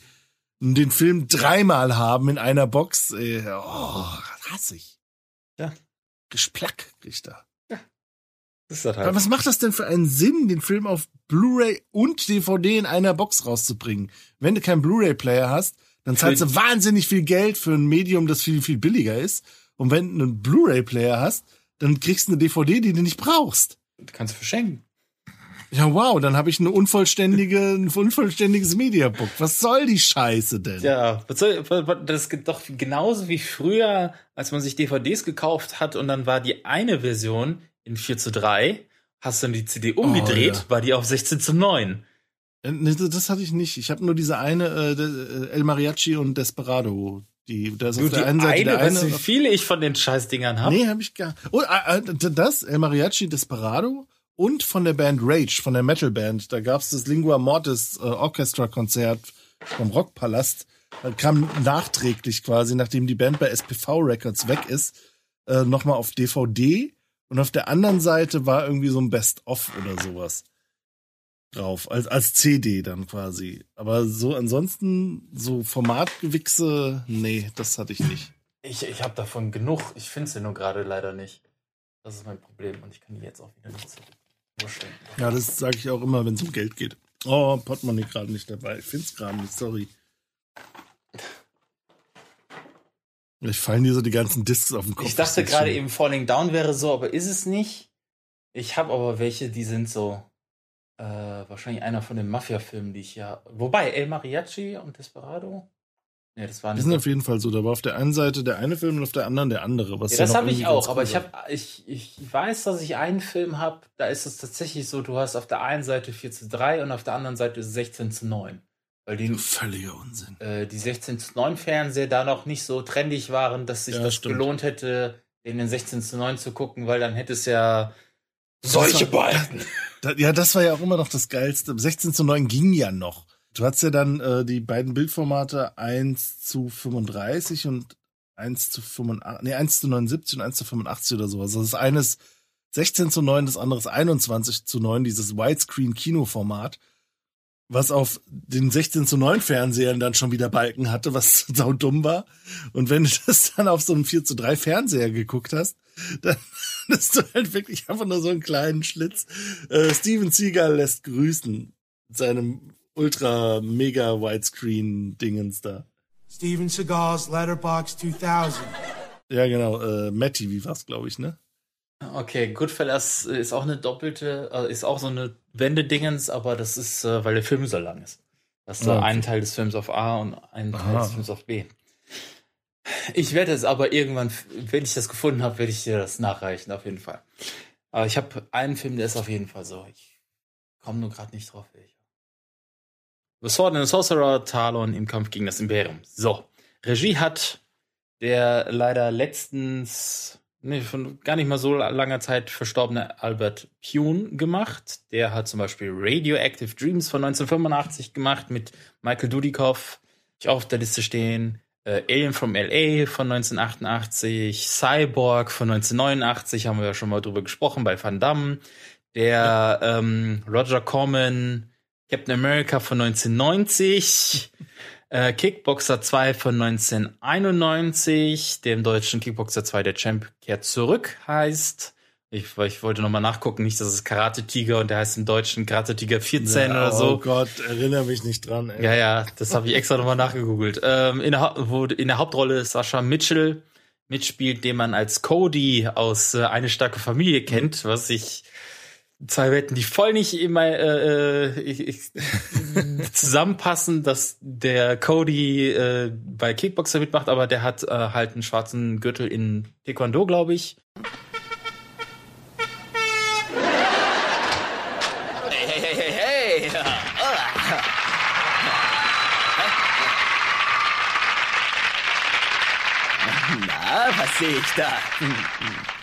den Film dreimal haben in einer Box. Ey, oh, hasse ich. Ja. Gesplack krieg ich da. Das ist das Aber halt. was macht das denn für einen Sinn, den Film auf Blu-ray und DVD in einer Box rauszubringen? Wenn du keinen Blu-ray-Player hast, dann zahlst du wahnsinnig viel Geld für ein Medium, das viel, viel billiger ist. Und wenn du einen Blu-ray-Player hast, dann kriegst du eine DVD, die du nicht brauchst. Du kannst verschenken. Ja, wow, dann habe ich eine unvollständige, ein unvollständiges Mediabook. Was soll die Scheiße denn? Ja, was soll, das ist doch genauso wie früher, als man sich DVDs gekauft hat und dann war die eine Version in 4 zu 3, hast dann die CD umgedreht, Oh, ja. war die auf 16 zu 9. Äh, nee, Das hatte ich nicht. Ich habe nur diese eine äh, äh, El Mariachi und Desperado. Die, da ist Du, auf die der einen Seite eine, der weißt du, eine. wie viele ich von den Scheißdingern habe? Nee, habe ich gar. Oh, äh, äh, das, El Mariachi Desperado und von der Band Rage, von der Metalband. Da gab's das Lingua Mortis äh, Orchestra-Konzert vom Rockpalast. Das kam nachträglich quasi, nachdem die Band bei SPV Records weg ist, äh, nochmal auf DVD. Und auf der anderen Seite war irgendwie so ein Best-of oder sowas drauf, als, als CD dann quasi. Aber so ansonsten, so Formatgewichse, nee, das hatte ich nicht. Ich, ich habe davon genug. Ich finde sie nur gerade leider nicht. Das ist mein Problem und ich kann die jetzt auch wieder nicht zurückstellen. Ja, das sage ich auch immer, wenn es um Geld geht. Oh, Portemonnaie gerade nicht dabei. Ich find's gerade nicht, sorry. Ich fallen dir so die ganzen Discs auf den Kopf. Ich dachte gerade eben Falling Down wäre so, aber ist es nicht. Ich habe aber welche, die sind so äh, wahrscheinlich einer von den Mafia-Filmen, die ich ja. Wobei, El Mariachi und Desperado? Nee, das waren Die sind auf jeden Fall so. Da war auf der einen Seite der eine Film und auf der anderen der andere. Was Ja, ja das habe ich auch, aber ich war. habe ich, ich weiß, dass ich einen Film habe, da ist es tatsächlich so, du hast auf der einen Seite 4 zu 3 und auf der anderen Seite 16 zu 9. Weil die, Völliger Unsinn. äh, die 16 zu 9 Fernseher da noch nicht so trendig waren, dass sich Ja, das stimmt. gelohnt hätte, in den 16 zu 9 zu gucken, weil dann hätte es ja solche war- Balken. Ja, das war ja auch immer noch das Geilste. 16 zu 9 ging ja noch. Du hattest ja dann äh, die beiden Bildformate 1 zu 35 und 1 zu 85, nee, 1 zu 79 und 1 zu 85 oder sowas. Das eine ist 16 zu 9, das andere ist 21 zu 9, dieses Widescreen-Kinoformat, was auf den 16 zu 9 Fernsehern dann schon wieder Balken hatte, was sau dumm war. Und wenn du das dann auf so einem 4 zu 3 Fernseher geguckt hast, dann hattest du halt wirklich einfach nur so einen kleinen Schlitz. Äh, Steven Seagal lässt grüßen seinem ultra mega Widescreen Dingens da. Steven Seagal's Letterbox 2000. Ja, genau, äh, Matty, wie war's, glaube ich, ne? Okay, Goodfellas ist auch eine doppelte, äh, ist auch so eine Wendedingens, aber das ist, äh, weil der Film so lang ist. Das ist Ah, so okay. einen Teil des Films auf A und einen Teil Aha. des Films auf B. Ich werde es aber irgendwann, wenn ich das gefunden habe, werde ich dir das nachreichen, auf jeden Fall. Aber ich habe einen Film, der ist auf jeden Fall so. Ich komme nur gerade nicht drauf, welcher. The Sword and the Sorcerer, Talon im Kampf gegen das Imperium. So. Regie hat der leider letztens, nee, von gar nicht mal so langer Zeit verstorbene Albert Pune gemacht. Der hat zum Beispiel Radioactive Dreams von 1985 gemacht mit Michael Dudikoff, ich auch auf der Liste stehen. Äh, Alien from LA von 1988, Cyborg von 1989, haben wir ja schon mal drüber gesprochen bei Van Damme. Der ähm, Roger Corman, Captain America von 1990. Äh, Kickboxer 2 von 1991, dem deutschen Kickboxer 2 der Champ kehrt zurück heißt. Ich, ich wollte nochmal nachgucken, nicht, dass es Karate Tiger und der heißt im Deutschen Karate Tiger 14 Ja, oder so. Oh Gott, erinnere mich nicht dran. Ey. Ja, ja, das habe ich extra nochmal nachgegoogelt. Ähm, in, der, wo in der Hauptrolle Sascha Mitchell mitspielt, den man als Cody aus äh, Eine starke Familie kennt, was ich zwei Wetten, die voll nicht immer äh, äh, ich, ich, zusammenpassen, dass der Cody äh, bei Kickboxer mitmacht, aber der hat äh, halt einen schwarzen Gürtel in Taekwondo, glaube ich. Hey, hey, hey, hey, hey. was sehe ich da?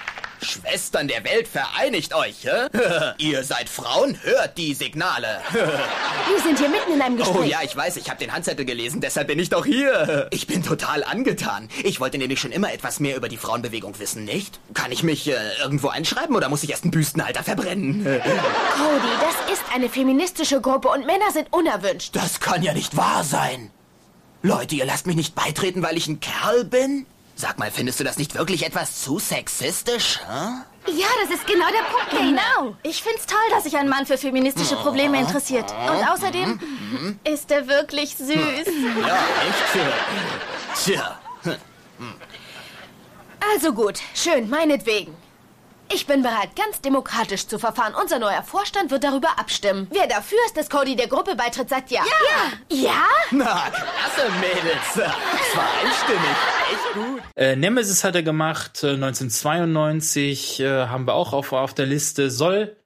Schwestern der Welt, vereinigt euch, hä? Ihr seid Frauen, hört die Signale. Wir sind hier mitten in einem Gespräch. Oh ja, ich weiß, ich habe den Handzettel gelesen, deshalb bin ich doch hier. Ich bin total angetan. Ich wollte nämlich schon immer etwas mehr über die Frauenbewegung wissen, nicht? Kann ich mich äh, irgendwo einschreiben oder muss ich erst einen Büstenhalter verbrennen? Cody, das ist eine feministische Gruppe und Männer sind unerwünscht. Das kann ja nicht wahr sein. Leute, ihr lasst mich nicht beitreten, weil ich ein Kerl bin? Sag mal, findest du das nicht wirklich etwas zu sexistisch? Hä? Ja, das ist genau der Punkt, Dana. Genau. Ich find's toll, dass sich ein Mann für feministische Probleme interessiert. Und außerdem ist er wirklich süß. Ja, echt? Tja. Also gut, schön, meinetwegen. Ich bin bereit, ganz demokratisch zu verfahren. Unser neuer Vorstand wird darüber abstimmen. Wer dafür ist, dass Cody der Gruppe beitritt, sagt ja. Ja? Ja? Na, klasse, Mädels. Das war einstimmig. Echt gut. Äh, Nemesis hat er gemacht, äh, 1992 äh, haben wir auch auf, auf der Liste. Soll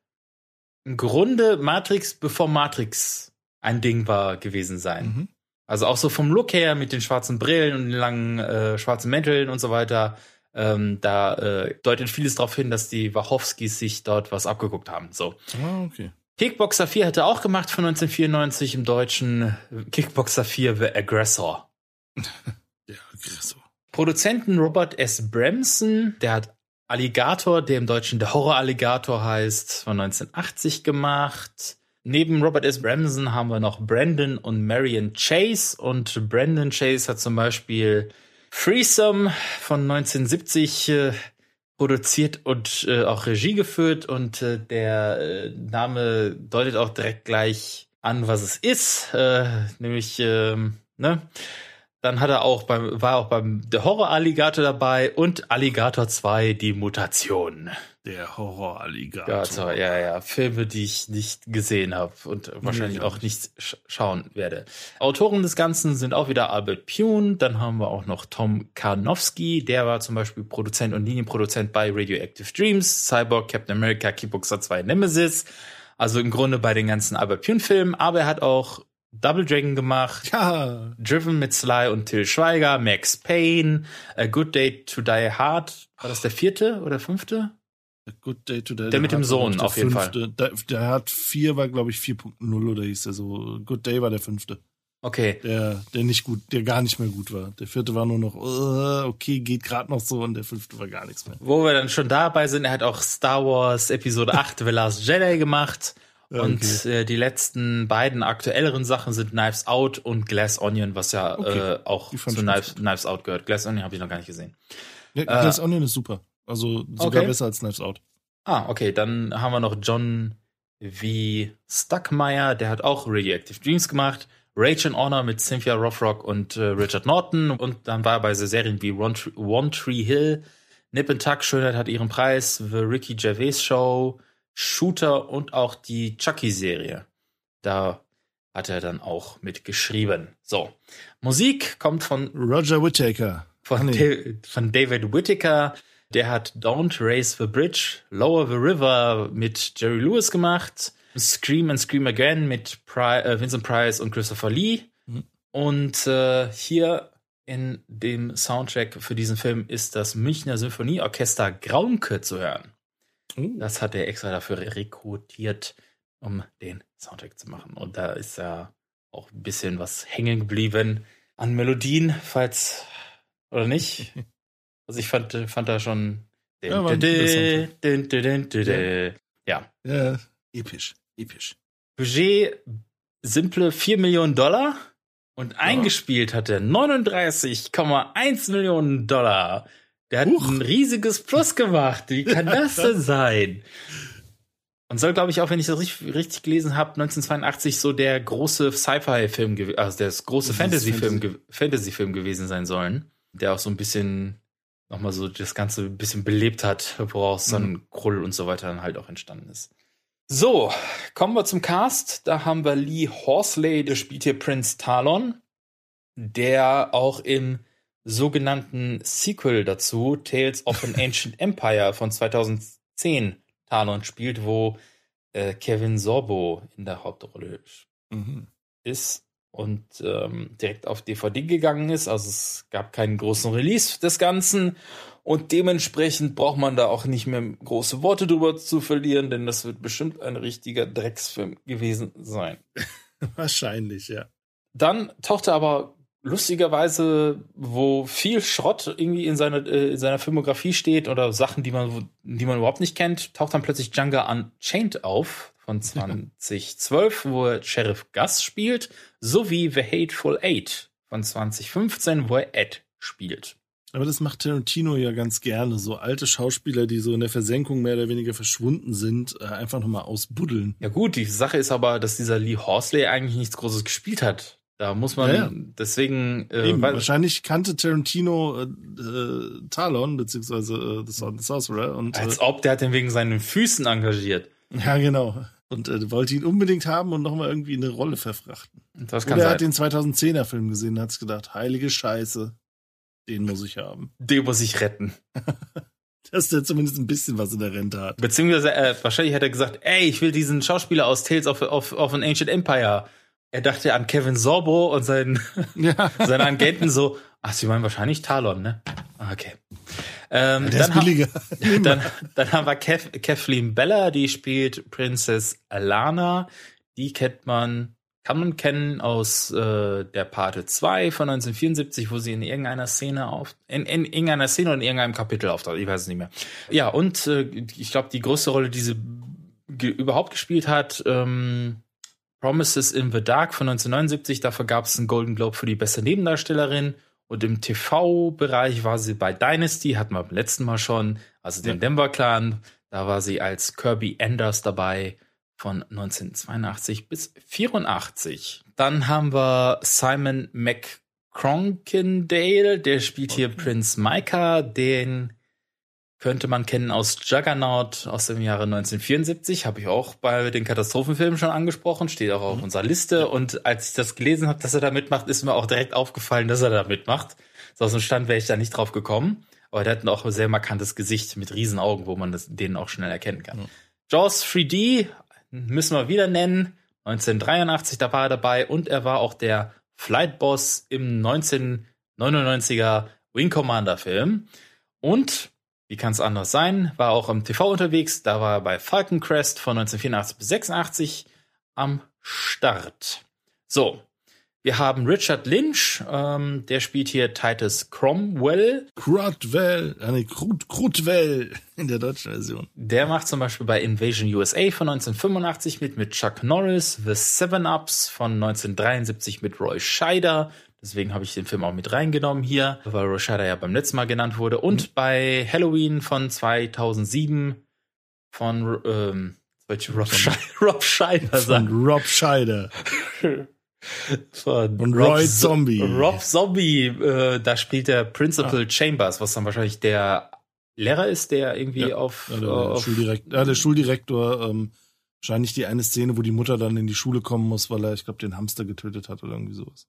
im Grunde Matrix, bevor Matrix ein Ding war, gewesen sein. Also auch so vom Look her mit den schwarzen Brillen und den langen äh, schwarzen Mänteln und so weiter. Ähm, da äh, deutet vieles darauf hin, dass die Wachowskis sich dort was abgeguckt haben. So. Ah, okay. Kickboxer 4 hat er auch gemacht von 1994 im Deutschen. Kickboxer 4 The Aggressor. Der Aggressor. Produzenten Robert S. Bremson, der hat Alligator, der im Deutschen der Horror-Alligator heißt, von 1980 gemacht. Neben Robert S. Bremson haben wir noch Brandon und Marion Chase. Und Brandon Chase hat zum Beispiel Threesome von 1970 äh, produziert und äh, auch Regie geführt. Und äh, der äh, Name deutet auch direkt gleich an, was es ist. Äh, nämlich, ähm, ne? Dann hat er auch beim, war auch beim der Horror-Alligator dabei und Alligator 2, die Mutation. Der Horror-Alligator. Alligator, ja, ja. Filme, die ich nicht gesehen habe und wahrscheinlich Nee, auch nicht sch schauen werde. Autoren des Ganzen sind auch wieder Albert Pune. Dann haben wir auch noch Tom Karnowski. Der war zum Beispiel Produzent und Linienproduzent bei Radioactive Dreams, Cyborg, Captain America, Kickboxer 2, Nemesis. Also im Grunde bei den ganzen Albert Pune-Filmen. Aber er hat auch Double Dragon gemacht. Ja. Driven mit Sly und Till Schweiger, Max Payne, A Good Day to Die Hard. War das der vierte oder fünfte? A Good Day to Die Der mit dem Hard Sohn, der auf jeden Fall. fünfte. Der, der hat vier, war glaube ich 4.0 oder hieß der so. Good Day war der fünfte. Okay. Der, der nicht gut, der gar nicht mehr gut war. Der vierte war nur noch, äh, okay, geht gerade noch so und der fünfte war gar nichts mehr. Wo wir dann schon dabei sind, er hat auch Star Wars Episode 8 The Last Jedi gemacht. Und okay. äh, die letzten beiden aktuelleren Sachen sind Knives Out und Glass Onion, was ja Okay. äh, auch zu Knives, Knives Out gehört. Glass Onion habe ich noch gar nicht gesehen. Ja, Äh, Glass Onion ist super. Also sogar okay. besser als Knives Out. Ah, okay, dann haben wir noch John V. Stuckmeyer, der hat auch Radioactive Dreams gemacht. Rage and Honor mit Cynthia Rothrock und äh, Richard Norton. Und dann war er bei so Serien wie One, Tree- One Tree Hill, Nip and Tuck, Schönheit hat ihren Preis, The Ricky Gervais Show, Shooter und auch die Chucky-Serie. Da hat er dann auch mitgeschrieben. So, Musik kommt von Roger Whittaker. von, Nee. Da von David Whittaker. Der hat Don't Raise the Bridge, Lower the River mit Jerry Lewis gemacht, Scream and Scream Again mit Pri äh, Vincent Price und Christopher Lee. Mhm. Und äh, hier in dem Soundtrack für diesen Film ist das Münchner Symphonieorchester Graunke zu hören. Das hat er extra dafür rekrutiert, um den Soundtrack zu machen. Und da ist ja auch ein bisschen was hängen geblieben an Melodien, falls oder nicht. Also ich fand, fand da schon. Ja, Ja. Ja, episch, episch. Budget simple 4 Millionen Dollar und eingespielt hat er 39,1 Millionen Dollar. Der hat ein riesiges Plus gemacht. Wie kann das denn sein? Und soll, glaube ich, auch wenn ich das richtig, richtig gelesen habe, 1982 so der große Sci-Fi-Film, also das große Fantasy-Film Fantasy. Fantasy-Film gewesen sein sollen, der auch so ein bisschen nochmal so das Ganze ein bisschen belebt hat, woraus dann Mhm. Krull und so weiter dann halt auch entstanden ist. So, kommen wir zum Cast. Da haben wir Lee Horsley, der spielt hier Prince Talon, der auch im sogenannten Sequel dazu, Tales of an Ancient Empire von 2010 Talon spielt, wo äh, Kevin Sorbo in der Hauptrolle Mhm. ist. und ähm, direkt auf DVD gegangen ist. Also es gab keinen großen Release des Ganzen. Und dementsprechend braucht man da auch nicht mehr große Worte drüber zu verlieren, denn das wird bestimmt ein richtiger Drecksfilm gewesen sein. Wahrscheinlich, ja. Dann tauchte aber lustigerweise, wo viel Schrott irgendwie in seiner, äh, in seiner Filmografie steht oder Sachen, die man, die man überhaupt nicht kennt, taucht dann plötzlich Django Unchained auf von 2012, wo er Sheriff Gus spielt, sowie The Hateful Eight von 2015, wo er Ed spielt. Aber das macht Tarantino ja ganz gerne. So alte Schauspieler, die so in der Versenkung mehr oder weniger verschwunden sind, äh, einfach nochmal ausbuddeln. Ja gut, die Sache ist aber, dass dieser Lee Horsley eigentlich nichts Großes gespielt hat. Da muss man Ja, ja. deswegen äh, Eben, wahrscheinlich kannte Tarantino äh, äh, Talon, beziehungsweise äh, The Sword and Sorcerer. Und, als äh, ob der hat den wegen seinen Füßen engagiert. Ja, genau. Und äh, wollte ihn unbedingt haben und nochmal irgendwie eine Rolle verfrachten. Das kann Oder er hat den 2010er Film gesehen und hat gedacht, heilige Scheiße, den muss ich haben. Den muss ich retten. Dass der zumindest ein bisschen was in der Rente hat. Beziehungsweise äh, wahrscheinlich hat er gesagt, ey, ich will diesen Schauspieler aus Tales of, of, of an Ancient Empire. Er dachte an Kevin Sorbo und seinen, seine Agenten so, ach, sie meinen wahrscheinlich Talon, ne? Ah, Okay. Ähm, Der ist dann, billiger. ha dann, dann haben wir Kev Kathleen Bella, die spielt Princess Alana. Die kennt man, kann man kennen aus äh, der Parte 2 von 1974, wo sie in irgendeiner Szene auf, in, in irgendeiner Szene oder in irgendeinem Kapitel auftaucht, ich weiß es nicht mehr. Ja, und äh, ich glaube, die größte Rolle, die sie ge überhaupt gespielt hat, ähm, Promises in the Dark von 1979, dafür gab es einen Golden Globe für die beste Nebendarstellerin. Und im TV-Bereich war sie bei Dynasty, hatten wir beim letzten Mal schon, also dem Denver Clan. Da war sie als Kirby Anders dabei von 1982 bis 84. Dann haben wir Simon McCronkindale, der spielt hier Prince Micah, den könnte man kennen aus Juggernaut aus dem Jahre 1974. Habe ich auch bei den Katastrophenfilmen schon angesprochen, steht auch auf unserer Liste. Und als ich das gelesen habe, dass er da mitmacht, ist mir auch direkt aufgefallen, dass er da mitmacht. So aus dem Stand wäre ich da nicht drauf gekommen. Aber der hat auch ein sehr markantes Gesicht mit Riesenaugen, wo man das, den auch schnell erkennen kann. Jaws 3D müssen wir wieder nennen. 1983 da war er dabei und er war auch der Flight Boss im 1999er Wing Commander Film. Und wie kann es anders sein? War auch im TV unterwegs. Da war er bei Falcon Crest von 1984 bis 86 am Start. So, wir haben Richard Lynch, ähm, der spielt hier Titus Cromwell. Crudwell, äh, nee, Crud, Crudwell in der deutschen Version. Der macht zum Beispiel bei Invasion USA von 1985 mit, mit Chuck Norris, The Seven Ups von 1973 mit Roy Scheider. Deswegen habe ich den Film auch mit reingenommen hier, weil Scheider ja beim letzten Mal genannt wurde. Und bei Halloween von 2007 von ähm, wollte Rob, Schei Rob Scheider Von sagen. Rob Scheider. Von Und Rob Roy Zo- Zombie. Rob Zombie, äh, da spielt der Principal Chambers, was dann wahrscheinlich der Lehrer ist, der irgendwie auf, Ja, der, auf Schuldirekt, ja, der Schuldirektor, ähm, wahrscheinlich die eine Szene, wo die Mutter dann in die Schule kommen muss, weil er, ich glaube, den Hamster getötet hat oder irgendwie sowas.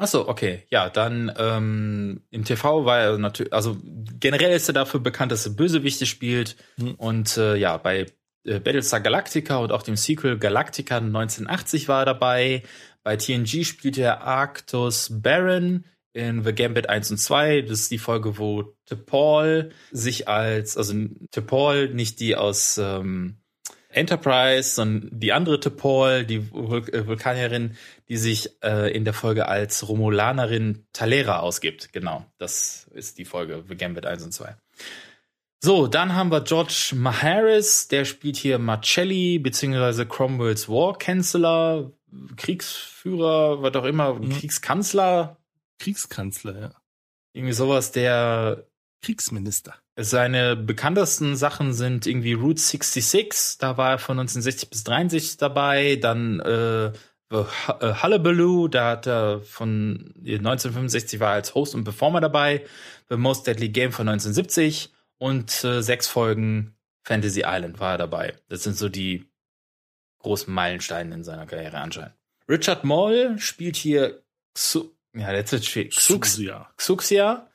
Ach so, okay. Ja, dann ähm, im TV war er natürlich, also generell ist er dafür bekannt, dass er Bösewichte spielt. Und äh, ja, bei äh, Battlestar Galactica und auch dem Sequel Galactica 1980 war er dabei. Bei TNG spielt er Arctus Baron in The Gambit 1 und 2. Das ist die Folge, wo T'Pol sich als, also T'Pol, nicht die aus ähm, Enterprise, sondern die andere T'Pol, die Vul äh, Vulkanierin, die sich äh, in der Folge als Romulanerin Talera ausgibt. Genau, das ist die Folge Gambit 1 und 2. So, dann haben wir George Maharis, der spielt hier Marcelli, beziehungsweise Cromwells War Canceller, Kriegsführer, was auch immer, Kriegskanzler. Kriegskanzler, ja. Irgendwie sowas, der Kriegsminister. Seine bekanntesten Sachen sind irgendwie Route 66, da war er von 1960 bis 63 dabei, dann äh, äh, Hullabaloo, da hat er von 1965 war er als Host und Performer dabei, The Most Deadly Game von 1970 und äh, sechs Folgen Fantasy Island war er dabei. Das sind so die großen Meilensteine in seiner Karriere anscheinend. Richard Moll spielt hier Xu ja, Xuxia. Xuxia.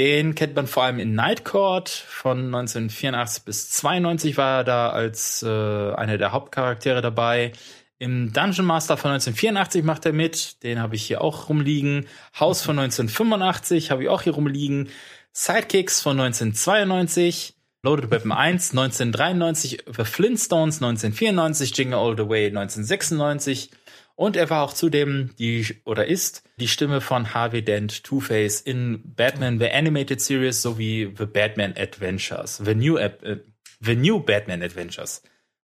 Den kennt man vor allem in Night Court. Von 1984 bis 92 war er da als äh, einer der Hauptcharaktere dabei. Im Dungeon Master von 1984 macht er mit. Den habe ich hier auch rumliegen. House von 1985 habe ich auch hier rumliegen. Sidekicks von 1992. Loaded Weapon 1 1993. The Flintstones 1994. Jingle All the Way 1996. Und er war auch zudem die, oder ist die Stimme von Harvey Dent, Two-Face in Batman The Animated Series sowie The Batman Adventures. The New, äh, The New Batman Adventures.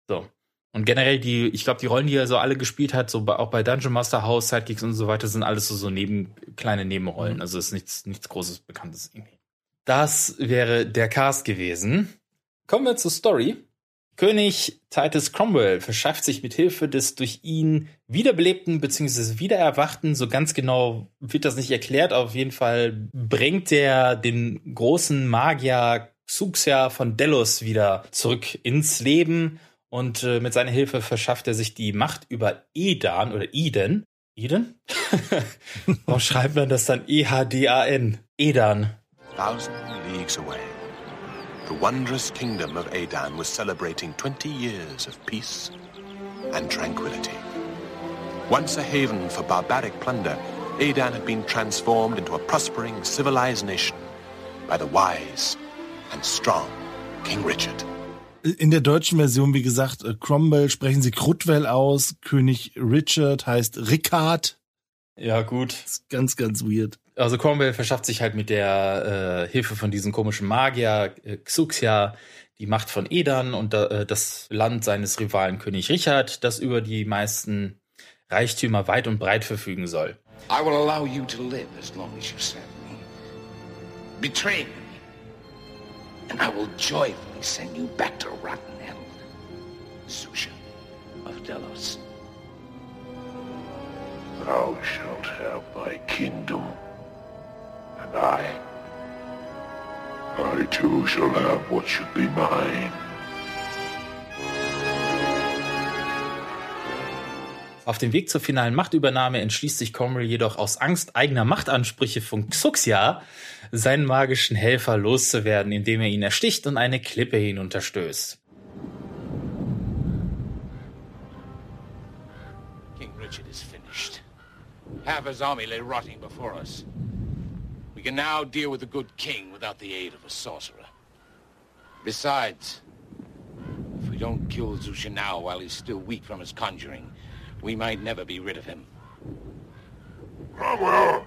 So. Und generell die, ich glaube, die Rollen, die er so alle gespielt hat, so bei, auch bei Dungeon Master House, Sidekicks und so weiter, sind alles so, so neben, kleine Nebenrollen. Also ist nichts, nichts Großes Bekanntes irgendwie. Das wäre der Cast gewesen. Kommen wir zur Story. König Titus Cromwell verschafft sich mit Hilfe des durch ihn wiederbelebten bzw. wiedererwachten, so ganz genau wird das nicht erklärt, auf jeden Fall bringt er den großen Magier Xuxia von Delos wieder zurück ins Leben und äh, mit seiner Hilfe verschafft er sich die Macht über Edan oder Eden. Eden? Warum schreibt man das dann E-H-D-A-N? Edan. Thousand leagues away, the wondrous kingdom of Adan was celebrating 20 years of peace and tranquility. Once a haven for barbaric plunder, Adan had been transformed into a prospering, civilized nation by the wise and strong King Richard. In der deutschen Version, wie gesagt, äh, Cromwell sprechen sie Krutwell aus, König Richard heißt Rickard. Ja, gut. ganz, ganz weird. Also Cromwell verschafft sich halt mit der äh, Hilfe von diesem komischen Magier äh, Xuxia die Macht von Edan und äh, das Land seines Rivalen König Richard, das über die meisten Reichtümer weit und breit verfügen soll. I will allow you to live as long as you serve me. Betray me, and I will joyfully send you back to rotten hell. Susha of Delos. Thou shalt have thy kingdom, and I, I too shall have what should be mine. Auf dem Weg zur finalen Machtübernahme entschließt sich Cromwell jedoch aus Angst eigener Machtansprüche von Xuxia, seinen magischen Helfer loszuwerden, indem er ihn ersticht und eine Klippe hinunterstößt. King Richard is finished. Half his army lay rotting before us. We can now deal with the good king without the aid of a sorcerer. Besides, if we don't kill Zusha now while he's still weak from his conjuring, we might never be rid of him. Cromwell!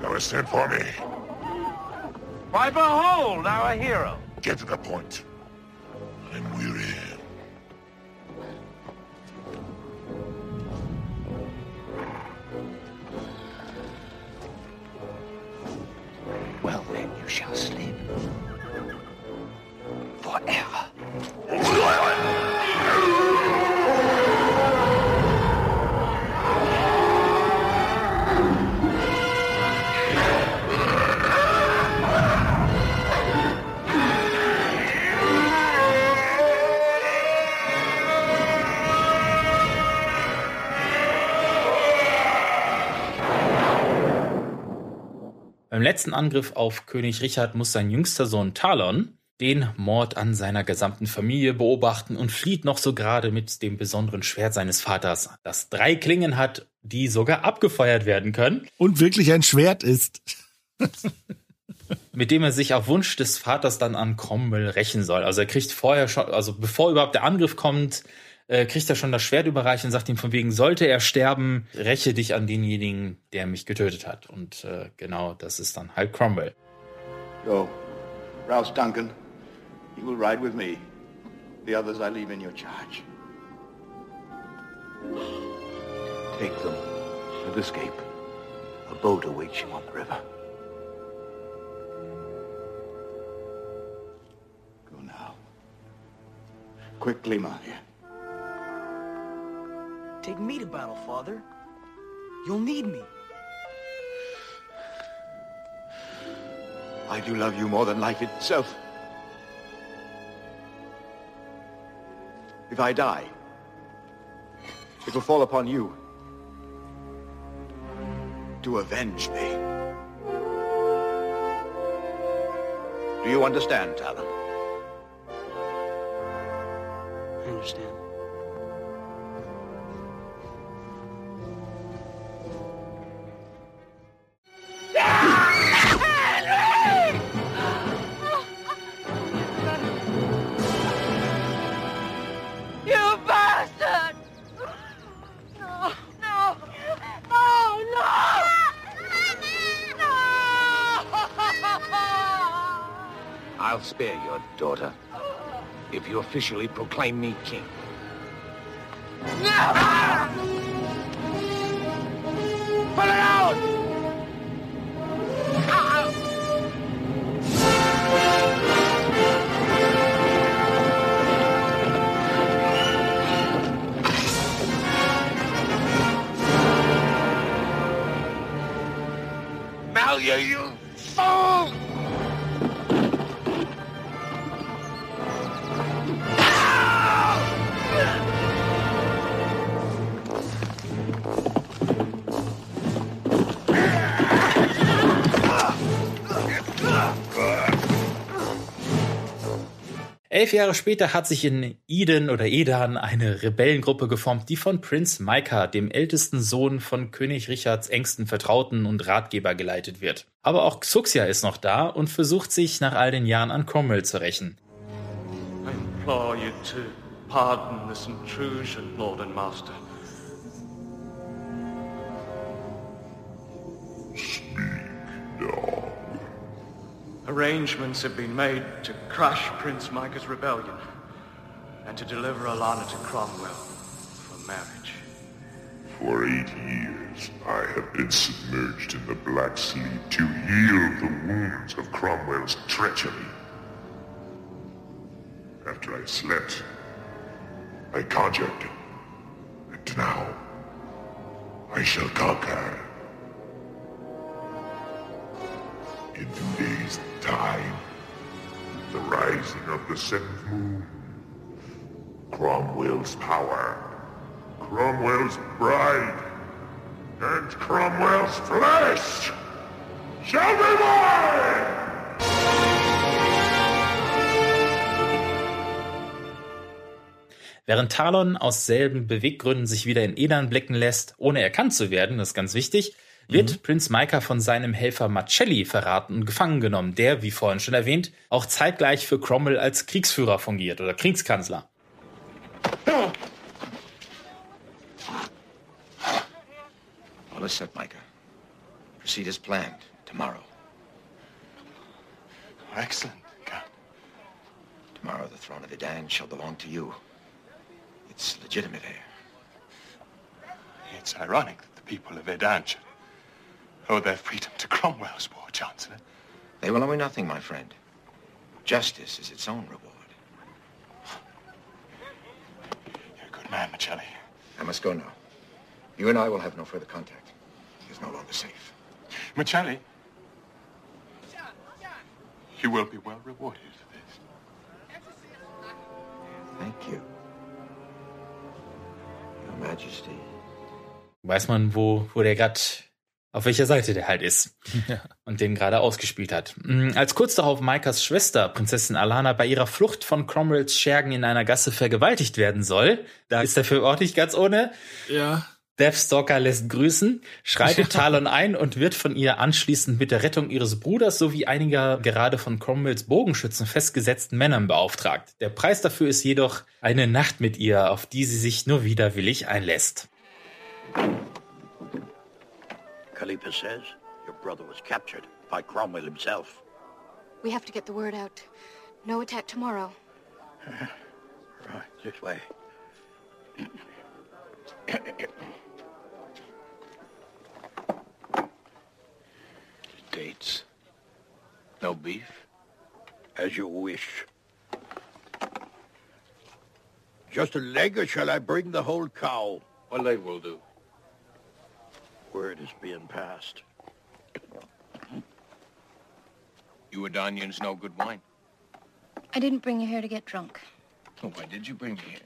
Thou hast sent for me. Why, behold, our hero. Get to the point. I'm weary. Shall sleep. Forever. Beim letzten Angriff auf König Richard muss sein jüngster Sohn Talon den Mord an seiner gesamten Familie beobachten und flieht noch so gerade mit dem besonderen Schwert seines Vaters, das drei Klingen hat, die sogar abgefeuert werden können. Und wirklich ein Schwert ist. mit dem er sich auf Wunsch des Vaters dann an Cromwell rächen soll. Also er kriegt vorher schon, also bevor überhaupt der Angriff kommt, äh, kriegt er schon das Schwert überreicht und sagt ihm von wegen, sollte er sterben, räche dich an denjenigen, der mich getötet hat. Und äh, genau, das ist dann halt Cromwell. Go. Rouse Duncan. You will ride with me. The others I leave in your charge. Take them and escape. A boat awaits you on the river. Go now. Quickly, Maria. Take me to battle, Father. You'll need me. I do love you more than life itself. If I die, it will fall upon you to avenge me. Do you understand, Talon? I understand. I'll spare your daughter if you officially proclaim me king. Pull it out! Malia, you Elf Jahre später hat sich in Eden oder Edan eine Rebellengruppe geformt, die von Prinz Micah, dem ältesten Sohn von König Richards engsten Vertrauten und Ratgeber, geleitet wird. Aber auch Xuxia ist noch da und versucht sich nach all den Jahren an Cromwell zu rächen. I implore you to pardon this intrusion, Lord and Master. Arrangements have been made to crush Prince Micah's rebellion and to deliver Alana to Cromwell for marriage. For eight years, I have been submerged in the Black Sea to heal the wounds of Cromwell's treachery. After I slept, I conjured, and now I shall conquer. In two days' time, the rising of the seventh moon, Cromwell's power, Cromwell's bride, and Cromwell's flesh shall be mine! Während Talon aus selben Beweggründen sich wieder in Edan blicken lässt, ohne erkannt zu werden, das ist ganz wichtig, wird Prinz Micah von seinem Helfer Marcelli verraten und gefangen genommen, der, wie vorhin schon erwähnt, auch zeitgleich für Cromwell als Kriegsführer fungiert oder Kriegskanzler. All is set, Micah. Proceed as planned tomorrow. Excellent, Count. Tomorrow, the throne of Edan shall belong to you. It's legitimate heir. It's ironic that the people of Edan should owe their freedom to Cromwell's war, Chancellor. They will owe me nothing, my friend. Justice is its own reward. You're a good man, Macelli. I must go now. You and I will have no further contact. It is no longer safe. Macelli, you will be well rewarded for this. Thank you. Your Majesty. Weiß man, wo, wo der gerade, auf welcher Seite der halt ist und den gerade ausgespielt hat. Mm, Als kurz darauf Micahs Schwester, Prinzessin Alana, bei ihrer Flucht von Cromwells Schergen in einer Gasse vergewaltigt werden soll, da ist dafür auch nicht ganz ohne. Ja. Deathstalker lässt grüßen, schreitet Talon ein und wird von ihr anschließend mit der Rettung ihres Bruders sowie einiger gerade von Cromwells Bogenschützen festgesetzten Männern beauftragt. Der Preis dafür ist jedoch eine Nacht mit ihr, auf die sie sich nur widerwillig einlässt. Khalifa says your brother was captured by Cromwell himself. We have to get the word out. No attack tomorrow. Right, this way. Dates. No beef? As you wish. Just a leg, or shall I bring the whole cow? One leg will do. Word is being passed. You Adonians know good wine. I didn't bring you here to get drunk. Well, why did you bring me here?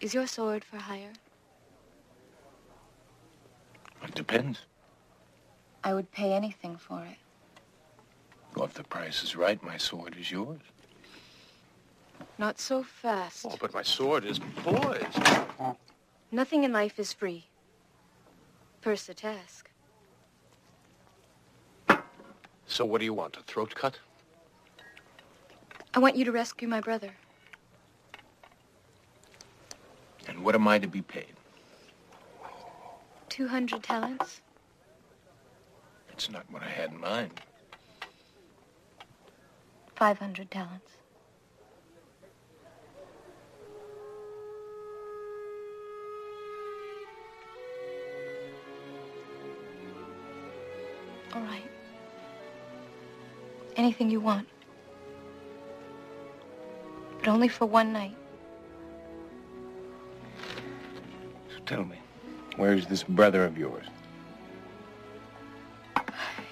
Is your sword for hire? Depends. I would pay anything for it. Well, if the price is right, my sword is yours. Not so fast. Oh, but my sword is poised. Nothing in life is free. First the task. So what do you want, a throat cut? I want you to rescue my brother. And what am I to be paid? 200 talents? It's not what I had in mind. 500 talents. All right. Anything you want. But only for one night. So tell me, where's this brother of yours?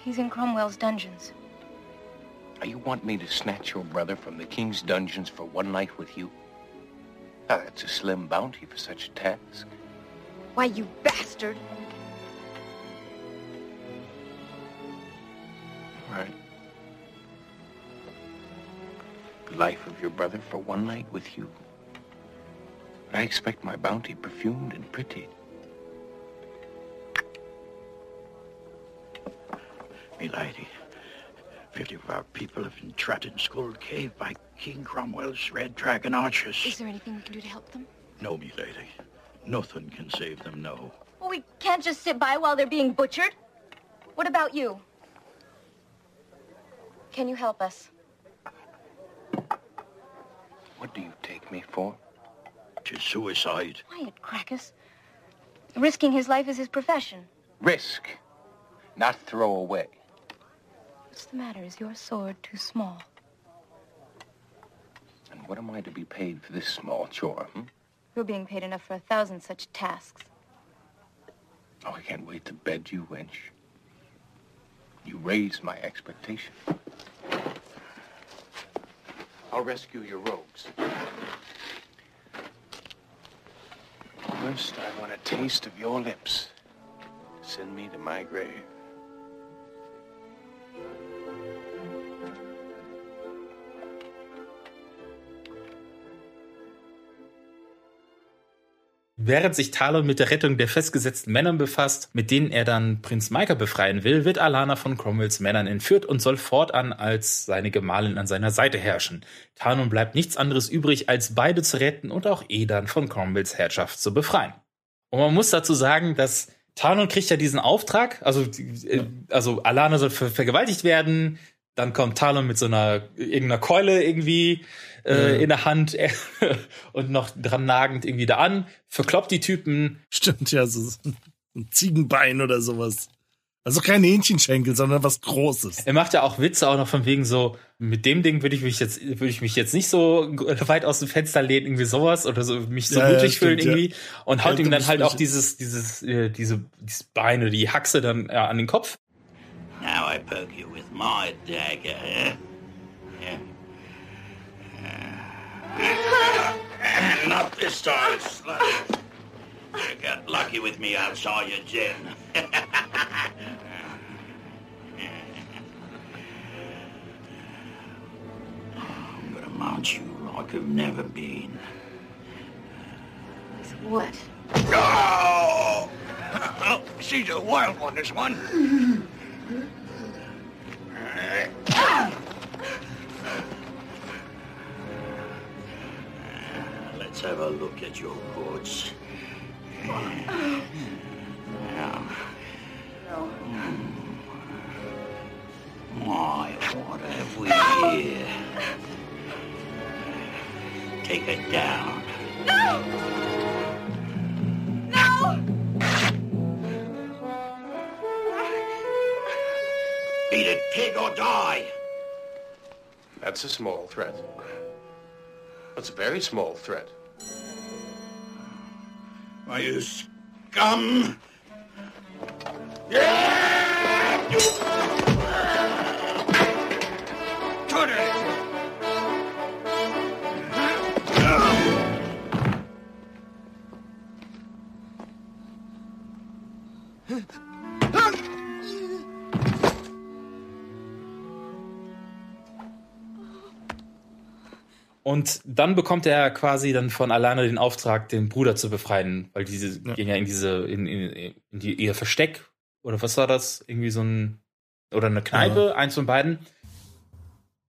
He's in Cromwell's dungeons. Now, you want me to snatch your brother from the king's dungeons for one night with you? Now, that's a slim bounty for such a task. Why, you bastard! All right. The life of your brother for one night with you. I expect my bounty perfumed and pretty. Milady, fifty of our people have been trapped in Skull Cave by King Cromwell's Red Dragon archers. Is there anything we can do to help them? No, milady. Nothing can save them, no. Well, we can't just sit by while they're being butchered. What about you? Can you help us? What do you take me for? Tis suicide. Quiet, Crackus. Risking his life is his profession. Risk, not throw away. What's the matter? Is your sword too small? And what am I to be paid for this small chore? Hmm? You're being paid enough for a thousand such tasks. Oh, I can't wait to bed you, wench. You raise my expectation. I'll rescue your rogues. First, I want a taste of your lips. Send me to my grave. Während sich Talon mit der Rettung der festgesetzten Männern befasst, mit denen er dann Prinz Micah befreien will, wird Alana von Cromwells Männern entführt und soll fortan als seine Gemahlin an seiner Seite herrschen. Talon bleibt nichts anderes übrig, als beide zu retten und auch Edan von Cromwells Herrschaft zu befreien. Und man muss dazu sagen, dass Talon kriegt ja diesen Auftrag, also, äh, also Alana soll ver vergewaltigt werden, dann kommt Talon mit so einer irgendeiner Keule irgendwie äh, Ja. in der Hand und noch dran nagend irgendwie da an, verkloppt die Typen. Stimmt, ja, so ein Ziegenbein oder sowas. Also kein Hähnchenschenkel, sondern was Großes. Er macht ja auch Witze auch noch von wegen so, mit dem Ding würde ich mich jetzt, würde ich mich jetzt nicht so weit aus dem Fenster lehnen, irgendwie sowas oder so, mich so Ja, ja, mutig fühlen stimmt, ja. irgendwie und haut Ja, ihm dann halt auch dieses, dieses, äh, diese, dieses Bein oder die Haxe dann äh, an den Kopf. Now I poke you with my dagger. eh? Yeah. Yeah. Not this time, slut. You got lucky with me, I saw you, Jen. I'm gonna mount you like you've never been. What? Oh! oh she's a wild one, this one. Let's have a look at your goods. Now. My, what have we here? Take it down. No! No! Beat it, pig, or die. That's a small threat. That's a very small threat. Why, you scum! Yeah! Cut it! Und dann bekommt er quasi dann von Alana den Auftrag, den Bruder zu befreien, weil diese gehen ja in diese, in, in, in die, ihr Versteck, oder was war das? Irgendwie so ein, oder eine Kneipe, eins von beiden.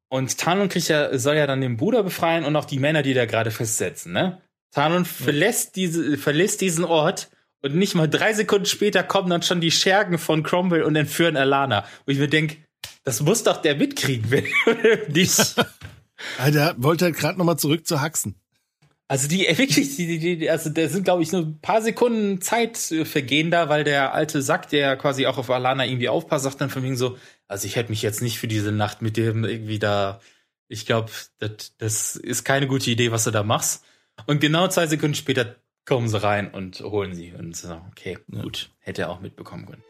Und Talon kriegt ja, soll ja dann den Bruder befreien und auch die Männer, die da gerade festsetzen, ne? Talon verlässt diese, verlässt diesen Ort und nicht mal drei Sekunden später kommen dann schon die Schergen von Cromwell und entführen Alana. Wo ich mir denke, das muss doch der mitkriegen, wenn nicht. Alter, wollte halt gerade nochmal zurück zu Haxen. Also die wirklich, die, die, die, also da sind, glaube ich, nur ein paar Sekunden Zeit äh, vergehen da, weil der alte Sack, der quasi auch auf Alana irgendwie aufpasst, sagt dann von wegen so, also ich hätte mich jetzt nicht für diese Nacht mit dem irgendwie da, ich glaube, das, das ist keine gute Idee, was du da machst. Und genau zwei Sekunden später kommen sie rein und holen sie. Und so, okay, gut, hätte er auch mitbekommen können.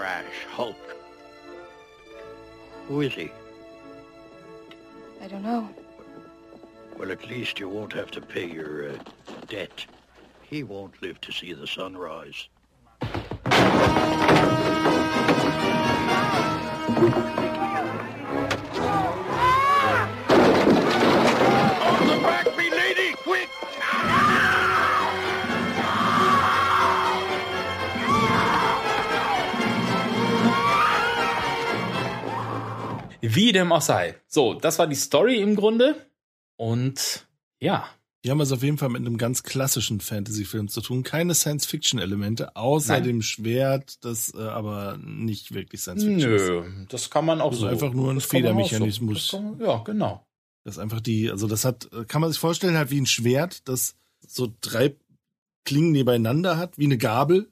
Rash Hulk. Who is he? I don't know. Well, at least you won't have to pay your uh, debt. He won't live to see the sunrise. Wie dem auch sei. So, das war die Story im Grunde. Und ja. Die haben es auf jeden Fall mit einem ganz klassischen Fantasy-Film zu tun. Keine Science-Fiction-Elemente, außer Nein. dem Schwert, das äh, aber nicht wirklich Science-Fiction Nö, das kann man auch Das ist so. einfach nur ein Das so. Federmechanismus. Kann man- Ja, genau. Das ist einfach die, also das hat, kann man sich vorstellen, halt wie ein Schwert, das so drei Klingen nebeneinander hat, wie eine Gabel.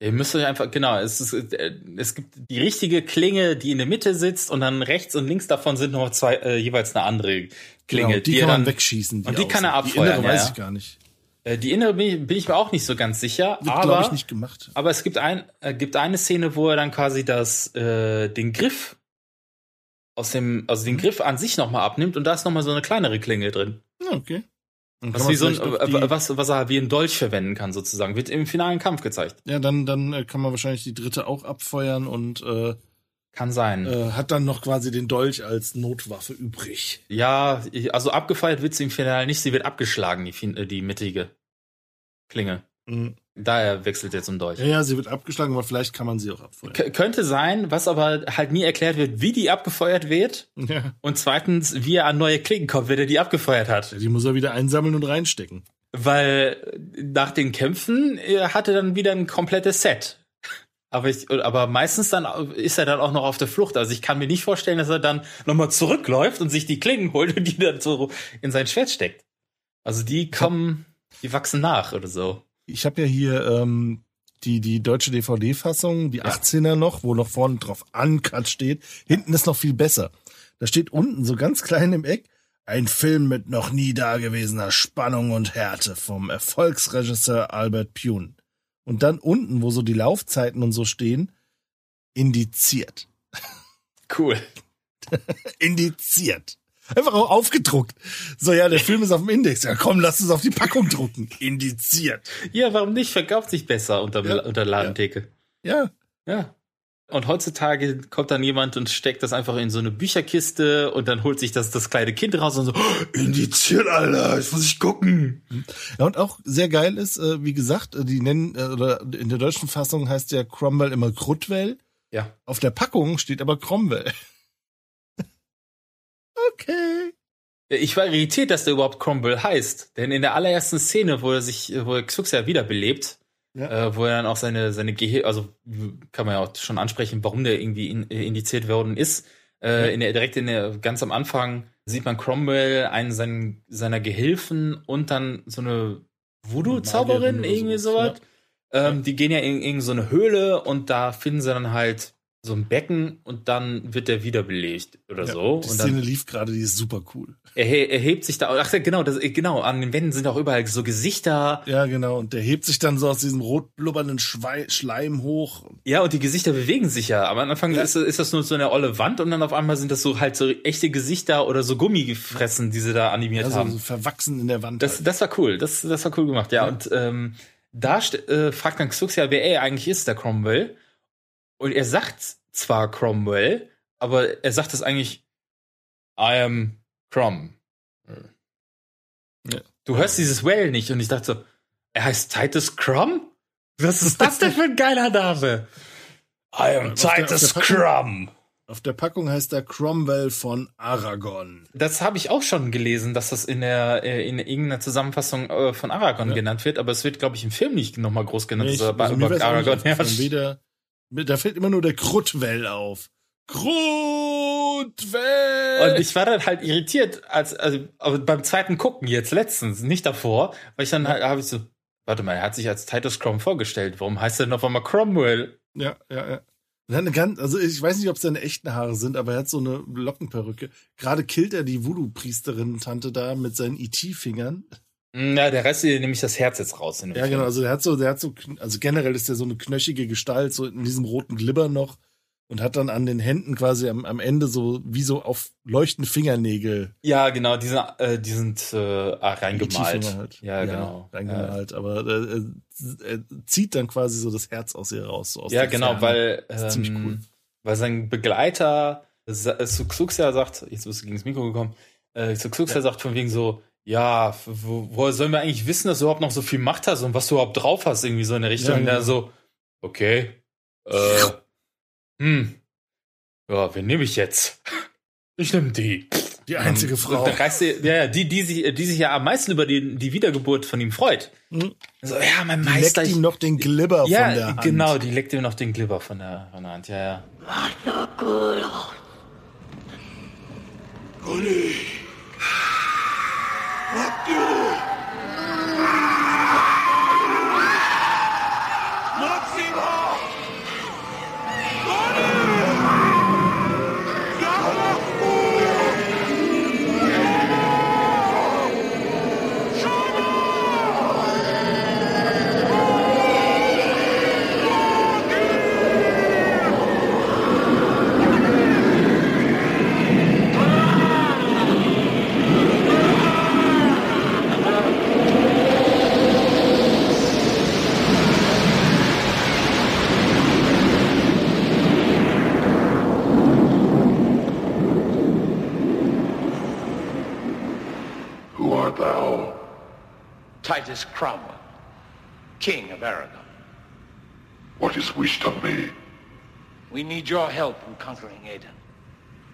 Ihr müsst euch einfach, genau, es, ist, äh, es gibt die richtige Klinge, die in der Mitte sitzt und dann rechts und links davon sind noch zwei, äh, jeweils eine andere Klinge. Genau, die ihr kann man dann- wegschießen. und die kann er außen. abfeuern. Die innere ja, weiß ich gar nicht. Äh, Die innere bin ich, mir auch nicht so ganz sicher, Wird, aber ich, nicht gemacht. Aber es gibt ein, äh, gibt eine Szene, wo er dann quasi das, äh, den Griff aus dem, also Mhm. den Griff an sich nochmal abnimmt und da ist nochmal so eine kleinere Klinge drin. Okay. Kann wie so ein, äh, die- was, was er wie ein Dolch verwenden kann, sozusagen. Wird im finalen Kampf gezeigt. Ja, dann, dann äh, kann man wahrscheinlich die dritte auch abfeuern und äh, kann sein. Äh, hat dann noch quasi den Dolch als Notwaffe übrig. Ja, also abgefeiert wird sie im Finale nicht, sie wird abgeschlagen, die, äh, die mittige Klinge. Mhm. Daher wechselt er zum Dolch. Ja, ja, sie wird abgeschlagen, aber vielleicht kann man sie auch abfeuern. K könnte sein, was aber halt nie erklärt wird, wie die abgefeuert wird. Ja. Und zweitens, wie er an neue Klingen kommt, wenn er die abgefeuert hat. Die muss er wieder einsammeln und reinstecken. Weil nach den Kämpfen äh, hatte dann wieder ein komplettes Set. Aber, ich, aber meistens dann ist er dann auch noch auf der Flucht. Also ich kann mir nicht vorstellen, dass er dann nochmal zurückläuft und sich die Klingen holt und die dann so in sein Schwert steckt. Also die kommen, die wachsen nach oder so. Ich habe ja hier ähm, die, die deutsche DVD-Fassung, die 18er noch, wo noch vorne drauf Uncut steht. Hinten ist noch viel besser. Da steht unten so ganz klein im Eck, ein Film mit noch nie dagewesener Spannung und Härte vom Erfolgsregisseur Albert Pune. Und dann unten, wo so die Laufzeiten und so stehen, indiziert. Cool. indiziert. Einfach auch aufgedruckt. So, ja, der Film ist auf dem Index. Ja, komm, lass es auf die Packung drucken. Indiziert. Ja, warum nicht? Verkauft sich besser unter, Ja. unter Ladentheke. Ja. Ja. Und heutzutage kommt dann jemand und steckt das einfach in so eine Bücherkiste und dann holt sich das, das kleine Kind raus und so, "Oh, indiziert, Alter, jetzt muss ich gucken. Ja, und auch sehr geil ist, äh, wie gesagt, äh, die nennen, äh, oder in der deutschen Fassung heißt ja Cromwell immer Krutwell. Ja. Auf der Packung steht aber Cromwell. Okay. Ich war irritiert, dass der überhaupt Cromwell heißt. Denn in der allerersten Szene, wo er sich, wo er Xuxia wiederbelebt, Ja. äh, wo er dann auch seine, seine Gehirn, also kann man ja auch schon ansprechen, warum der irgendwie in, äh, indiziert worden ist. Äh, Ja. in der, direkt in der, ganz am Anfang sieht man Cromwell, einen seinen, seiner Gehilfen und dann so eine Voodoo-Zauberin, irgendwie sowas, sowas. Ähm, die gehen ja in, in so eine Höhle und da finden sie dann halt so ein Becken und dann wird der wiederbelebt oder Ja, so. Die und dann Szene lief gerade, die ist super cool. er, er hebt sich da, ach genau, das, genau, an den Wänden sind auch überall so Gesichter. Ja, genau. Und der hebt sich dann so aus diesem rot blubbernden Schwei Schleim hoch. Ja, und die Gesichter bewegen sich ja. Aber am Anfang ist, ist das nur so eine olle Wand und dann auf einmal sind das so halt so echte Gesichter oder so Gummigefressen, die sie da animiert Ja, so, haben. so verwachsen in der Wand. Das, das war cool. Das, das war cool gemacht, ja. Und ähm, da äh, fragt dann Xuxia, wer er eigentlich ist, der Cromwell. Und er sagt zwar Cromwell, aber er sagt es eigentlich I am Crom. Du hörst dieses Well nicht und ich dachte so, er heißt Titus Crom? Was ist das denn für ein geiler Name? I am Titus Crom. Auf der Packung heißt er Cromwell von Aragon. Das habe ich auch schon gelesen, dass das in der äh, in irgendeiner Zusammenfassung äh, von Aragon genannt wird, aber es wird, glaube ich, im Film nicht nochmal groß genannt, Nee, ich- bei also über Aragon herrscht. Weder, da fällt immer nur der Krutwell auf. Krutwell! Und ich war dann halt irritiert, als also beim zweiten Gucken jetzt letztens, nicht davor, weil ich dann halt habe ich so, warte mal, er hat sich als Titus Crom vorgestellt. Warum heißt er denn auf einmal Cromwell? Ja, ja, ja. Und hat eine ganz, also ich weiß nicht, ob es seine echten Haare sind, aber er hat so eine Lockenperücke. Gerade killt er die Voodoo-Priesterin-Tante da mit seinen IT-Fingern. Na, der Rest nehme ich das Herz jetzt raus. Ja, genau. Also der hat so, der hat so, also generell ist der so eine knöchige Gestalt, so in diesem roten Glibber noch und hat dann an den Händen quasi am, am Ende so wie so auf leuchtende Fingernägel. Ja, genau, die sind, äh, die sind äh, ah, reingemalt. Halt. Ja, genau. Reingemalt. Aber äh, er, er zieht dann quasi so das Herz aus ihr raus. So aus ja, genau, Ferne. weil, Das ist ziemlich ähm, cool. weil sein Begleiter äh, Suxuxia sagt, jetzt bist du gegen das Mikro gekommen, äh, Suxuxia sagt von wegen so, ja, wo, woher sollen wir eigentlich wissen, dass du überhaupt noch so viel Macht hast und was du überhaupt drauf hast, irgendwie so in der Richtung. Ja, genau. so, okay, äh, hm, ja, wen nehme ich jetzt? Ich nehme die. Die einzige Und Frau. die, ja, ja, die, die sich, die sich ja am meisten über die, die Wiedergeburt von ihm freut. Mhm. So, ja, mein Die Meister. leckt ihm noch den Glibber ja, von der Hand. genau, die leckt ihm noch den Glibber von der, von der Hand, ja, ja. Abdul! Titus Cromwell, King of Aragon. What is wished of me? We need your help in conquering Aden.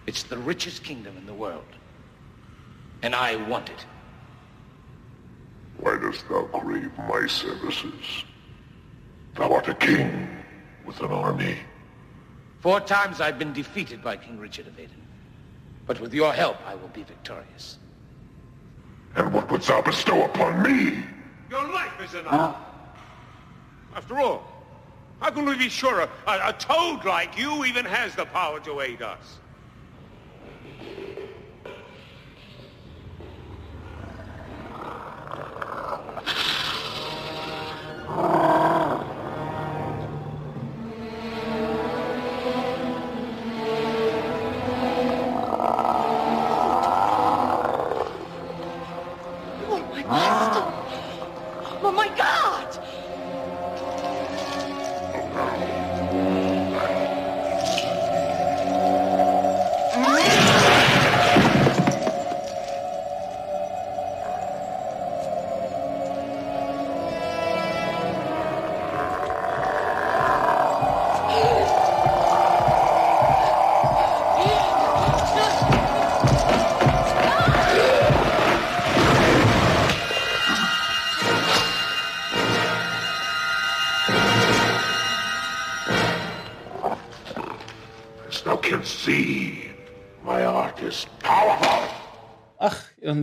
It's the richest kingdom in the world. And I want it. Why dost thou crave my services? Thou art a king with an army. Four times I've been defeated by King Richard of Aden. But with your help, I will be victorious. And what wouldst thou bestow upon me? Your life is enough. Ah. After all, how can we be sure a, a, a toad like you even has the power to aid us?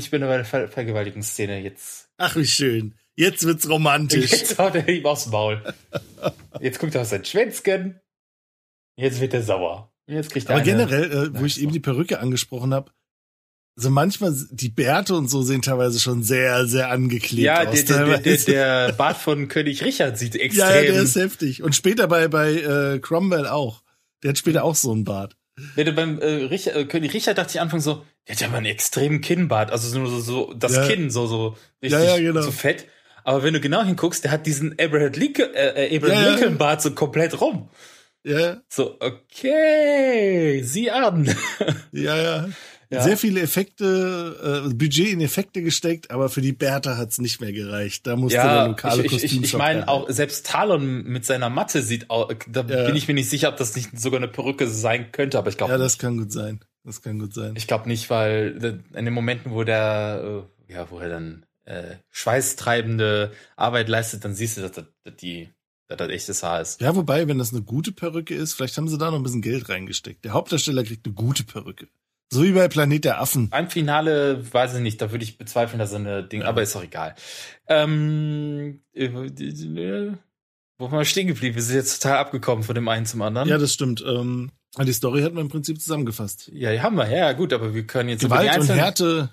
Ich bin bei der Ver Vergewaltigungsszene jetzt. Ach, wie schön. Jetzt wird's romantisch. Jetzt haut er ihm aufs Maul. Jetzt guckt er auf sein Schwänzchen. Jetzt wird er sauer. Jetzt kriegt er Aber eine- generell, äh, wo ich eben die Perücke angesprochen habe, also manchmal, die Bärte und so sehen teilweise schon sehr, sehr angeklebt Ja, aus. der, der, der, der, der Bart von König Richard sieht extrem. ja, ja, der ist heftig. Und später bei, bei äh, Cromwell auch. Der hat später auch so einen Bart. Du beim äh, Richard, äh, König Richard dachte ich anfangs so, der hat ja mal einen extremen Kinnbart, also nur so, so das Ja. Kinn so so richtig Ja, ja, genau. so fett. Aber wenn du genau hinguckst, der hat diesen Abraham Lincoln, äh, äh, Abraham. Lincoln Bart so komplett rum. Ja. So, okay, sieh an. Ja, ja. Ja. Sehr viele Effekte, äh, Budget in Effekte gesteckt, aber für die Bärte hat's nicht mehr gereicht. Da musste der Ja, lokale ich, ich, ich, ich meine auch selbst Talon mit seiner Matte sieht auch, da Ja. bin ich mir nicht sicher, ob das nicht sogar eine Perücke sein könnte, aber ich glaube Ja, das kann gut sein. Das kann gut sein. Ich glaube nicht, weil in den Momenten, wo der, äh, ja, wo er dann äh, schweißtreibende Arbeit leistet, dann siehst du, dass das, dass die, dass das echtes Haar ist. Ja, wobei, wenn das eine gute Perücke ist, vielleicht haben sie da noch ein bisschen Geld reingesteckt. Der Hauptdarsteller kriegt eine gute Perücke. So wie bei Planet der Affen. Beim Finale weiß ich nicht, da würde ich bezweifeln, dass er eine Ding, aber ist doch egal. Ähm, äh, äh, wo waren wir stehen geblieben? Wir sind jetzt total abgekommen von dem einen zum anderen. Ja, das stimmt. Ähm, die Story hat man im Prinzip zusammengefasst. Ja, die haben wir, ja, gut, aber wir können jetzt Gewalt über die und einzelnen, Härte.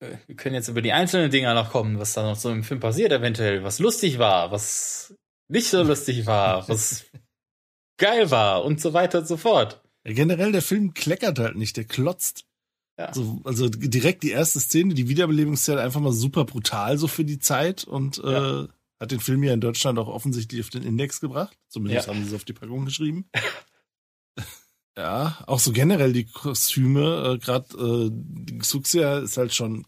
äh, wir können jetzt über die einzelnen Dinger noch kommen, was da noch so im Film passiert, eventuell, was lustig war, was nicht so lustig war, was geil war und so weiter und so fort. Ja, generell, der Film kleckert halt nicht, der klotzt. Ja. So, also direkt die erste Szene, die Wiederbelebungszelle einfach mal super brutal so für die Zeit und Ja. äh, hat den Film ja in Deutschland auch offensichtlich auf den Index gebracht. Zumindest Ja. haben sie es auf die Packung geschrieben. ja, auch so generell die Kostüme, äh, gerade äh, Xuxia ist halt schon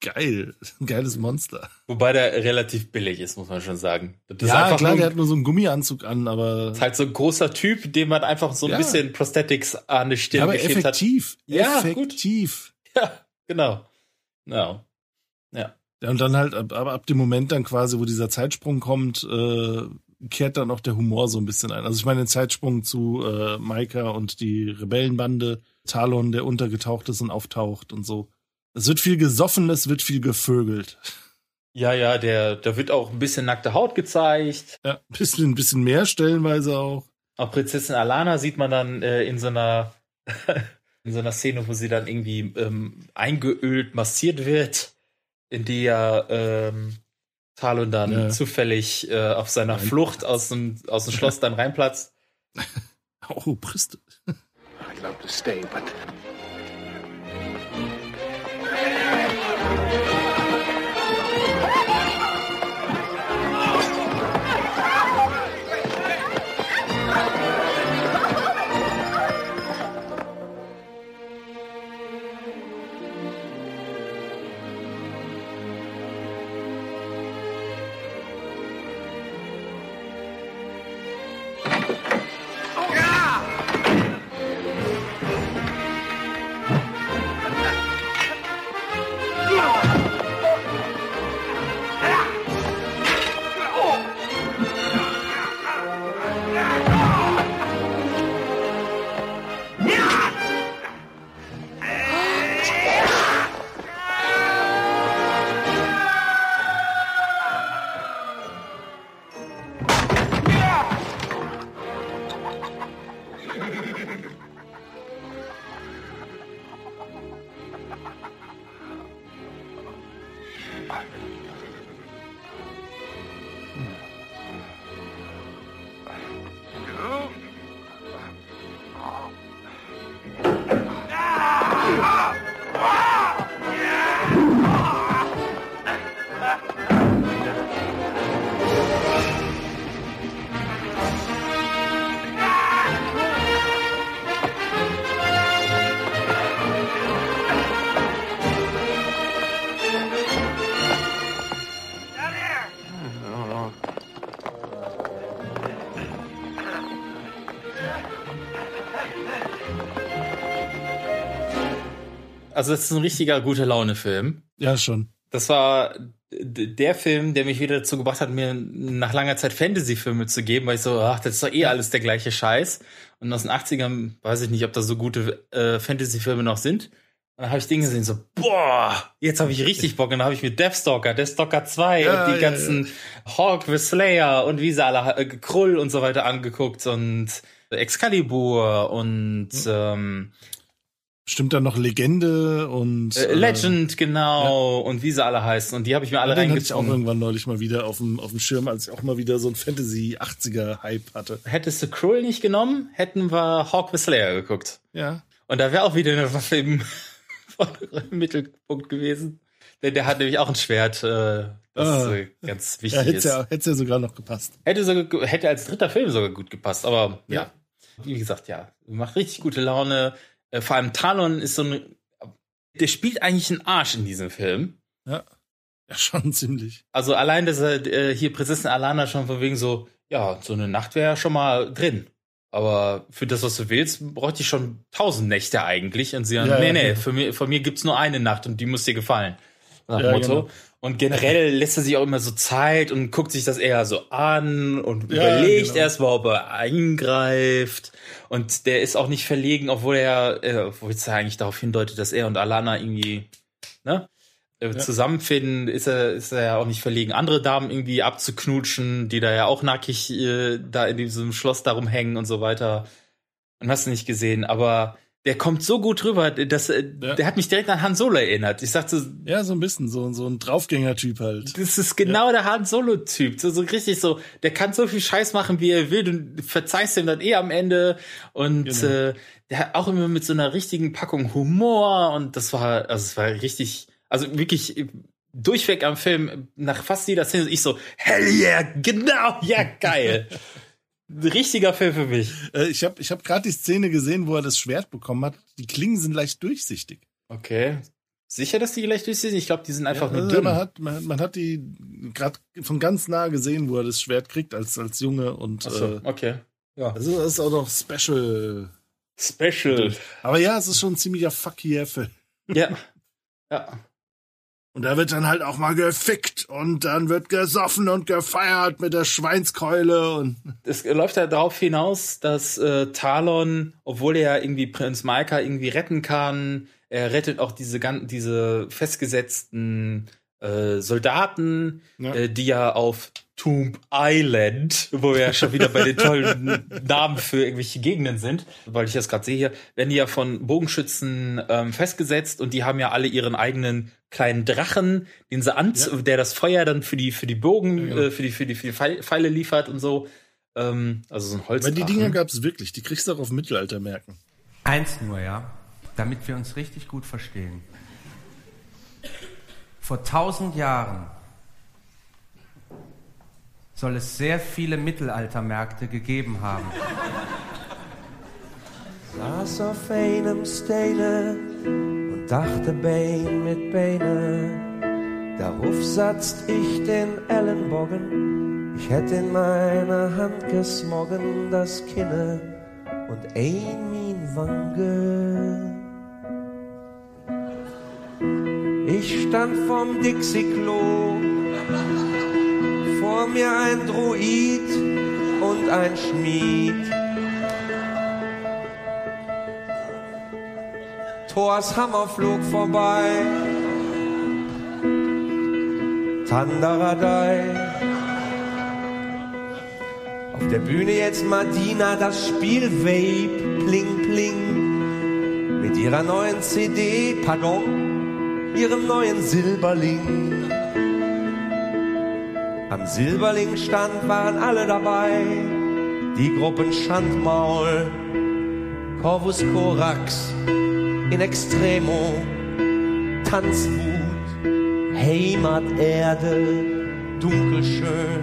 geil. Ein geiles Monster. Wobei der relativ billig ist, muss man schon sagen. Das ja, klar, nur, der hat nur so einen Gummianzug an, aber ist halt so ein großer Typ, dem man einfach so ein Ja. bisschen Prosthetics an die Stirn aber geklebt effektiv. hat. Ja, effektiv. gut. Ja, genau. Ja. Ja. Ja, und dann halt, ab, aber ab dem Moment dann quasi, wo dieser Zeitsprung kommt, äh, kehrt dann auch der Humor so ein bisschen ein. Also ich meine den Zeitsprung zu äh, Maika und die Rebellenbande, Talon, der untergetaucht ist und auftaucht und so. Es wird viel gesoffen, es wird viel gevögelt. Ja, ja, der, da wird auch ein bisschen nackte Haut gezeigt. Ja, ein bisschen, ein bisschen mehr stellenweise auch. Auch Prinzessin Alana sieht man dann äh, in so einer in so einer Szene, wo sie dann irgendwie ähm, eingeölt massiert wird, in die ja ähm, Talon dann Ja. zufällig äh, auf seiner Rein- Flucht aus dem, aus dem Schloss dann reinplatzt. Oh, Brüste. I'd love to stay, but Also das ist ein richtiger gute Laune-Film. Ja, schon. Das war der Film, der mich wieder dazu gebracht hat, mir nach langer Zeit Fantasy-Filme zu geben, weil ich so, ach, das ist doch eh alles der gleiche Scheiß. Und aus den 80ern weiß ich nicht, ob das so gute äh, Fantasy-Filme noch sind. Und dann habe ich Dinge gesehen, so, boah, jetzt habe ich richtig Bock. Und dann habe ich mir Deathstalker, Deathstalker 2 Ja, und die ja, ganzen Hawk the Slayer und wie sie alle, äh, Krull und so weiter angeguckt und Excalibur und ähm, Stimmt da noch Legende und äh, Legend, genau, und wie sie alle heißen. Und die habe ich mir alle Ja, den hatte ich auch reingezogen. irgendwann neulich mal wieder auf dem, auf dem Schirm, als ich auch mal wieder so ein Fantasy 80er Hype hatte. Hättest du Krull nicht genommen, hätten wir Hawk the Slayer geguckt. Ja. Und da wäre auch wieder eine Waffe im, im Mittelpunkt gewesen. Denn der hat nämlich auch ein Schwert, äh, das Ah. äh, ganz Ja, wichtig hätte ist. ja, hätte ja sogar noch gepasst. Hätte, sogar, hätte als dritter Film sogar gut gepasst, aber ja. Wie gesagt, ja, macht richtig gute Laune. Äh, Vor allem Talon ist so ein, der spielt eigentlich einen Arsch in diesem Film. Ja. Ja, schon ziemlich. Also allein, dass er äh, hier Prinzessin Alana schon von wegen so, ja, so eine Nacht wäre ja schon mal drin. Aber für das, was du willst, bräuchte ich schon tausend Nächte eigentlich. Und sie dann, Ja, nee, ja, nee, ja. für mir, von mir gibt's nur eine Nacht und die muss dir gefallen. Nach Ja, Motto. genau. Und generell lässt er sich auch immer so Zeit und guckt sich das eher so an und überlegt genau. erst mal, ob er eingreift. Und der ist auch nicht verlegen, obwohl er, äh, obwohl es ja eigentlich darauf hindeutet, dass er und Alana irgendwie, ne? äh, Ja. Zusammenfinden ist er, ist er ja auch nicht verlegen, andere Damen irgendwie abzuknutschen, die da ja auch nackig äh, da in diesem Schloss darum hängen und so weiter. Und hast du nicht gesehen, aber der kommt so gut rüber, dass äh, der hat mich direkt an Han Solo erinnert. Ich sagte, Ja, so ein bisschen, so, so ein Draufgänger-Typ halt. das ist genau der Han Solo-Typ. So, so richtig so, der kann so viel Scheiß machen, wie er will. Du verzeihst ihm dann eh am Ende. Und Genau. äh, der hat auch immer mit so einer richtigen Packung Humor. Und das war, also es war richtig, also wirklich durchweg am Film, nach fast jeder Szene, ich so, hell yeah, genau, ja, geil. Richtiger Film für mich. Äh, ich habe ich hab gerade die Szene gesehen, wo er das Schwert bekommen hat. Die Klingen sind leicht durchsichtig. Okay. Sicher, dass die gleich durch sind? Ich glaube, die sind einfach Ja, nur also dünn. man, hat, man, man hat die gerade von ganz nah gesehen, wo er das Schwert kriegt als, als Junge. Und Ach so, äh, okay. Ja. Also das ist auch noch Special. Special. Aber ja, es ist schon ein ziemlicher Fuck yeah Film. Ja. Ja. Und da wird dann halt auch mal gefickt und dann wird gesoffen und gefeiert mit der Schweinskeule und es läuft ja darauf hinaus, dass äh, Talon, obwohl er irgendwie Prinz Maika irgendwie retten kann, er rettet auch diese gan- diese festgesetzten äh, Soldaten, Äh, die ja auf Tomb Island, wo wir ja schon wieder bei den tollen Namen für irgendwelche Gegenden sind, weil ich das gerade sehe hier, werden die ja von Bogenschützen ähm, festgesetzt und die haben ja alle ihren eigenen kleinen Drachen, den sie an, der das Feuer dann für die für die Bogen, Ja, genau. äh, für die für die für die Pfeil- Pfeile liefert und so. Ähm, also so ein Holz. Weil die Dinger gab's wirklich, die kriegst du auch auf Mittelalter merken. Eins nur, ja, damit wir uns richtig gut verstehen. Vor tausend Jahren soll es sehr viele Mittelaltermärkte gegeben haben. Saß auf einem Steine und dachte Bein mit Beine. Darauf satzt ich den Ellenbogen, ich hätt in meiner Hand gesmoggen das Kinne und ein min Wange. Ich stand vom Dixie-Klo, vor mir ein Druid und ein Schmied. Thors Hammer flog vorbei. Tandaradei. Auf der Bühne jetzt Madina, das Spiel Vape, pling pling. Mit ihrer neuen CD, pardon, ihrem neuen Silberling. Am Silberling-Stand waren alle dabei. Die Gruppen Schandmaul, Corvus Corax, in Extremo, Tanzwut, Heimaterde, dunkelschön,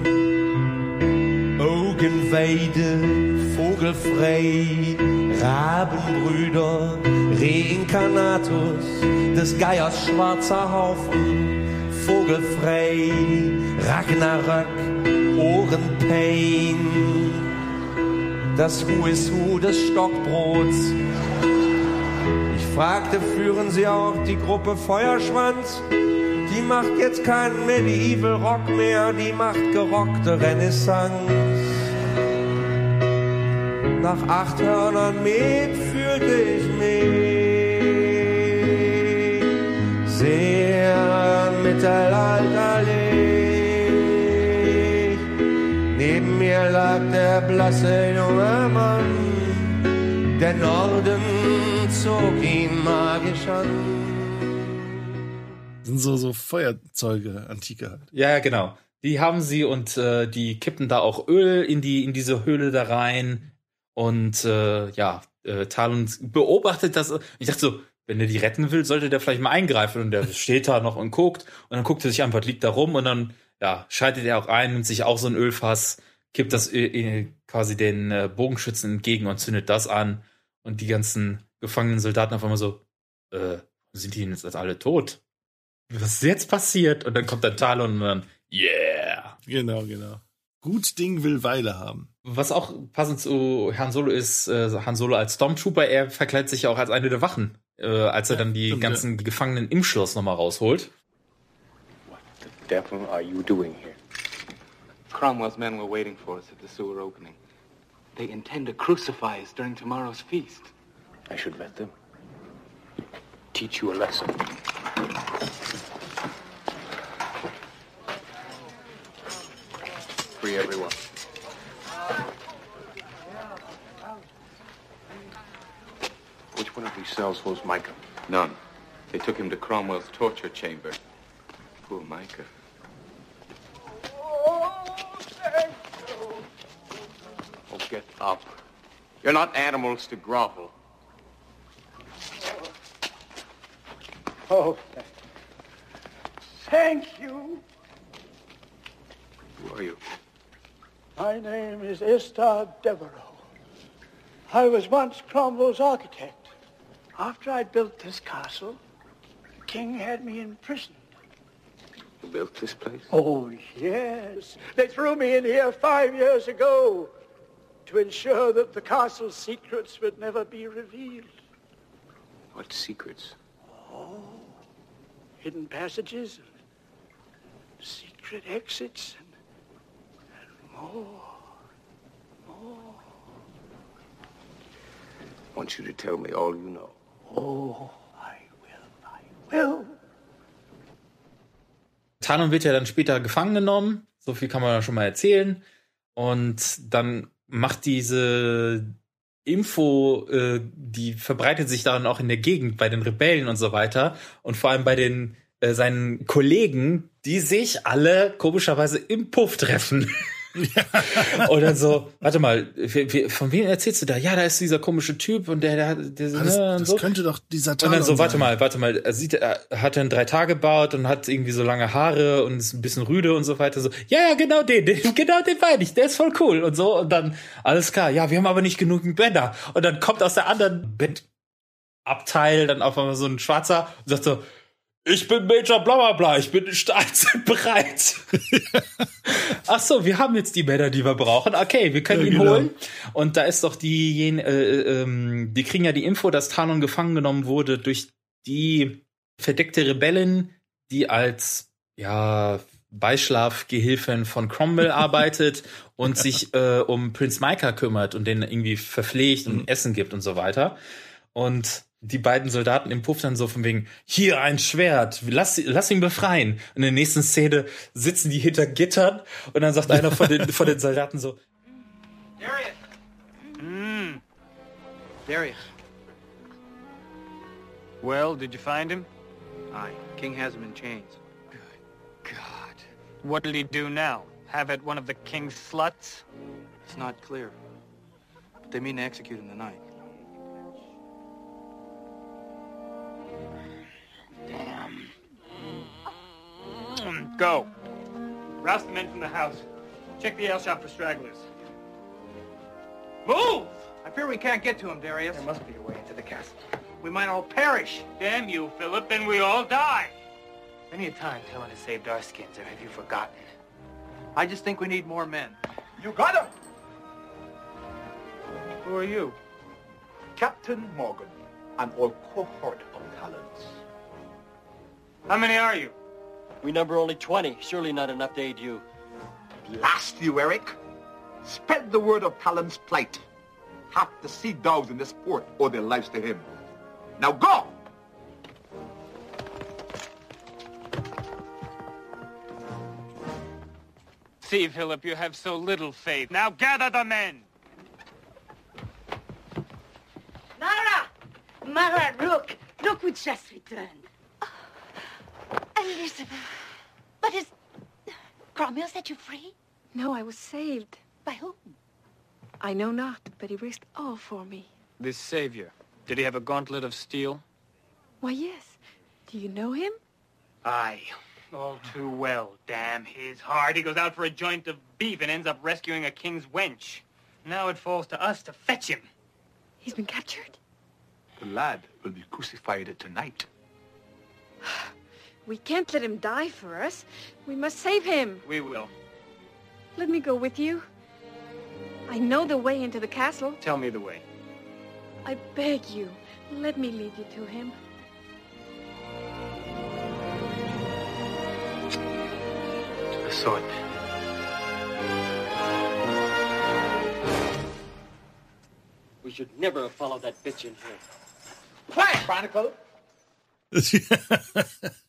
Augenweide, Vogelfrei, Rabenbrüder, Reinkarnatus, des Geiers schwarzer Haufen, Vogelfrei, Ragnarök, Ohrenpain, das Who is Who des Stockbrots, fragte, führen Sie auch die Gruppe Feuerschwanz? Die macht jetzt keinen Medieval Rock mehr, die macht gerockte Renaissance. Nach acht Hörnern Met fühlte ich mich sehr mittelalterlich. Neben mir lag der blasse junge Mann, der Norden zog ihn magisch an. Das sind so, so Feuerzeuge, Antike halt. Ja, genau. Die haben sie und äh, die kippen da auch Öl in die in diese Höhle da rein und äh, ja, äh, Talon beobachtet das. Ich dachte so, wenn er die retten will, sollte der vielleicht mal eingreifen und der steht da noch und guckt und dann guckt er sich einfach, liegt da rum und dann ja, schaltet er auch ein, nimmt sich auch so ein Ölfass, kippt das äh, äh, quasi den äh, Bogenschützen entgegen und zündet das an. Und die ganzen gefangenen Soldaten auf einmal so, äh, sind die denn jetzt alle tot? Was ist jetzt passiert? Und dann kommt der Talon und dann, yeah. Genau, genau. Gut Ding will Weile haben. Was auch passend zu Han Solo ist, äh, Han Solo als Stormtrooper, er verkleidet sich ja auch als eine der Wachen, äh, als er dann die stimmt, ganzen Gefangenen im Schloss nochmal rausholt. devil are you doing here? Cromwell's men were waiting for us at the sewer opening. They intend to crucify us during tomorrow's feast. I should let them teach you a lesson. Free everyone. Which one of these cells holds Micah? None. They took him to Cromwell's torture chamber. Poor Micah. Oh, get up. You're not animals to grovel. Oh, thank you. Who are you? My name is Istar Devereux. I was once Cromwell's architect. After I built this castle, the king had me imprisoned. You built this place? Oh, yes. They threw me in here five years ago to ensure that the castle's secrets would never be revealed. What secrets? Oh, hidden passages, and secret exits, and, and more, more. I want you to tell me all you know. Oh, I will, I will. Talon wird ja dann später gefangen genommen. So viel kann man ja schon mal erzählen. Und dann macht diese Info, äh, die verbreitet sich dann auch in der Gegend bei den Rebellen und so weiter. Und vor allem bei den äh, seinen Kollegen, die sich alle komischerweise im Puff treffen. und dann so, warte mal, von wem erzählst du da? Ja, da ist dieser komische Typ und der, der hat, der, Ah, das, ne, und das so. könnte doch dieser Und Talon dann so, warte sein. mal, warte mal, er sieht, er hat einen 3-Tage-Bart und hat irgendwie so lange Haare und ist ein bisschen rüde und so weiter. So, ja, ja, genau den, den genau den meine ich, der ist voll cool und so. Und dann, alles klar, ja, wir haben aber nicht genügend Bänder. Und dann kommt aus der anderen Bettabteil dann auf einmal so ein Schwarzer und sagt so, ich bin Major bla bla bla, ich bin bereit. Ach so, wir haben jetzt die Bänder, die wir brauchen. Okay, wir können Ja, ihn genau. holen. Und da ist doch die, äh, äh, ähm, die kriegen ja die Info, dass Talon gefangen genommen wurde durch die verdeckte Rebellin, die als ja Beischlafgehilfin von Cromwell arbeitet und sich äh, um Prinz Micah kümmert und den irgendwie verpflegt und Essen gibt und so weiter. Und die beiden Soldaten im Puff dann so von wegen, hier ein Schwert, lass, lass ihn befreien. Und in der nächsten Szene sitzen die hinter Gittern und dann sagt einer von den, von den Soldaten so, Darius! Mmm. Darius. Well, did you find him? Aye. King has him in chains. God. What'll he do now? Have at one of the king's sluts? It's not clear. But they mean to execute him tonight. Go. Rouse the men from the house. Check the ale shop for stragglers. Move! I fear we can't get to him, Darius. There must be a way into the castle. We might all perish. Damn you, Philip, then we all die. Many a time Talon has saved our skins, or have you forgotten? I just think we need more men. You got him! Who are you? Captain Morgan, an old cohort of Talons. How many are you? We number only 20. Surely not enough to aid you. Blast you, Eric! Spread the word of Talon's plight. Half the sea dogs in this port owe their lives to him. Now go! See, Philip, you have so little faith. Now gather the men! Mara! Mara, look! Look who just returned. Elizabeth. But is... Cromwell set you free? No, I was saved. By whom? I know not, but he risked all for me. This savior, did he have a gauntlet of steel? Why, yes. Do you know him? Aye. All too well. Damn his heart. He goes out for a joint of beef and ends up rescuing a king's wench. Now it falls to us to fetch him. He's been captured? The lad will be crucified tonight. We can't let him die for us. We must save him. We will. Let me go with you. I know the way into the castle. Tell me the way. I beg you, let me lead you to him. To the sword. We should never have followed that bitch in here. Quiet, Chronicle!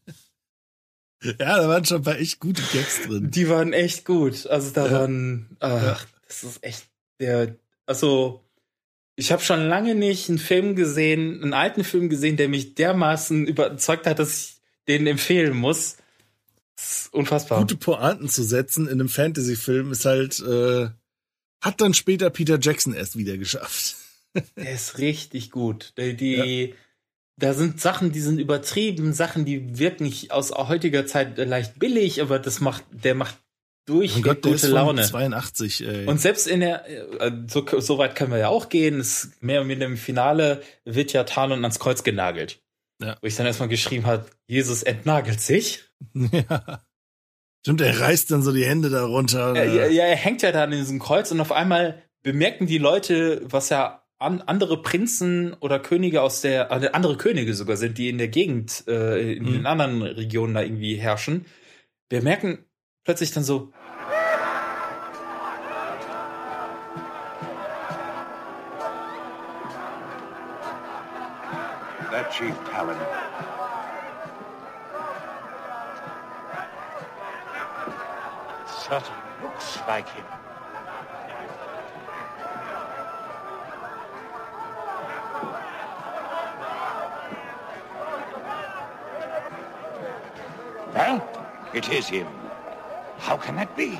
Ja, da waren schon ein paar echt gute Gags drin. Die waren echt gut. Also da Ja. waren, ach, das ist echt der, also ich habe schon lange nicht einen Film gesehen, einen alten Film gesehen, der mich dermaßen überzeugt hat, dass ich den empfehlen muss. Das ist unfassbar. Gute Pointen zu setzen in einem Fantasy-Film ist halt, äh, hat dann später Peter Jackson erst wieder geschafft. Der ist richtig gut. Die, die da sind Sachen, die sind übertrieben, Sachen, die wirken aus heutiger Zeit leicht billig, aber das macht, der macht durch Mein Gott, gute Laune. 82, ey. Und selbst in der, äh, so, so weit können wir ja auch gehen, es, mehr oder weniger im Finale wird ja Talon ans Kreuz genagelt. Ja. Wo ich dann erstmal geschrieben hat, Jesus entnagelt sich. ja. Stimmt, er reißt dann so die Hände darunter. Ja, ja, ja, er hängt ja da an diesem Kreuz und auf einmal bemerken die Leute, was ja an, andere Prinzen oder Könige aus der, äh, andere Könige sogar sind, die in der Gegend, äh, in Mhm. den anderen Regionen da irgendwie herrschen, bemerken plötzlich dann so, That Chief Talon. It certainly looks like him. Well, it is him. How can that be?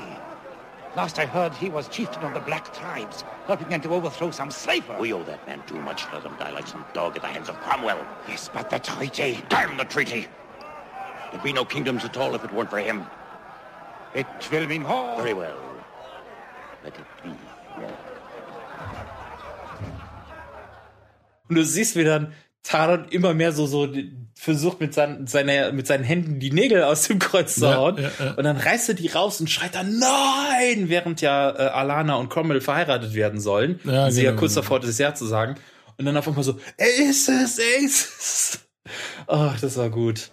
Last I heard, he was chieftain of the Black Tribes, helping them to overthrow some slaver. We owe that man too much to let him die like some dog at the hands of Cromwell. Yes, but the treaty. Damn the treaty! There'd be no kingdoms at all if it weren't for him. It will mean war. Very well. Let it be. Und du siehst, wie dann Talon immer mehr so, so versucht mit, seinen, seiner, mit seinen Händen die Nägel aus dem Kreuz zu Ja, hauen. ja, ja. Und dann reißt er die raus und schreit dann Nein! Während ja äh, Alana und Cromwell verheiratet werden sollen. Ja, sie ja genau, kurz genau. davor das Ja zu sagen. Und dann auf einmal so, er ist es, er ist es. Ach, das war gut.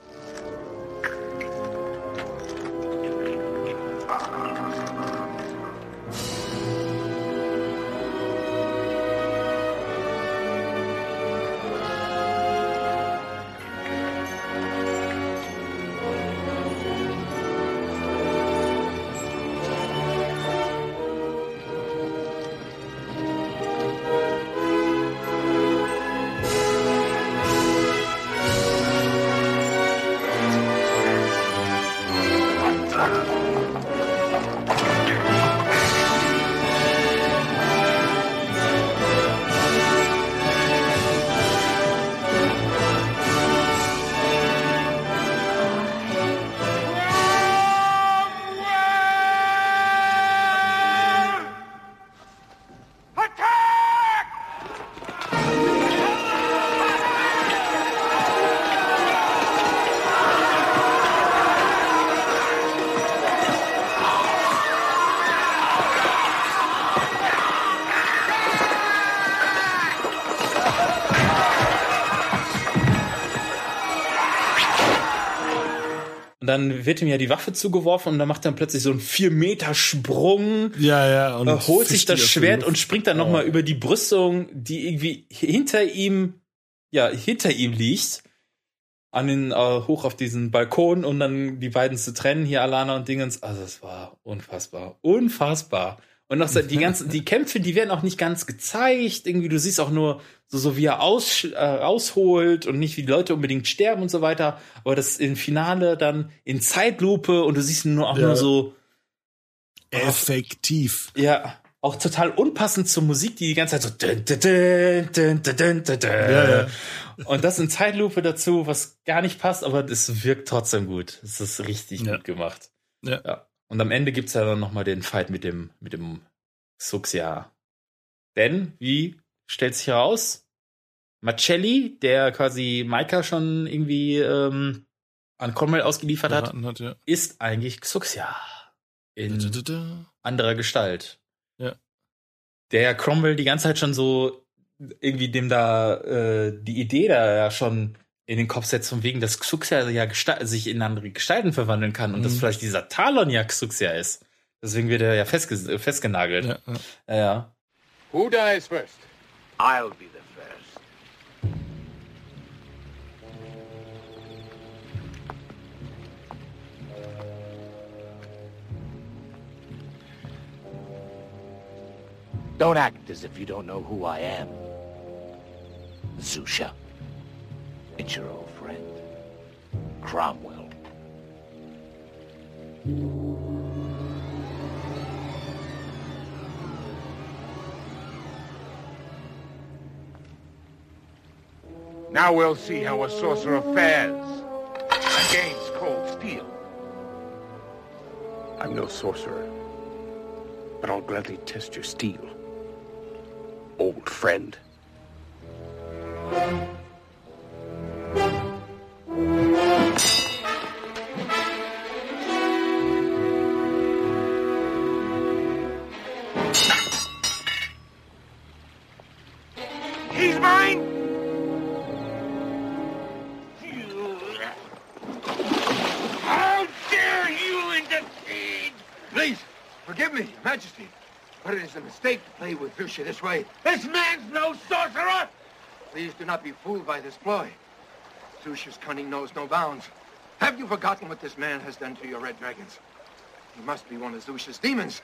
Wird ihm ja die Waffe zugeworfen und dann macht er dann plötzlich so einen 4 Meter Sprung. Ja, ja. Und äh, holt sich das Schwert und springt dann Oh. nochmal über die Brüstung, die irgendwie hinter ihm, ja, hinter ihm liegt. An den, äh, hoch auf diesen Balkon und dann die beiden zu trennen, hier Alana und Dingens. Also es war unfassbar. Unfassbar. Und noch so die ganzen, die Kämpfe, die werden auch nicht ganz gezeigt. Irgendwie, du siehst auch nur so, so wie er aus, äh, ausholt und nicht wie die Leute unbedingt sterben und so weiter. Aber das im Finale dann in Zeitlupe und du siehst nur auch Ja. nur so, Effektiv. ja, auch total unpassend zur Musik, die die ganze Zeit so dün, dün, dün. Ja, ja. und das in Zeitlupe dazu, was gar nicht passt, aber es wirkt trotzdem gut. Es ist richtig gut gemacht. Ja. Und am Ende gibt's ja dann nochmal den Fight mit dem, mit dem Xuxia. Denn, wie stellt sich heraus, Marcelli, der quasi Maika schon irgendwie ähm, an Cromwell ausgeliefert hat, hat, ja. ist eigentlich Xuxia. In anderer Gestalt. Ja. Der ja Cromwell die ganze Zeit schon so irgendwie dem da äh, die Idee da ja schon in den Kopf setzt, von wegen, dass Xuxia ja sich in andere Gestalten verwandeln kann und dass Mhm. vielleicht dieser Talon ja Xuxia ist. Deswegen wird er ja festge festgenagelt. Ja, ja. ja. Who dies first? I'll be the first. Don't act as if you don't know who I am. Zusha. It's your old friend, Cromwell. Now we'll see how a sorcerer fares against cold steel. I'm no sorcerer, but I'll gladly test your steel. Old friend. This way. This man's no sorcerer! Please do not be fooled by this ploy. Zusha's cunning knows no bounds. Have you forgotten what this man has done to your red dragons? He must be one of Zusha's demons.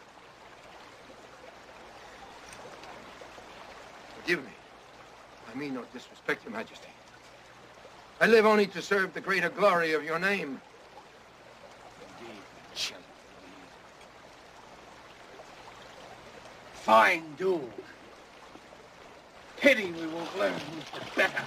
Forgive me. I mean no disrespect, Your Majesty. I live only to serve the greater glory of your name. Indeed, shall Fine duel. Pity we won't learn the better.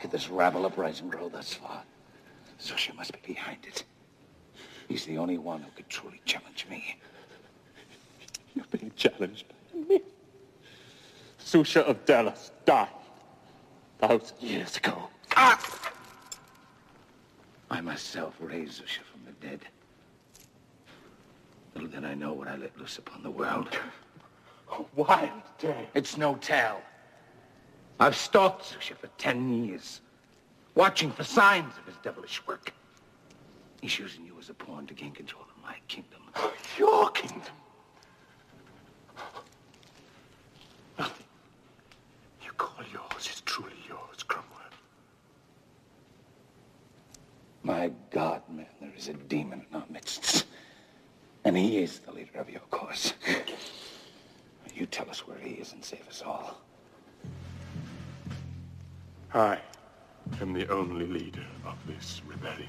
Could this rabble uprising grow thus far? Zusha must be behind it. He's the only one who could truly challenge me. You're being challenged by me. Susha of Dallas died thousand years ago. Ah! I myself raised Zusha from the dead. Little did I know what I let loose upon the world. A Wild day. It's no tell. I've stalked Zusha for ten years, watching for signs of his devilish work. He's using you as a pawn to gain control of my kingdom. Your kingdom. Nothing you call yours is truly yours, Cromwell. My God, man, there is a demon in our midst. And he is the leader of your cause. You tell us where he is and save us all. I am the only leader of this rebellion.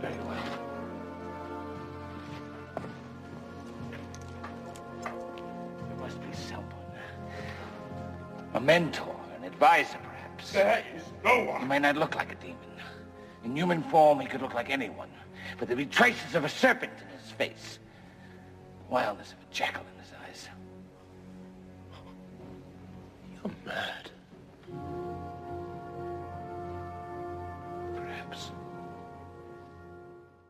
Very well. There must be someone. A mentor, an advisor, perhaps. There is no one. He may not look like a demon. In human form, he could look like anyone. But there'd be traces of a serpent in his face. the Wildness of a jackal in You're mad. Perhaps.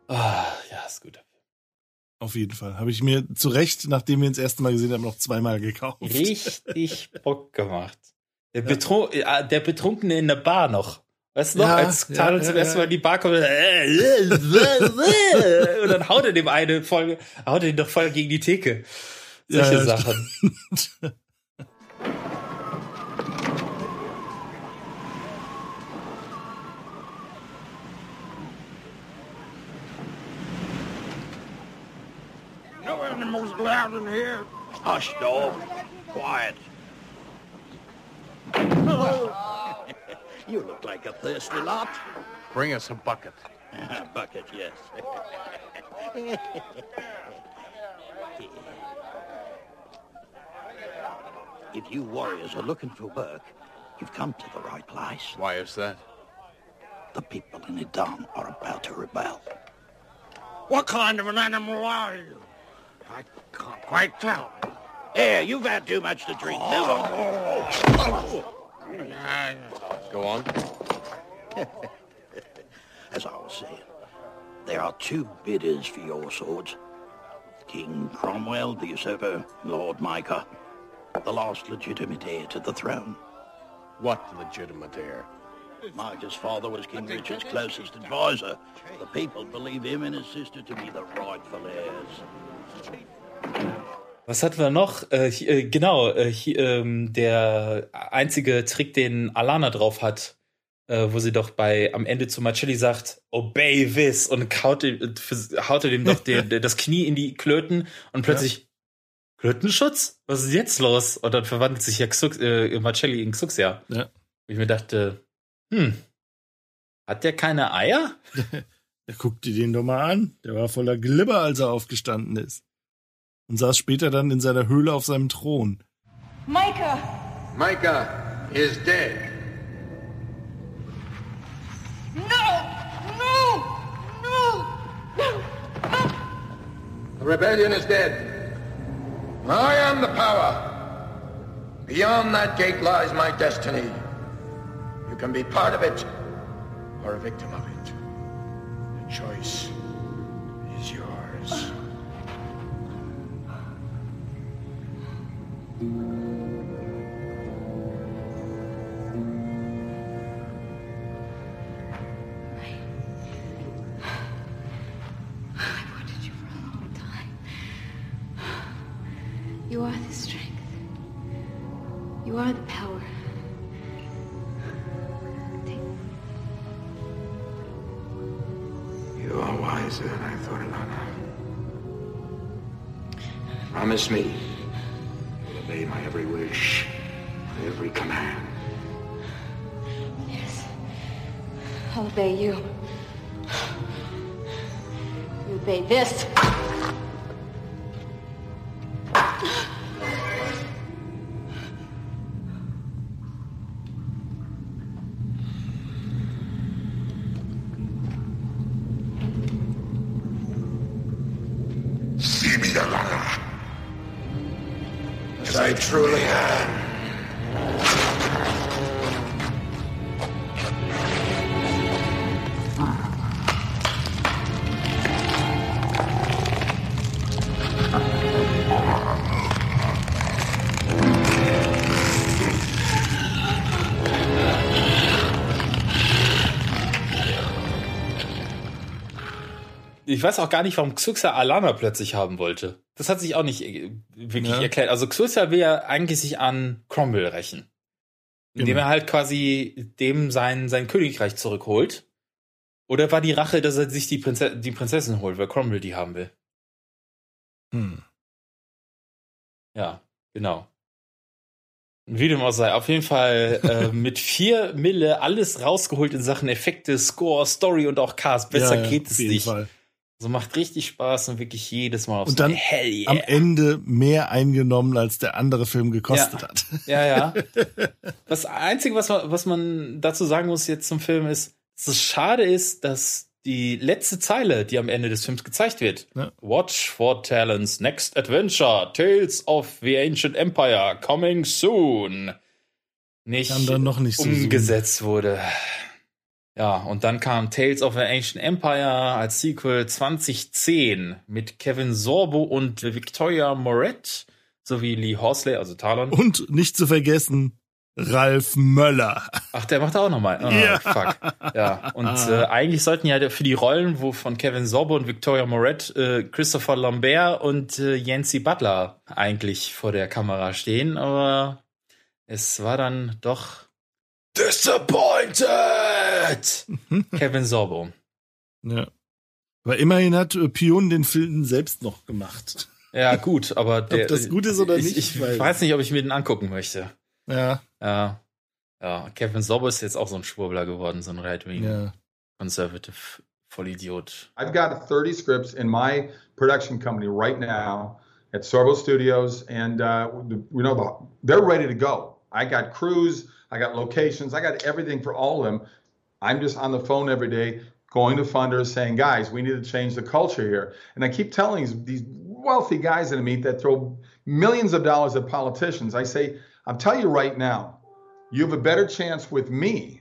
Ah, ja, ist gut. Auf jeden Fall. Habe ich mir zu Recht, nachdem wir ihn das erste Mal gesehen haben, noch zweimal gekauft. Richtig Bock gemacht. Der, Betrun äh, der Betrunkene in der Bar noch. Weißt du noch, Ja, als ja, Talon ja, zum ersten ja. Mal in die Bar kommt äh, äh, und dann haut er dem eine voll, haut er ihn doch voll gegen die Theke. Solche Ja, ja, Sachen. Allowed in here. Hush, dog. Quiet. you look like a thirsty lot. Bring us a bucket. A bucket, yes. if you warriors are looking for work, you've come to the right place. Why is that? The people in Idan are about to rebel. What kind of an animal are you? I can't quite tell. Here, you've had too much to drink. Go on. As I was saying, there are two bidders for your swords. King Cromwell, the usurper, Lord Micah, the last legitimate heir to the throne. What legitimate heir? Micah's father was King Richard's closest advisor. The people believe him and his sister to be the rightful heirs. Was hatten wir noch? Äh, hi- äh, genau, äh, hi- ähm, der einzige Trick, den Alana drauf hat, äh, wo sie doch bei am Ende zu Marcelli sagt, obey this und äh, haut dem doch den, der- das Knie in die Klöten und plötzlich Klötenschutz? Was ist jetzt los? Und dann verwandelt sich ja Xux, äh, Marcelli in Xuxia. Ja. Und ich mir dachte, hm, hat der keine Eier? Ja, guck dir den doch mal an. Der war voller Glibber, als er aufgestanden ist. Und saß später dann in seiner Höhle auf seinem Thron. Micah! Micah is dead. No! No! No! The rebellion is dead. I am the power. Beyond that gate lies my destiny. You can be part of it or a victim of it. The choice I Ich weiß auch gar nicht, warum Xuxa Alana plötzlich haben wollte. Das hat sich auch nicht äh, wirklich Ja. erklärt. Also Xuxa will ja eigentlich sich an Cromwell rächen. Indem Genau. er halt quasi dem sein, sein Königreich zurückholt. Oder war die Rache, dass er sich die, Prinze die Prinzessin holt, weil Cromwell die haben will? Hm. Ja, genau. Wie dem auch sei, auf jeden Fall äh, mit vier Mille alles rausgeholt in Sachen Effekte, Score, Story und auch Cast. Besser Ja, ja, geht es nicht. Fall. So macht richtig Spaß und wirklich jedes Mal aufs Und dann yeah. am Ende mehr eingenommen, als der andere Film gekostet Ja. hat. Ja, ja. Das Einzige, was man, was man dazu sagen muss jetzt zum Film ist, dass es schade ist, dass die letzte Zeile, die am Ende des Films gezeigt wird, Ja. Watch for Talents Next Adventure, Tales of the Ancient Empire, coming soon, nicht, dann noch nicht so umgesetzt wurde. Ja, und dann kam Tales of the Ancient Empire als Sequel 2010 mit Kevin Sorbo und Victoria Moret sowie Lee Horsley, also Talon. Und nicht zu vergessen, Ralf Möller. Ach, der macht auch nochmal. Oh, Ja. fuck. Ja, und äh, eigentlich sollten ja für die Rollen, wo von Kevin Sorbo und Victoria Moret äh, Christopher Lambert und äh, Yancy Butler eigentlich vor der Kamera stehen, aber es war dann doch disappointed. Kevin Sorbo. Ja. Aber immerhin hat äh, Pion den Film selbst noch gemacht. Ja, gut, aber der, das gut ist oder ich, nicht, Ich weil- weiß nicht, ob ich mir den angucken möchte. Ja. Ja. Ja, Kevin Sobber ist jetzt auch so ein Schwurbler geworden, so ein Right-Wing Ja. Conservative Vollidiot. I've got 30 scripts in my production company right now at Sorbo Studios, and uh, you know the, they're ready to go. I got crews, I got locations, I got everything for all of them. I'm just on the phone every day, going to funders, saying, "Guys, we need to change the culture here." And I keep telling these, these wealthy guys that I meet that throw millions of dollars at politicians. I say, "I'm telling you right now, you have a better chance with me."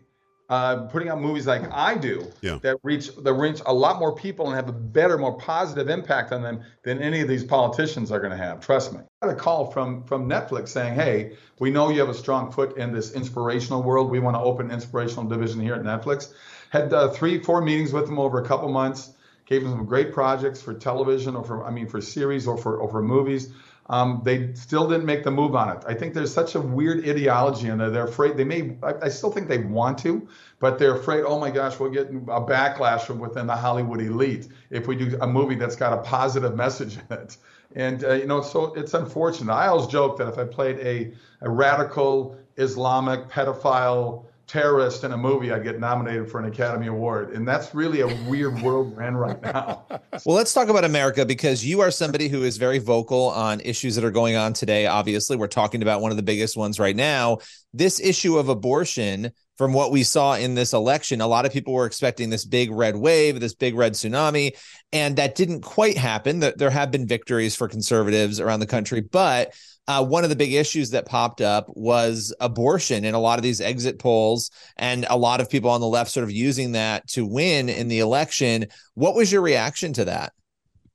Uh, putting out movies like I do Yeah. that reach that reach a lot more people and have a better, more positive impact on them than any of these politicians are going to have. Trust me. I got a call from from Netflix saying, "Hey, we know you have a strong foot in this inspirational world. We want to open an inspirational division here at Netflix." Had uh, three, four meetings with them over a couple months. Gave them some great projects for television or for I mean for series or for or for movies. Um, they still didn't make the move on it. I think there's such a weird ideology in there. They're afraid they may. I, I still think they want to, but they're afraid. Oh my gosh, we'll get a backlash from within the Hollywood elite if we do a movie that's got a positive message in it. And uh, you know, so it's unfortunate. I always joke that if I played a, a radical Islamic pedophile terrorist in a movie, I'd get nominated for an Academy Award. And that's really a weird world we're in right now. Well, let's talk about America because you are somebody who is very vocal on issues that are going on today. Obviously, we're talking about one of the biggest ones right now. This issue of abortion, from what we saw in this election, a lot of people were expecting this big red wave, this big red tsunami, and that didn't quite happen. There have been victories for conservatives around the country, but uh, one of the big issues that popped up was abortion in a lot of these exit polls, and a lot of people on the left sort of using that to win in the election. What was your reaction to that?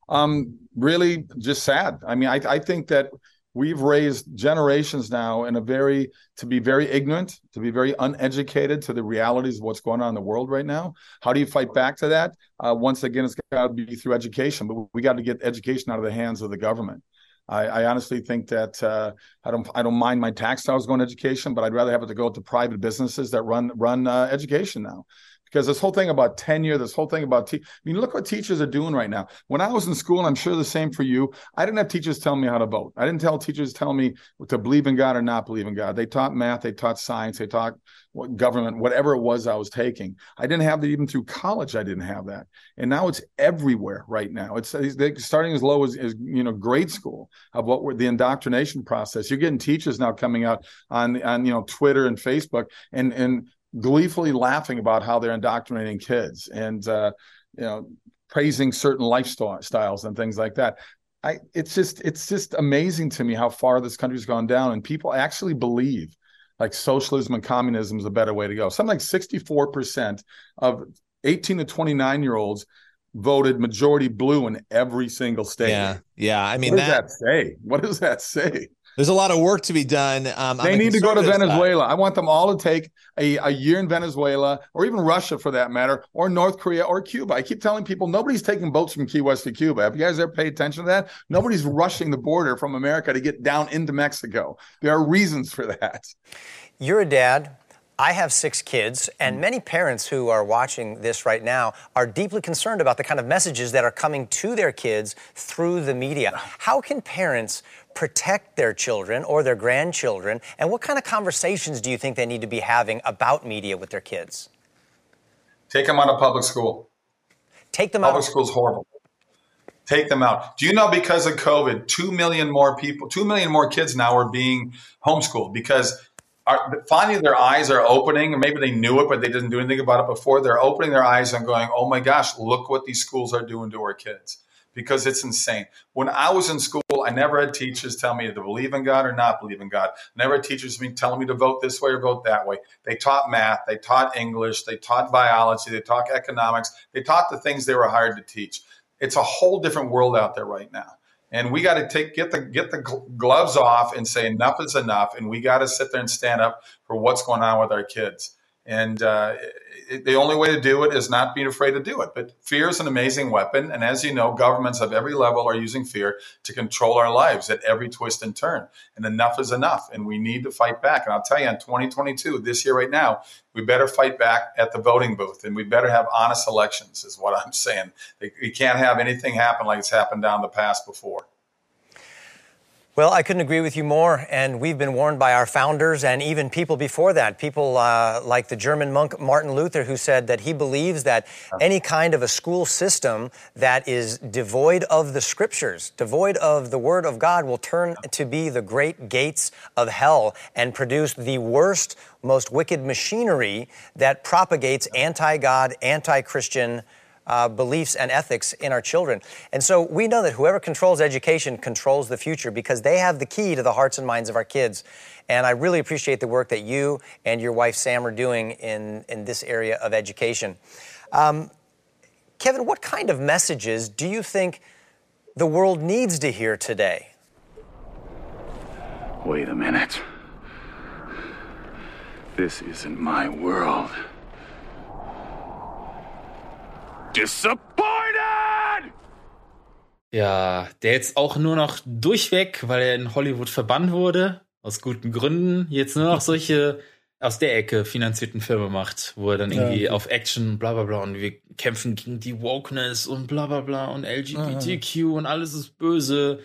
Um, really just sad. I mean, I, I think that we've raised generations now in a very to be very ignorant, to be very uneducated to the realities of what's going on in the world right now. How do you fight back to that? Uh, once again, it's got to be through education, but we got to get education out of the hands of the government. I, I honestly think that uh, I don't I don't mind my tax dollars going to education, but I'd rather have it to go to private businesses that run run uh, education now. Because this whole thing about tenure, this whole thing about te- I mean, look what teachers are doing right now. When I was in school, and I'm sure the same for you, I didn't have teachers telling me how to vote. I didn't tell teachers tell me to believe in God or not believe in God. They taught math, they taught science, they taught government, whatever it was I was taking. I didn't have that even through college. I didn't have that, and now it's everywhere right now. It's, starting as low as, as you know grade school of what were the indoctrination process. You're getting teachers now coming out on on you know Twitter and Facebook and and gleefully laughing about how they're indoctrinating kids and uh, you know praising certain lifestyles and things like that. I it's just it's just amazing to me how far this country's gone down and people actually believe like socialism and communism is a better way to go. Something like 64% of 18 to 29 year olds voted majority blue in every single state. Yeah, yeah. I mean, what does that- that say? What does that say? There's a lot of work to be done. Um, on They the need to go to conservative side. Venezuela. I want them all to take a, a year in Venezuela or even Russia for that matter, or North Korea or Cuba. I keep telling people nobody's taking boats from Key West to Cuba. Have you guys ever paid attention to that? Nobody's rushing the border from America to get down into Mexico. There are reasons for that. You're a dad. I have six kids, and many parents who are watching this right now are deeply concerned about the kind of messages that are coming to their kids through the media. How can parents protect their children or their grandchildren, and what kind of conversations do you think they need to be having about media with their kids? Take them out of public school. Take them out public out. school's horrible. Take them out. Do you know because of COVID, two million more people, two million more kids now are being homeschooled because are, finally their eyes are opening, and maybe they knew it, but they didn't do anything about it before. They're opening their eyes and going, "Oh my gosh, look what these schools are doing to our kids." Because it's insane. When I was in school, I never had teachers tell me to believe in God or not believe in God. Never had teachers me telling me to vote this way or vote that way. They taught math, they taught English, they taught biology, they taught economics, they taught the things they were hired to teach. It's a whole different world out there right now and we got to take get the get the gloves off and say enough is enough and we got to sit there and stand up for what's going on with our kids and uh, the only way to do it is not being afraid to do it. But fear is an amazing weapon. And as you know governments of every level are using fear to control our lives at every twist and turn. And enough is enough. And we need to fight back. And i'll tell you in 2022 this year right now we better fight back at the voting booth. And we better have honest elections is what i'm saying. We can't have anything happen like it's happened down the past before Well, I couldn't agree with you more. And we've been warned by our founders and even people before that, people uh, like the German monk Martin Luther, who said that he believes that any kind of a school system that is devoid of the scriptures, devoid of the word of God, will turn to be the great gates of hell and produce the worst, most wicked machinery that propagates anti God, anti Christian uh, beliefs and ethics in our children. And so we know that whoever controls education controls the future because they have the key to the hearts and minds of our kids. And I really appreciate the work that you and your wife Sam are doing in, in this area of education. Um, Kevin, what kind of messages do you think the world needs to hear today? Wait a minute. This isn't my world. Disappointed! Ja, der jetzt auch nur noch durchweg, weil er in Hollywood verbannt wurde, aus guten Gründen, jetzt nur noch solche aus der Ecke finanzierten Filme macht, wo er dann Ja, irgendwie okay. auf Action, bla bla bla, und wir kämpfen gegen die Wokeness und bla bla bla und LGBTQ und alles ist böse.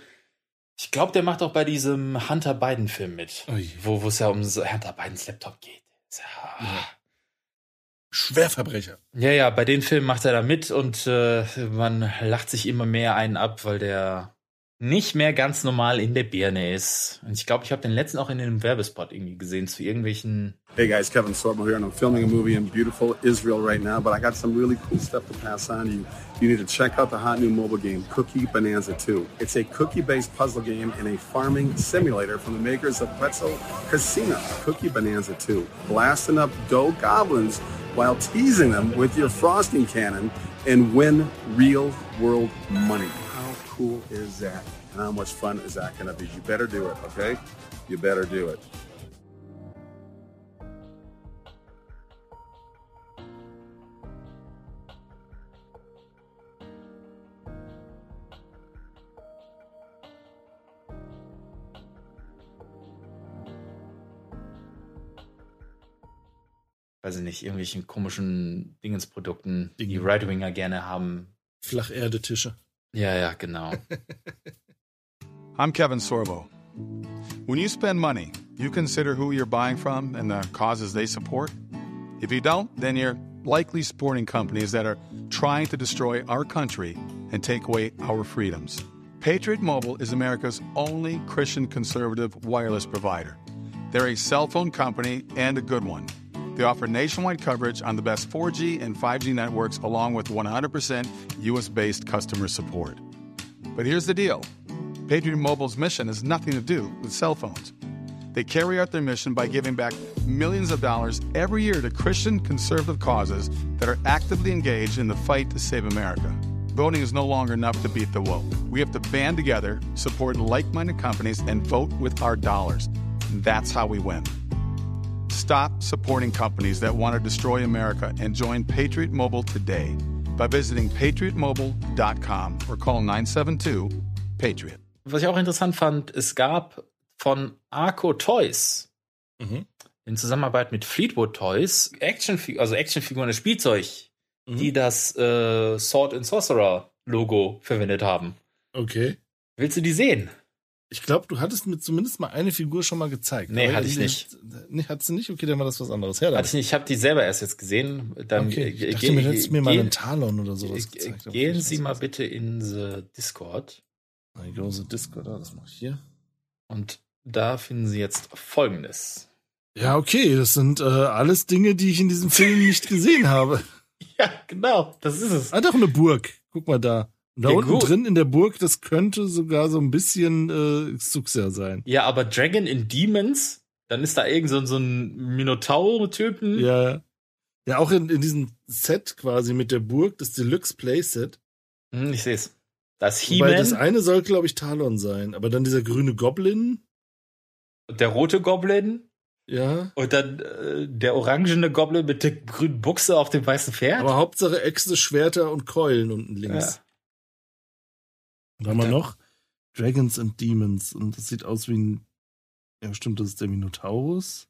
Ich glaube, der macht auch bei diesem Hunter Biden-Film mit, wo wo es ja um so Hunter Bidens Laptop geht. Schwerverbrecher. Ja, ja, bei den Filmen macht er da mit und äh, man lacht sich immer mehr einen ab, weil der nicht mehr ganz normal in der Birne ist. Und ich glaube, ich habe den letzten auch in einem Werbespot irgendwie gesehen zu irgendwelchen. Hey guys, Kevin Sorbo here, and I'm filming a movie in beautiful Israel right now, but I got some really cool stuff to pass on to you. You need to check out the hot new mobile game, Cookie Bonanza 2. It's a cookie based puzzle game and a farming simulator from the makers of Pretzel Casino. Cookie Bonanza 2. Blasting up dough goblins while teasing them with your frosting cannon and win real world money. How cool is that? And how much fun is that going to be? You better do it, okay? You better do it. Weiß ich nicht, irgendwelchen komischen Dingensprodukten, die Right-Winger gerne haben. Flacherdetische. Ja, ja, genau. I'm Kevin Sorbo. When you spend money, you consider who you're buying from and the causes they support? If you don't, then you're likely supporting companies that are trying to destroy our country and take away our freedoms. Patriot Mobile is America's only Christian conservative wireless provider. They're a cell phone company and a good one. They offer nationwide coverage on the best 4G and 5G networks, along with 100% US based customer support. But here's the deal Patriot Mobile's mission has nothing to do with cell phones. They carry out their mission by giving back millions of dollars every year to Christian conservative causes that are actively engaged in the fight to save America. Voting is no longer enough to beat the woke. We have to band together, support like minded companies, and vote with our dollars. That's how we win. Stop supporting companies that want to destroy America and join Patriot Mobile today by visiting patriotmobile.com or call 972 Patriot. Was ich auch interessant fand, es gab von Arco Toys in Zusammenarbeit mit Fleetwood Toys Actionfiguren, also Actionfiguren, das Spielzeug, die das äh, Sword and Sorcerer Logo verwendet haben. Okay. Willst du die sehen? Ich glaube, du hattest mir zumindest mal eine Figur schon mal gezeigt. Nee, hatte ich nicht. Nee, hattest du nicht? Okay, dann war das was anderes. Her Hatte ich nicht, ich habe die selber erst jetzt gesehen. Dann Okay, ich dachte mir, hättest mir mal einen Talon oder sowas gezeigt, Gehen Sie mal bitte in the Discord. I go the Discord, ah, das mache ich hier. Und da finden Sie jetzt Folgendes. Ja, okay, das sind äh, alles Dinge, die ich in diesem Film nicht gesehen habe. Ja, genau, das ist es. Ah, doch eine Burg. Guck mal da. Und da Ja, unten gut. drin in der Burg, das könnte sogar so ein bisschen äh, Xuxia sein. Ja, aber Dragon in Demons, dann ist da irgend so, so ein Minotaur-Typen. Ja. Ja, auch in, in diesem Set quasi mit der Burg, das Deluxe Playset. Hm, ich sehe es. Das Wobei das He-Man, eine soll, glaube ich, Talon sein. Aber dann dieser grüne Goblin. der rote Goblin Ja. und dann äh, der orangene Goblin mit der grünen Buchse auf dem weißen Pferd. Aber Hauptsache Äxte, Schwerter und Keulen unten links. Ja. Und dann haben wir noch Dragons and Demons. Und das sieht aus wie ein. Ja, stimmt, das ist der Minotaurus.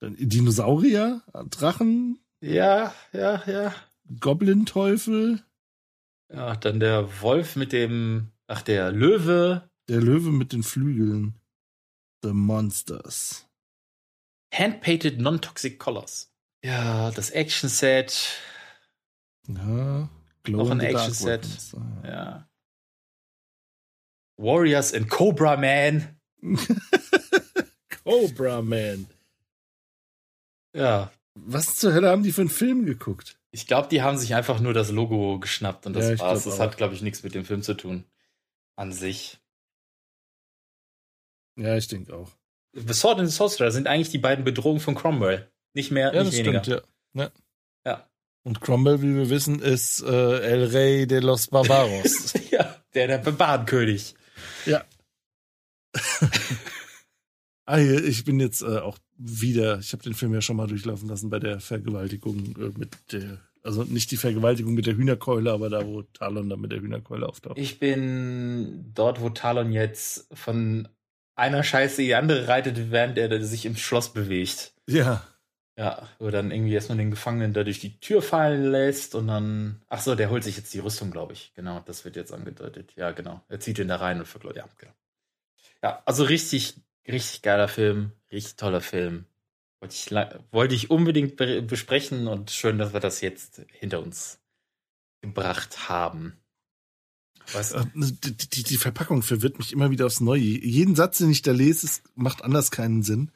Dann Dinosaurier, Drachen, Ja, ja, ja. Goblin-Teufel, Ja, dann der Wolf mit dem, ach, der Löwe. Der Löwe mit den Flügeln. The Monsters. Hand-painted non-toxic colors. Ja, das Action-Set. Ja, Noch ein Action-Set. Ja. Warriors in Cobra Man. Cobra Man. Ja. Was zur Hölle haben die für einen Film geguckt? Ich glaube, die haben sich einfach nur das Logo geschnappt und das Ja, war's. Das auch. hat, glaube ich, nichts mit dem Film zu tun. An sich. Ja, ich denke auch. The Sword and the Sorcerer sind eigentlich die beiden Bedrohungen von Cromwell. Nicht mehr, Ja, nicht das weniger. stimmt, ja. ja. Ja. Und Cromwell, wie wir wissen, ist äh, El Rey de los Barbaros. ja, der, der Barbarenkönig. Ja. ah, hier, ich bin jetzt äh, auch wieder, ich habe den Film ja schon mal durchlaufen lassen bei der Vergewaltigung äh, mit der, also nicht die Vergewaltigung mit der Hühnerkeule, aber da, wo Talon dann mit der Hühnerkeule auftaucht. Ich bin dort, wo Talon jetzt von einer Scheiße in die andere reitet, während er sich im Schloss bewegt. Ja. Ja, wo dann irgendwie erstmal den Gefangenen da durch die Tür fallen lässt und dann. Ach so, der holt sich jetzt die Rüstung, glaube ich. Genau, das wird jetzt angedeutet. Ja, genau. Er zieht ihn da rein und vergleicht. Ja, genau. Ja, also richtig, richtig geiler Film. Richtig toller Film. Wollte ich, wollte ich unbedingt be besprechen und schön, dass wir das jetzt hinter uns gebracht haben. Was? Äh, Die, die, die Verpackung verwirrt mich immer wieder aufs Neue. Jeden Satz, den ich da lese, es macht anders keinen Sinn.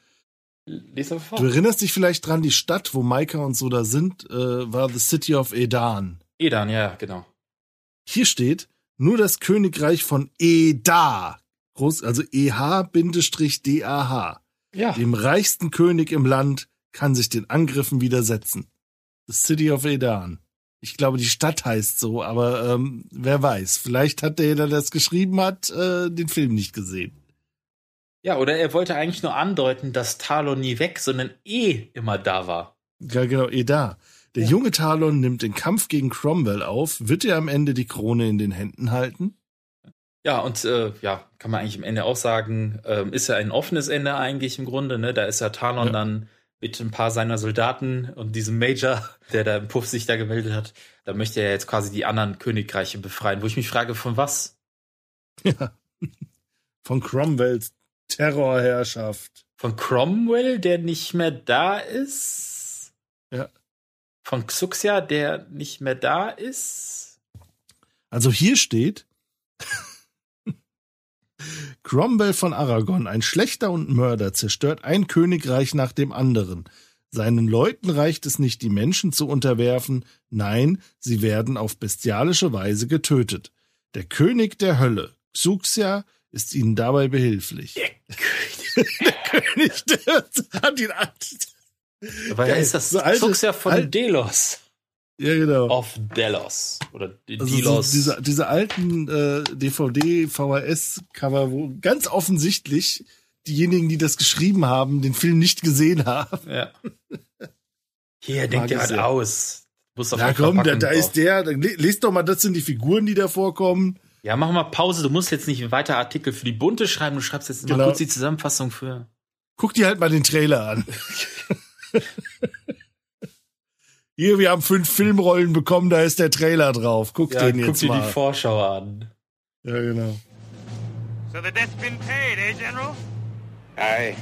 Doch vor. Du erinnerst dich vielleicht dran, die Stadt, wo Maika und so da sind, äh, war the City of Edan. Edan, ja, genau. Hier steht nur das Königreich von Eda, groß, also EH-DAH, Ja. dem reichsten König im Land, kann sich den Angriffen widersetzen. The City of Edan. Ich glaube, die Stadt heißt so, aber ähm, wer weiß. Vielleicht hat der, der das geschrieben hat, äh, den Film nicht gesehen. Ja, oder er wollte eigentlich nur andeuten, dass Talon nie weg, sondern eh immer da war. Ja, genau, Eda. Der junge Talon nimmt den Kampf gegen Cromwell auf. Wird er am Ende die Krone in den Händen halten? Ja, und äh, ja, kann man eigentlich am Ende auch sagen, ähm, ist ja ein offenes Ende eigentlich im Grunde, ne? Da ist ja Talon Ja. dann mit ein paar seiner Soldaten und diesem Major, der da im Puff sich da gemeldet hat, da möchte er jetzt quasi die anderen Königreiche befreien, wo ich mich frage, von was? Ja. Von Cromwells Terrorherrschaft. Von Cromwell, der nicht mehr da ist? Ja. Von Xuxia, der nicht mehr da ist? Also hier steht Cromwell von Aragon, ein Schlechter und Mörder, zerstört ein Königreich nach dem anderen. Seinen Leuten reicht es nicht, die Menschen zu unterwerfen, nein, sie werden auf bestialische Weise getötet. Der König der Hölle, Xuxia, ist ihnen dabei behilflich. Der König der hat ihn Weil er ist das So altes- Xuxia von alt- Delos. Ja, genau. Auf Delos. Oder Also Delos. so diese, diese alten äh, DVD, VHS-Cover, wo ganz offensichtlich diejenigen, die das geschrieben haben, den Film nicht gesehen haben. Ja. Hier, denkt was sehr. aus. Muss auf Na komm, da, da ist der, lest doch mal, das sind die Figuren, die da vorkommen. Ja, mach mal Pause. Du musst jetzt nicht weiter Artikel für die Bunte schreiben. Du schreibst jetzt mal Genau. kurz die Zusammenfassung für. Guck dir halt mal den Trailer an. Hier, wir haben fünf Filmrollen bekommen, da ist der Trailer drauf. Guck Ja, den guck jetzt dir mal. die Vorschau an. ja, genau. So the debt's been paid, eh, General? Aye.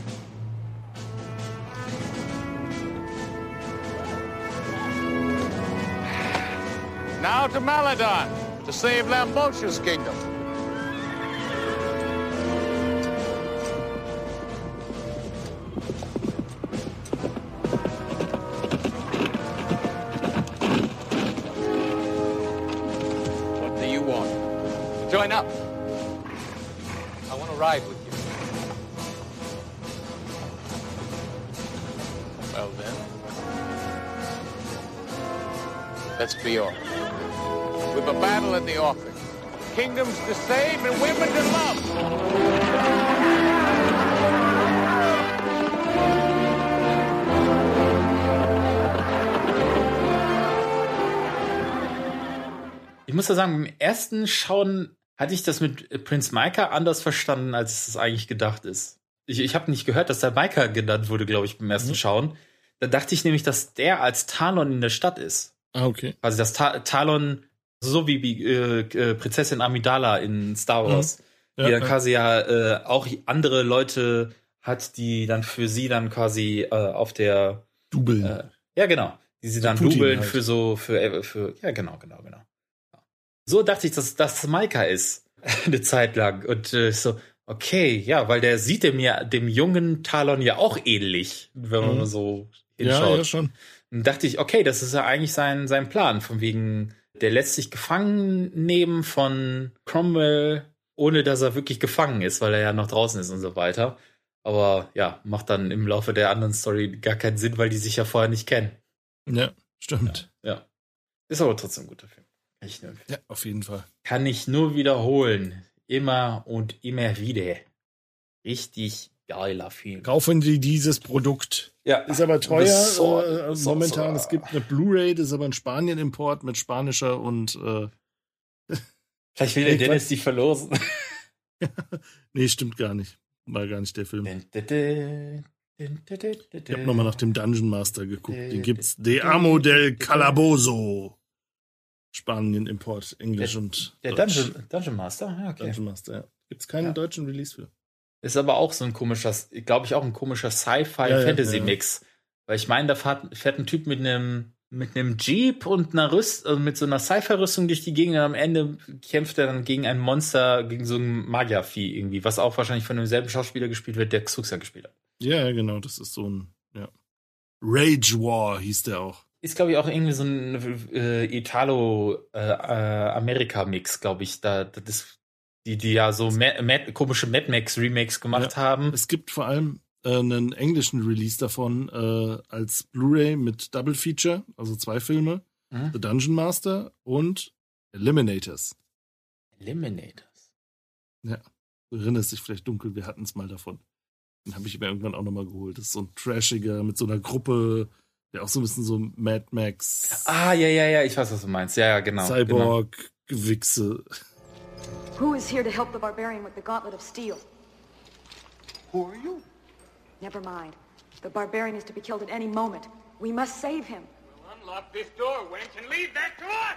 Now to Maladon, to save Lambosha's kingdom. What do you want? Join up. I want to ride with you. Well then. Let's be off. We've a battle in the offing. Kingdoms to save and women to love. Ich muss ja sagen, beim ersten Schauen hatte ich das mit Prince Micah anders verstanden, als es eigentlich gedacht ist. Ich, ich habe nicht gehört, dass der Micah genannt wurde, glaube ich, beim ersten Mhm. Schauen. Da dachte ich nämlich, dass der als Talon in der Stadt ist. Ah, okay. Also dass Ta Talon, so wie, äh, äh, Prinzessin Amidala in Star Mhm. Wars, die Ja, dann ja. quasi ja äh, auch andere Leute hat, die dann für sie dann quasi äh, auf der Dubeln. Äh, ja, genau. Die sie dann Putin dubeln halt. für so, für, äh, für, ja, genau, genau, genau. So dachte ich, dass das Maika ist. Eine Zeit lang. Und so, okay, ja, weil der sieht dem ja, dem jungen Talon ja auch ähnlich, wenn man Mhm. so Ja, hinschaut. ja, schon. Dann dachte ich, okay, das ist ja eigentlich sein, sein Plan, von wegen, der lässt sich gefangen nehmen von Cromwell, ohne dass er wirklich gefangen ist, weil er ja noch draußen ist und so weiter. Aber ja, macht dann im Laufe der anderen Story gar keinen Sinn, weil die sich ja vorher nicht kennen. Ja, stimmt. Ja. Ist aber trotzdem ein guter Film. Kann ich nur empfehlen. Ja, auf jeden Fall. Kann ich nur wiederholen. Immer und immer wieder. Richtig geiler Film. Kaufen Sie dieses Produkt. Ja. Ist aber teuer Sword- äh, das momentan. Sword- Es gibt eine Blu-ray, das ist aber ein Spanien-Import mit spanischer und äh, Vielleicht will der Dennis die verlosen. nee, stimmt gar nicht. War gar nicht der Film. Ich habe nochmal nach dem Dungeon Master geguckt. Den gibt's. De Amo del Calabozo. Spanien-Import, Englisch und Der Deutsch. Dungeon, Dungeon Master? Ja, okay. Dungeon Master, ja. Gibt's keinen Ja. deutschen Release für. Ist aber auch so ein komischer, glaube ich, auch ein komischer Ja, ja, Sci-Fi-Fantasy-Mix. Weil ich meine, da fährt, fährt ein Typ mit einem mit einem Jeep und einer Rüst, also mit so einer Sci-Fi-Rüstung durch die Gegend und am Ende kämpft er dann gegen ein Monster, gegen so ein Magiervieh irgendwie, was auch wahrscheinlich von demselben Schauspieler gespielt wird, der Xuxa gespielt hat. Ja, ja, genau. Das ist so ein, ja. Rage War hieß der auch. Ist, glaube ich, auch irgendwie so ein äh, Italo-Amerika-Mix, glaube ich. Da, das die, die ja so Mad, Mad, komische Mad Max-Remakes gemacht Ja. haben. Es gibt vor allem äh, einen englischen Release davon äh, als Blu-ray mit Double Feature, also zwei Filme. Mhm. The Dungeon Master und Eliminators. Eliminators. Ja. Du erinnerst dich vielleicht dunkel, wir hatten es mal davon. Den habe ich mir irgendwann auch nochmal geholt. Das ist so ein trashiger mit so einer Gruppe, der auch so ein bisschen so Mad Max, Ah, ja, ja, ja, ich weiß, was du meinst. Ja, ja, genau. genau. Cyborg, Gewichse. Who is here to help the barbarian with the gauntlet of steel? Who are you? Never mind. The barbarian is to be killed at any moment. We must save him. Unlock this door, wench, and leave that to us!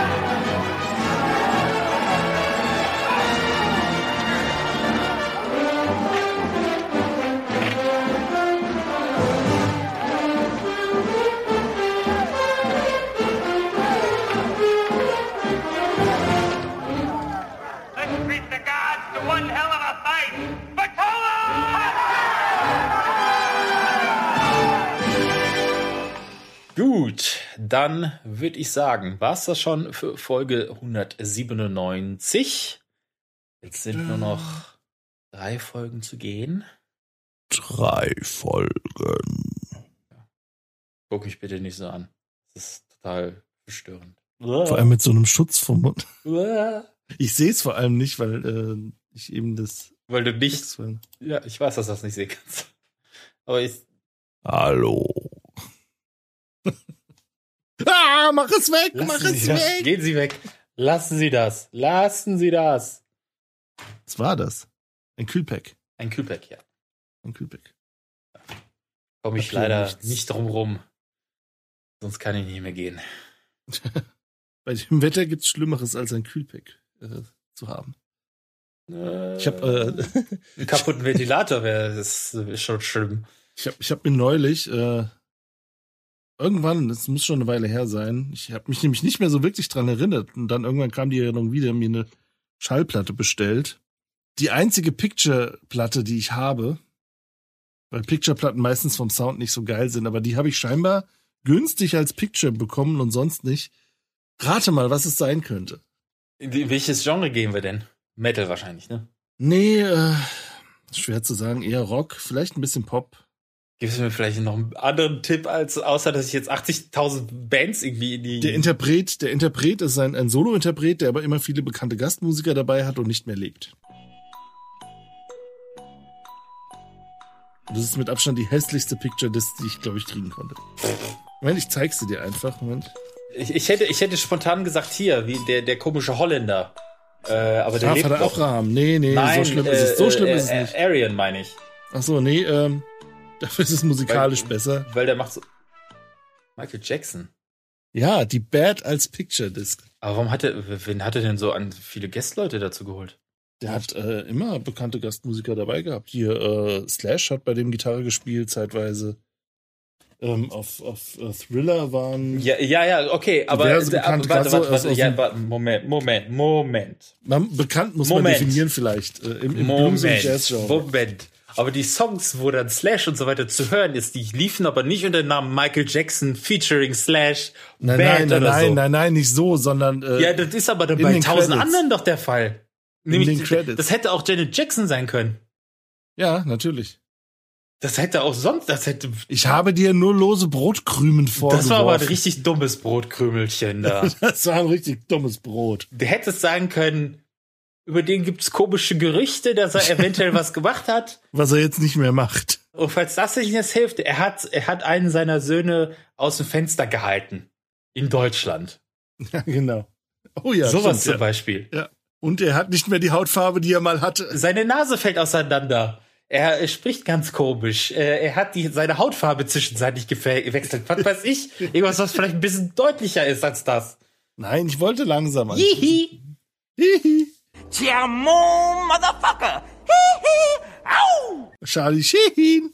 Let's dann würde ich sagen, war es das schon für Folge 197. Jetzt sind nur noch drei Folgen zu gehen. Drei Folgen. Guck mich bitte nicht so an. Das ist total verstörend. Vor allem mit so einem Schutz vom Mund. Ich sehe es vor allem nicht, weil äh, ich eben das. Weil du nicht. Ja, ich weiß, dass du das nicht sehen kannst. Aber ich. Hallo. Ah, mach es weg, mach Lassen es Sie das. weg. Gehen Sie weg. Lassen Sie das. Lassen Sie das. Was war das? Ein Kühlpack. Ein Kühlpack, ja. Ein Kühlpack. Komme ich leider nichts. nicht drum rum. Sonst kann ich nicht mehr gehen. Bei dem Wetter gibt's Schlimmeres als ein Kühlpack äh, zu haben. Ich habe äh, Einen kaputten Ventilator wäre ist, ist schon schlimm. Ich habe ich hab mir neulich, äh, irgendwann, das muss schon eine Weile her sein, ich habe mich nämlich nicht mehr so wirklich dran erinnert und dann irgendwann kam die Erinnerung wieder, mir eine Schallplatte bestellt. Die einzige Picture-Platte, die ich habe, weil Picture-Platten meistens vom Sound nicht so geil sind, aber die habe ich scheinbar günstig als Picture bekommen und sonst nicht. Rate mal, was es sein könnte. In welches Genre gehen wir denn? Metal wahrscheinlich, ne? Nee, äh, schwer zu sagen, eher Rock, vielleicht ein bisschen Pop. Gibst du mir vielleicht noch einen anderen Tipp, als außer dass ich jetzt 80.000 Bands irgendwie in die. Der Interpret, der Interpret ist ein, ein Solo-Interpret, der aber immer viele bekannte Gastmusiker dabei hat und nicht mehr lebt. Das ist mit Abstand die hässlichste Picture Disc, die ich, glaube ich, kriegen konnte. Moment, ich zeig sie dir einfach. Moment. ich, ich, hätte, ich hätte spontan gesagt, hier, wie der, der komische Holländer. Äh, aber der Ah, lebt Vater noch. Abraham. Nee, nee, Nein, so schlimm ist es. So äh, schlimm äh, ist es nicht. äh, Arian meine ich. Ach so, nee, ähm, dafür ist es musikalisch besser. Weil der macht so. Michael Jackson. Ja, die Bad als Picture Disc. Aber warum hat er, wen hat er denn so an viele Gästleute dazu geholt? Der hat äh, immer bekannte Gastmusiker dabei gehabt. Hier, äh, Slash hat bei dem Gitarre gespielt, zeitweise. Ähm, auf auf äh, Thriller waren. Ja, ja, ja, okay, aber, aber warte, warte, warte, aus ja, warte, Moment, Moment, Moment. Man, bekannt muss Moment. man definieren vielleicht. Äh, Im, im Moment. Moment. Aber die Songs, wo dann Slash und so weiter zu hören ist, die liefen aber nicht unter dem Namen Michael Jackson featuring Slash Nein, Band nein, nein, oder nein, so. nein, nein, nicht so, sondern. Äh, ja, das ist aber bei den tausend anderen doch der Fall. In Nämlich, den Credits. das hätte auch Janet Jackson sein können. Ja, natürlich. Das hätte auch sonst, das hätte. Ich habe dir nur lose Brotkrümen vorgeworfen. Das war aber ein richtig dummes Brotkrümelchen da. Das war ein richtig dummes Brot. Du hättest sagen können, über den gibt's komische Gerüchte, dass er eventuell was gemacht hat. Was er jetzt nicht mehr macht. Und falls das nicht jetzt hilft, er hat, er hat einen seiner Söhne aus dem Fenster gehalten. In Deutschland. Ja, genau. Oh ja. Sowas zum ja. Beispiel. Ja. Und er hat nicht mehr die Hautfarbe, die er mal hatte. Seine Nase fällt auseinander. Er, spricht ganz komisch. Er hat die, seine Hautfarbe zwischenzeitlich gewechselt. Was weiß ich? Irgendwas, was vielleicht ein bisschen deutlicher ist als das. Nein, ich wollte langsam an. Hihi. Tiamo, motherfucker! Au! Charlie Sheen.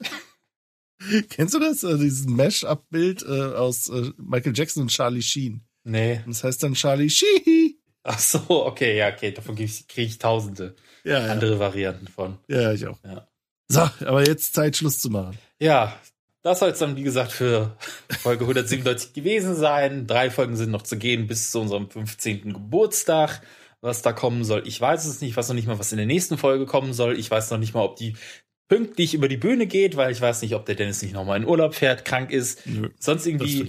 Kennst du das? Also dieses Mash-Up-Bild äh, aus äh, Michael Jackson und Charlie Sheen. Nee. Das heißt dann Charlie Sheen. Ach so, okay, ja, okay. Davon kriege ich, krieg ich tausende Ja, ja. andere Varianten von. Ja, ich auch. Ja. So, aber jetzt Zeit, Schluss zu machen. Ja, das soll es dann, wie gesagt, für Folge 197 gewesen sein. Drei Folgen sind noch zu gehen bis zu unserem 15. Geburtstag. Was da kommen soll, ich weiß es nicht. Ich weiß noch nicht mal, was in der nächsten Folge kommen soll. Ich weiß noch nicht mal, ob die pünktlich über die Bühne geht, weil ich weiß nicht, ob der Dennis nicht nochmal in Urlaub fährt, krank ist, Nö, sonst irgendwie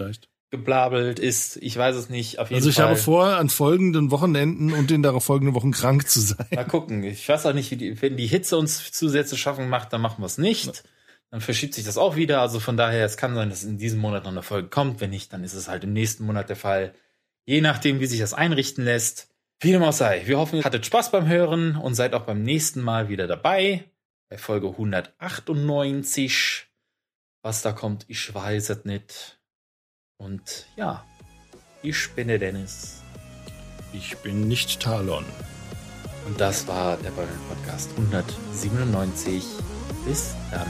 geblabelt ist. Ich weiß es nicht. Also ich Fall. habe vor, an folgenden Wochenenden und den darauf folgenden Wochen krank zu sein. Mal gucken. Ich weiß auch nicht, die, wenn die Hitze uns Zusätze schaffen macht, dann machen wir es nicht. Dann verschiebt sich das auch wieder. Also von daher, es kann sein, dass in diesem Monat noch eine Folge kommt. Wenn nicht, dann ist es halt im nächsten Monat der Fall. Je nachdem, wie sich das einrichten lässt. Wie dem auch sei. Wir hoffen, ihr hattet Spaß beim Hören und seid auch beim nächsten Mal wieder dabei. Bei Folge 198. Was da kommt, ich weiß es nicht. Und ja, ich bin der Dennis. Ich bin nicht Talon. Und das war der Bubble Podcast 197. Bis dann.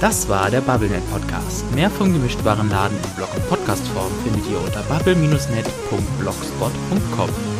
Das war der BubbleNet Podcast. Mehr vom gemischt Warenladen in Blog- und Podcastform findet ihr unter bubble-net.blogspot.com.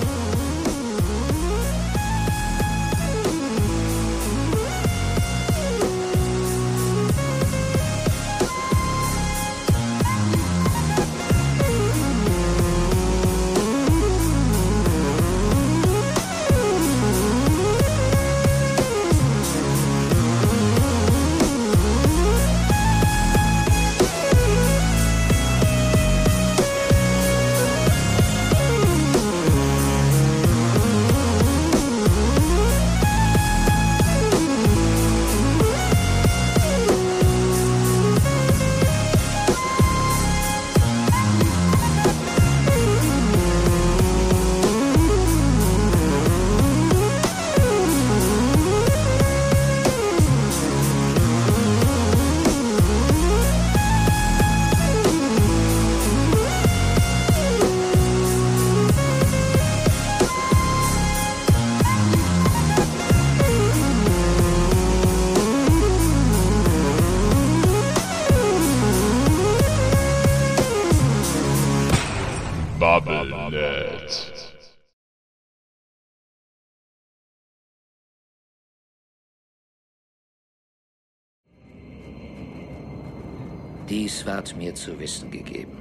Dies ward mir zu wissen gegeben.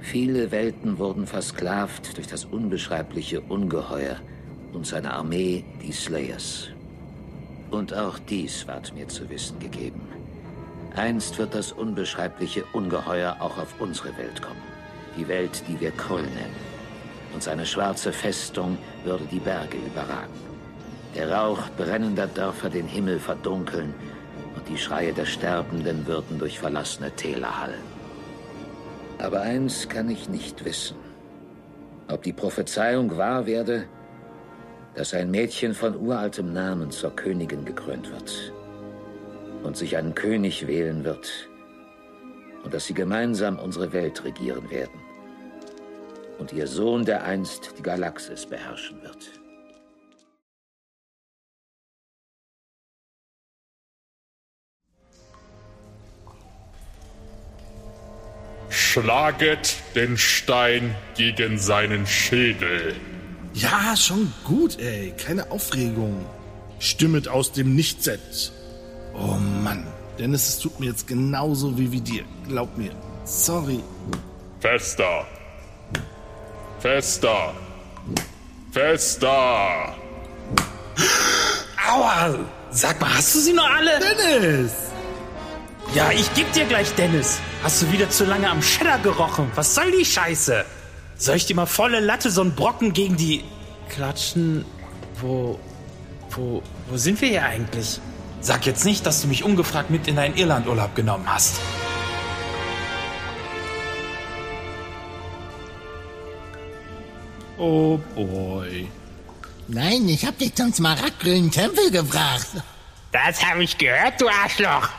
Viele Welten wurden versklavt durch das unbeschreibliche Ungeheuer und seine Armee, die Slayers. Und auch dies ward mir zu wissen gegeben. Einst wird das unbeschreibliche Ungeheuer auch auf unsere Welt kommen. Die Welt, die wir Krull nennen. Und seine schwarze Festung würde die Berge überragen. Der Rauch brennender Dörfer den Himmel verdunkeln die Schreie der Sterbenden würden durch verlassene Täler hallen. Aber eins kann ich nicht wissen. Ob die Prophezeiung wahr werde, dass ein Mädchen von uraltem Namen zur Königin gekrönt wird und sich einen König wählen wird und dass sie gemeinsam unsere Welt regieren werden und ihr Sohn dereinst die Galaxis beherrschen wird. Schlaget den Stein gegen seinen Schädel. Ja, schon gut, ey. Keine Aufregung. Stimmet aus dem Nichtset. Oh Mann. Dennis, es tut mir jetzt genauso wie wie dir. Glaub mir. Sorry. Fester. Fester. Fester. Aua! Sag mal, hast du sie noch alle? Dennis! Ja, ich geb dir gleich, Dennis. Hast du wieder zu lange am Cheddar gerochen? Was soll die Scheiße? Soll ich dir mal volle Latte so einen Brocken gegen die klatschen? Wo, wo, wo sind wir hier eigentlich? Sag jetzt nicht, dass du mich ungefragt mit in deinen Irlandurlaub genommen hast. Oh boy. Nein, ich hab dich zum smaragdgrünen Tempel gebracht. Das habe ich gehört, du Arschloch.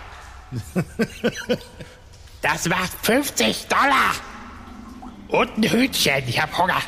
Das macht 50 Dollar. Und ein Hütchen, ich hab Hunger.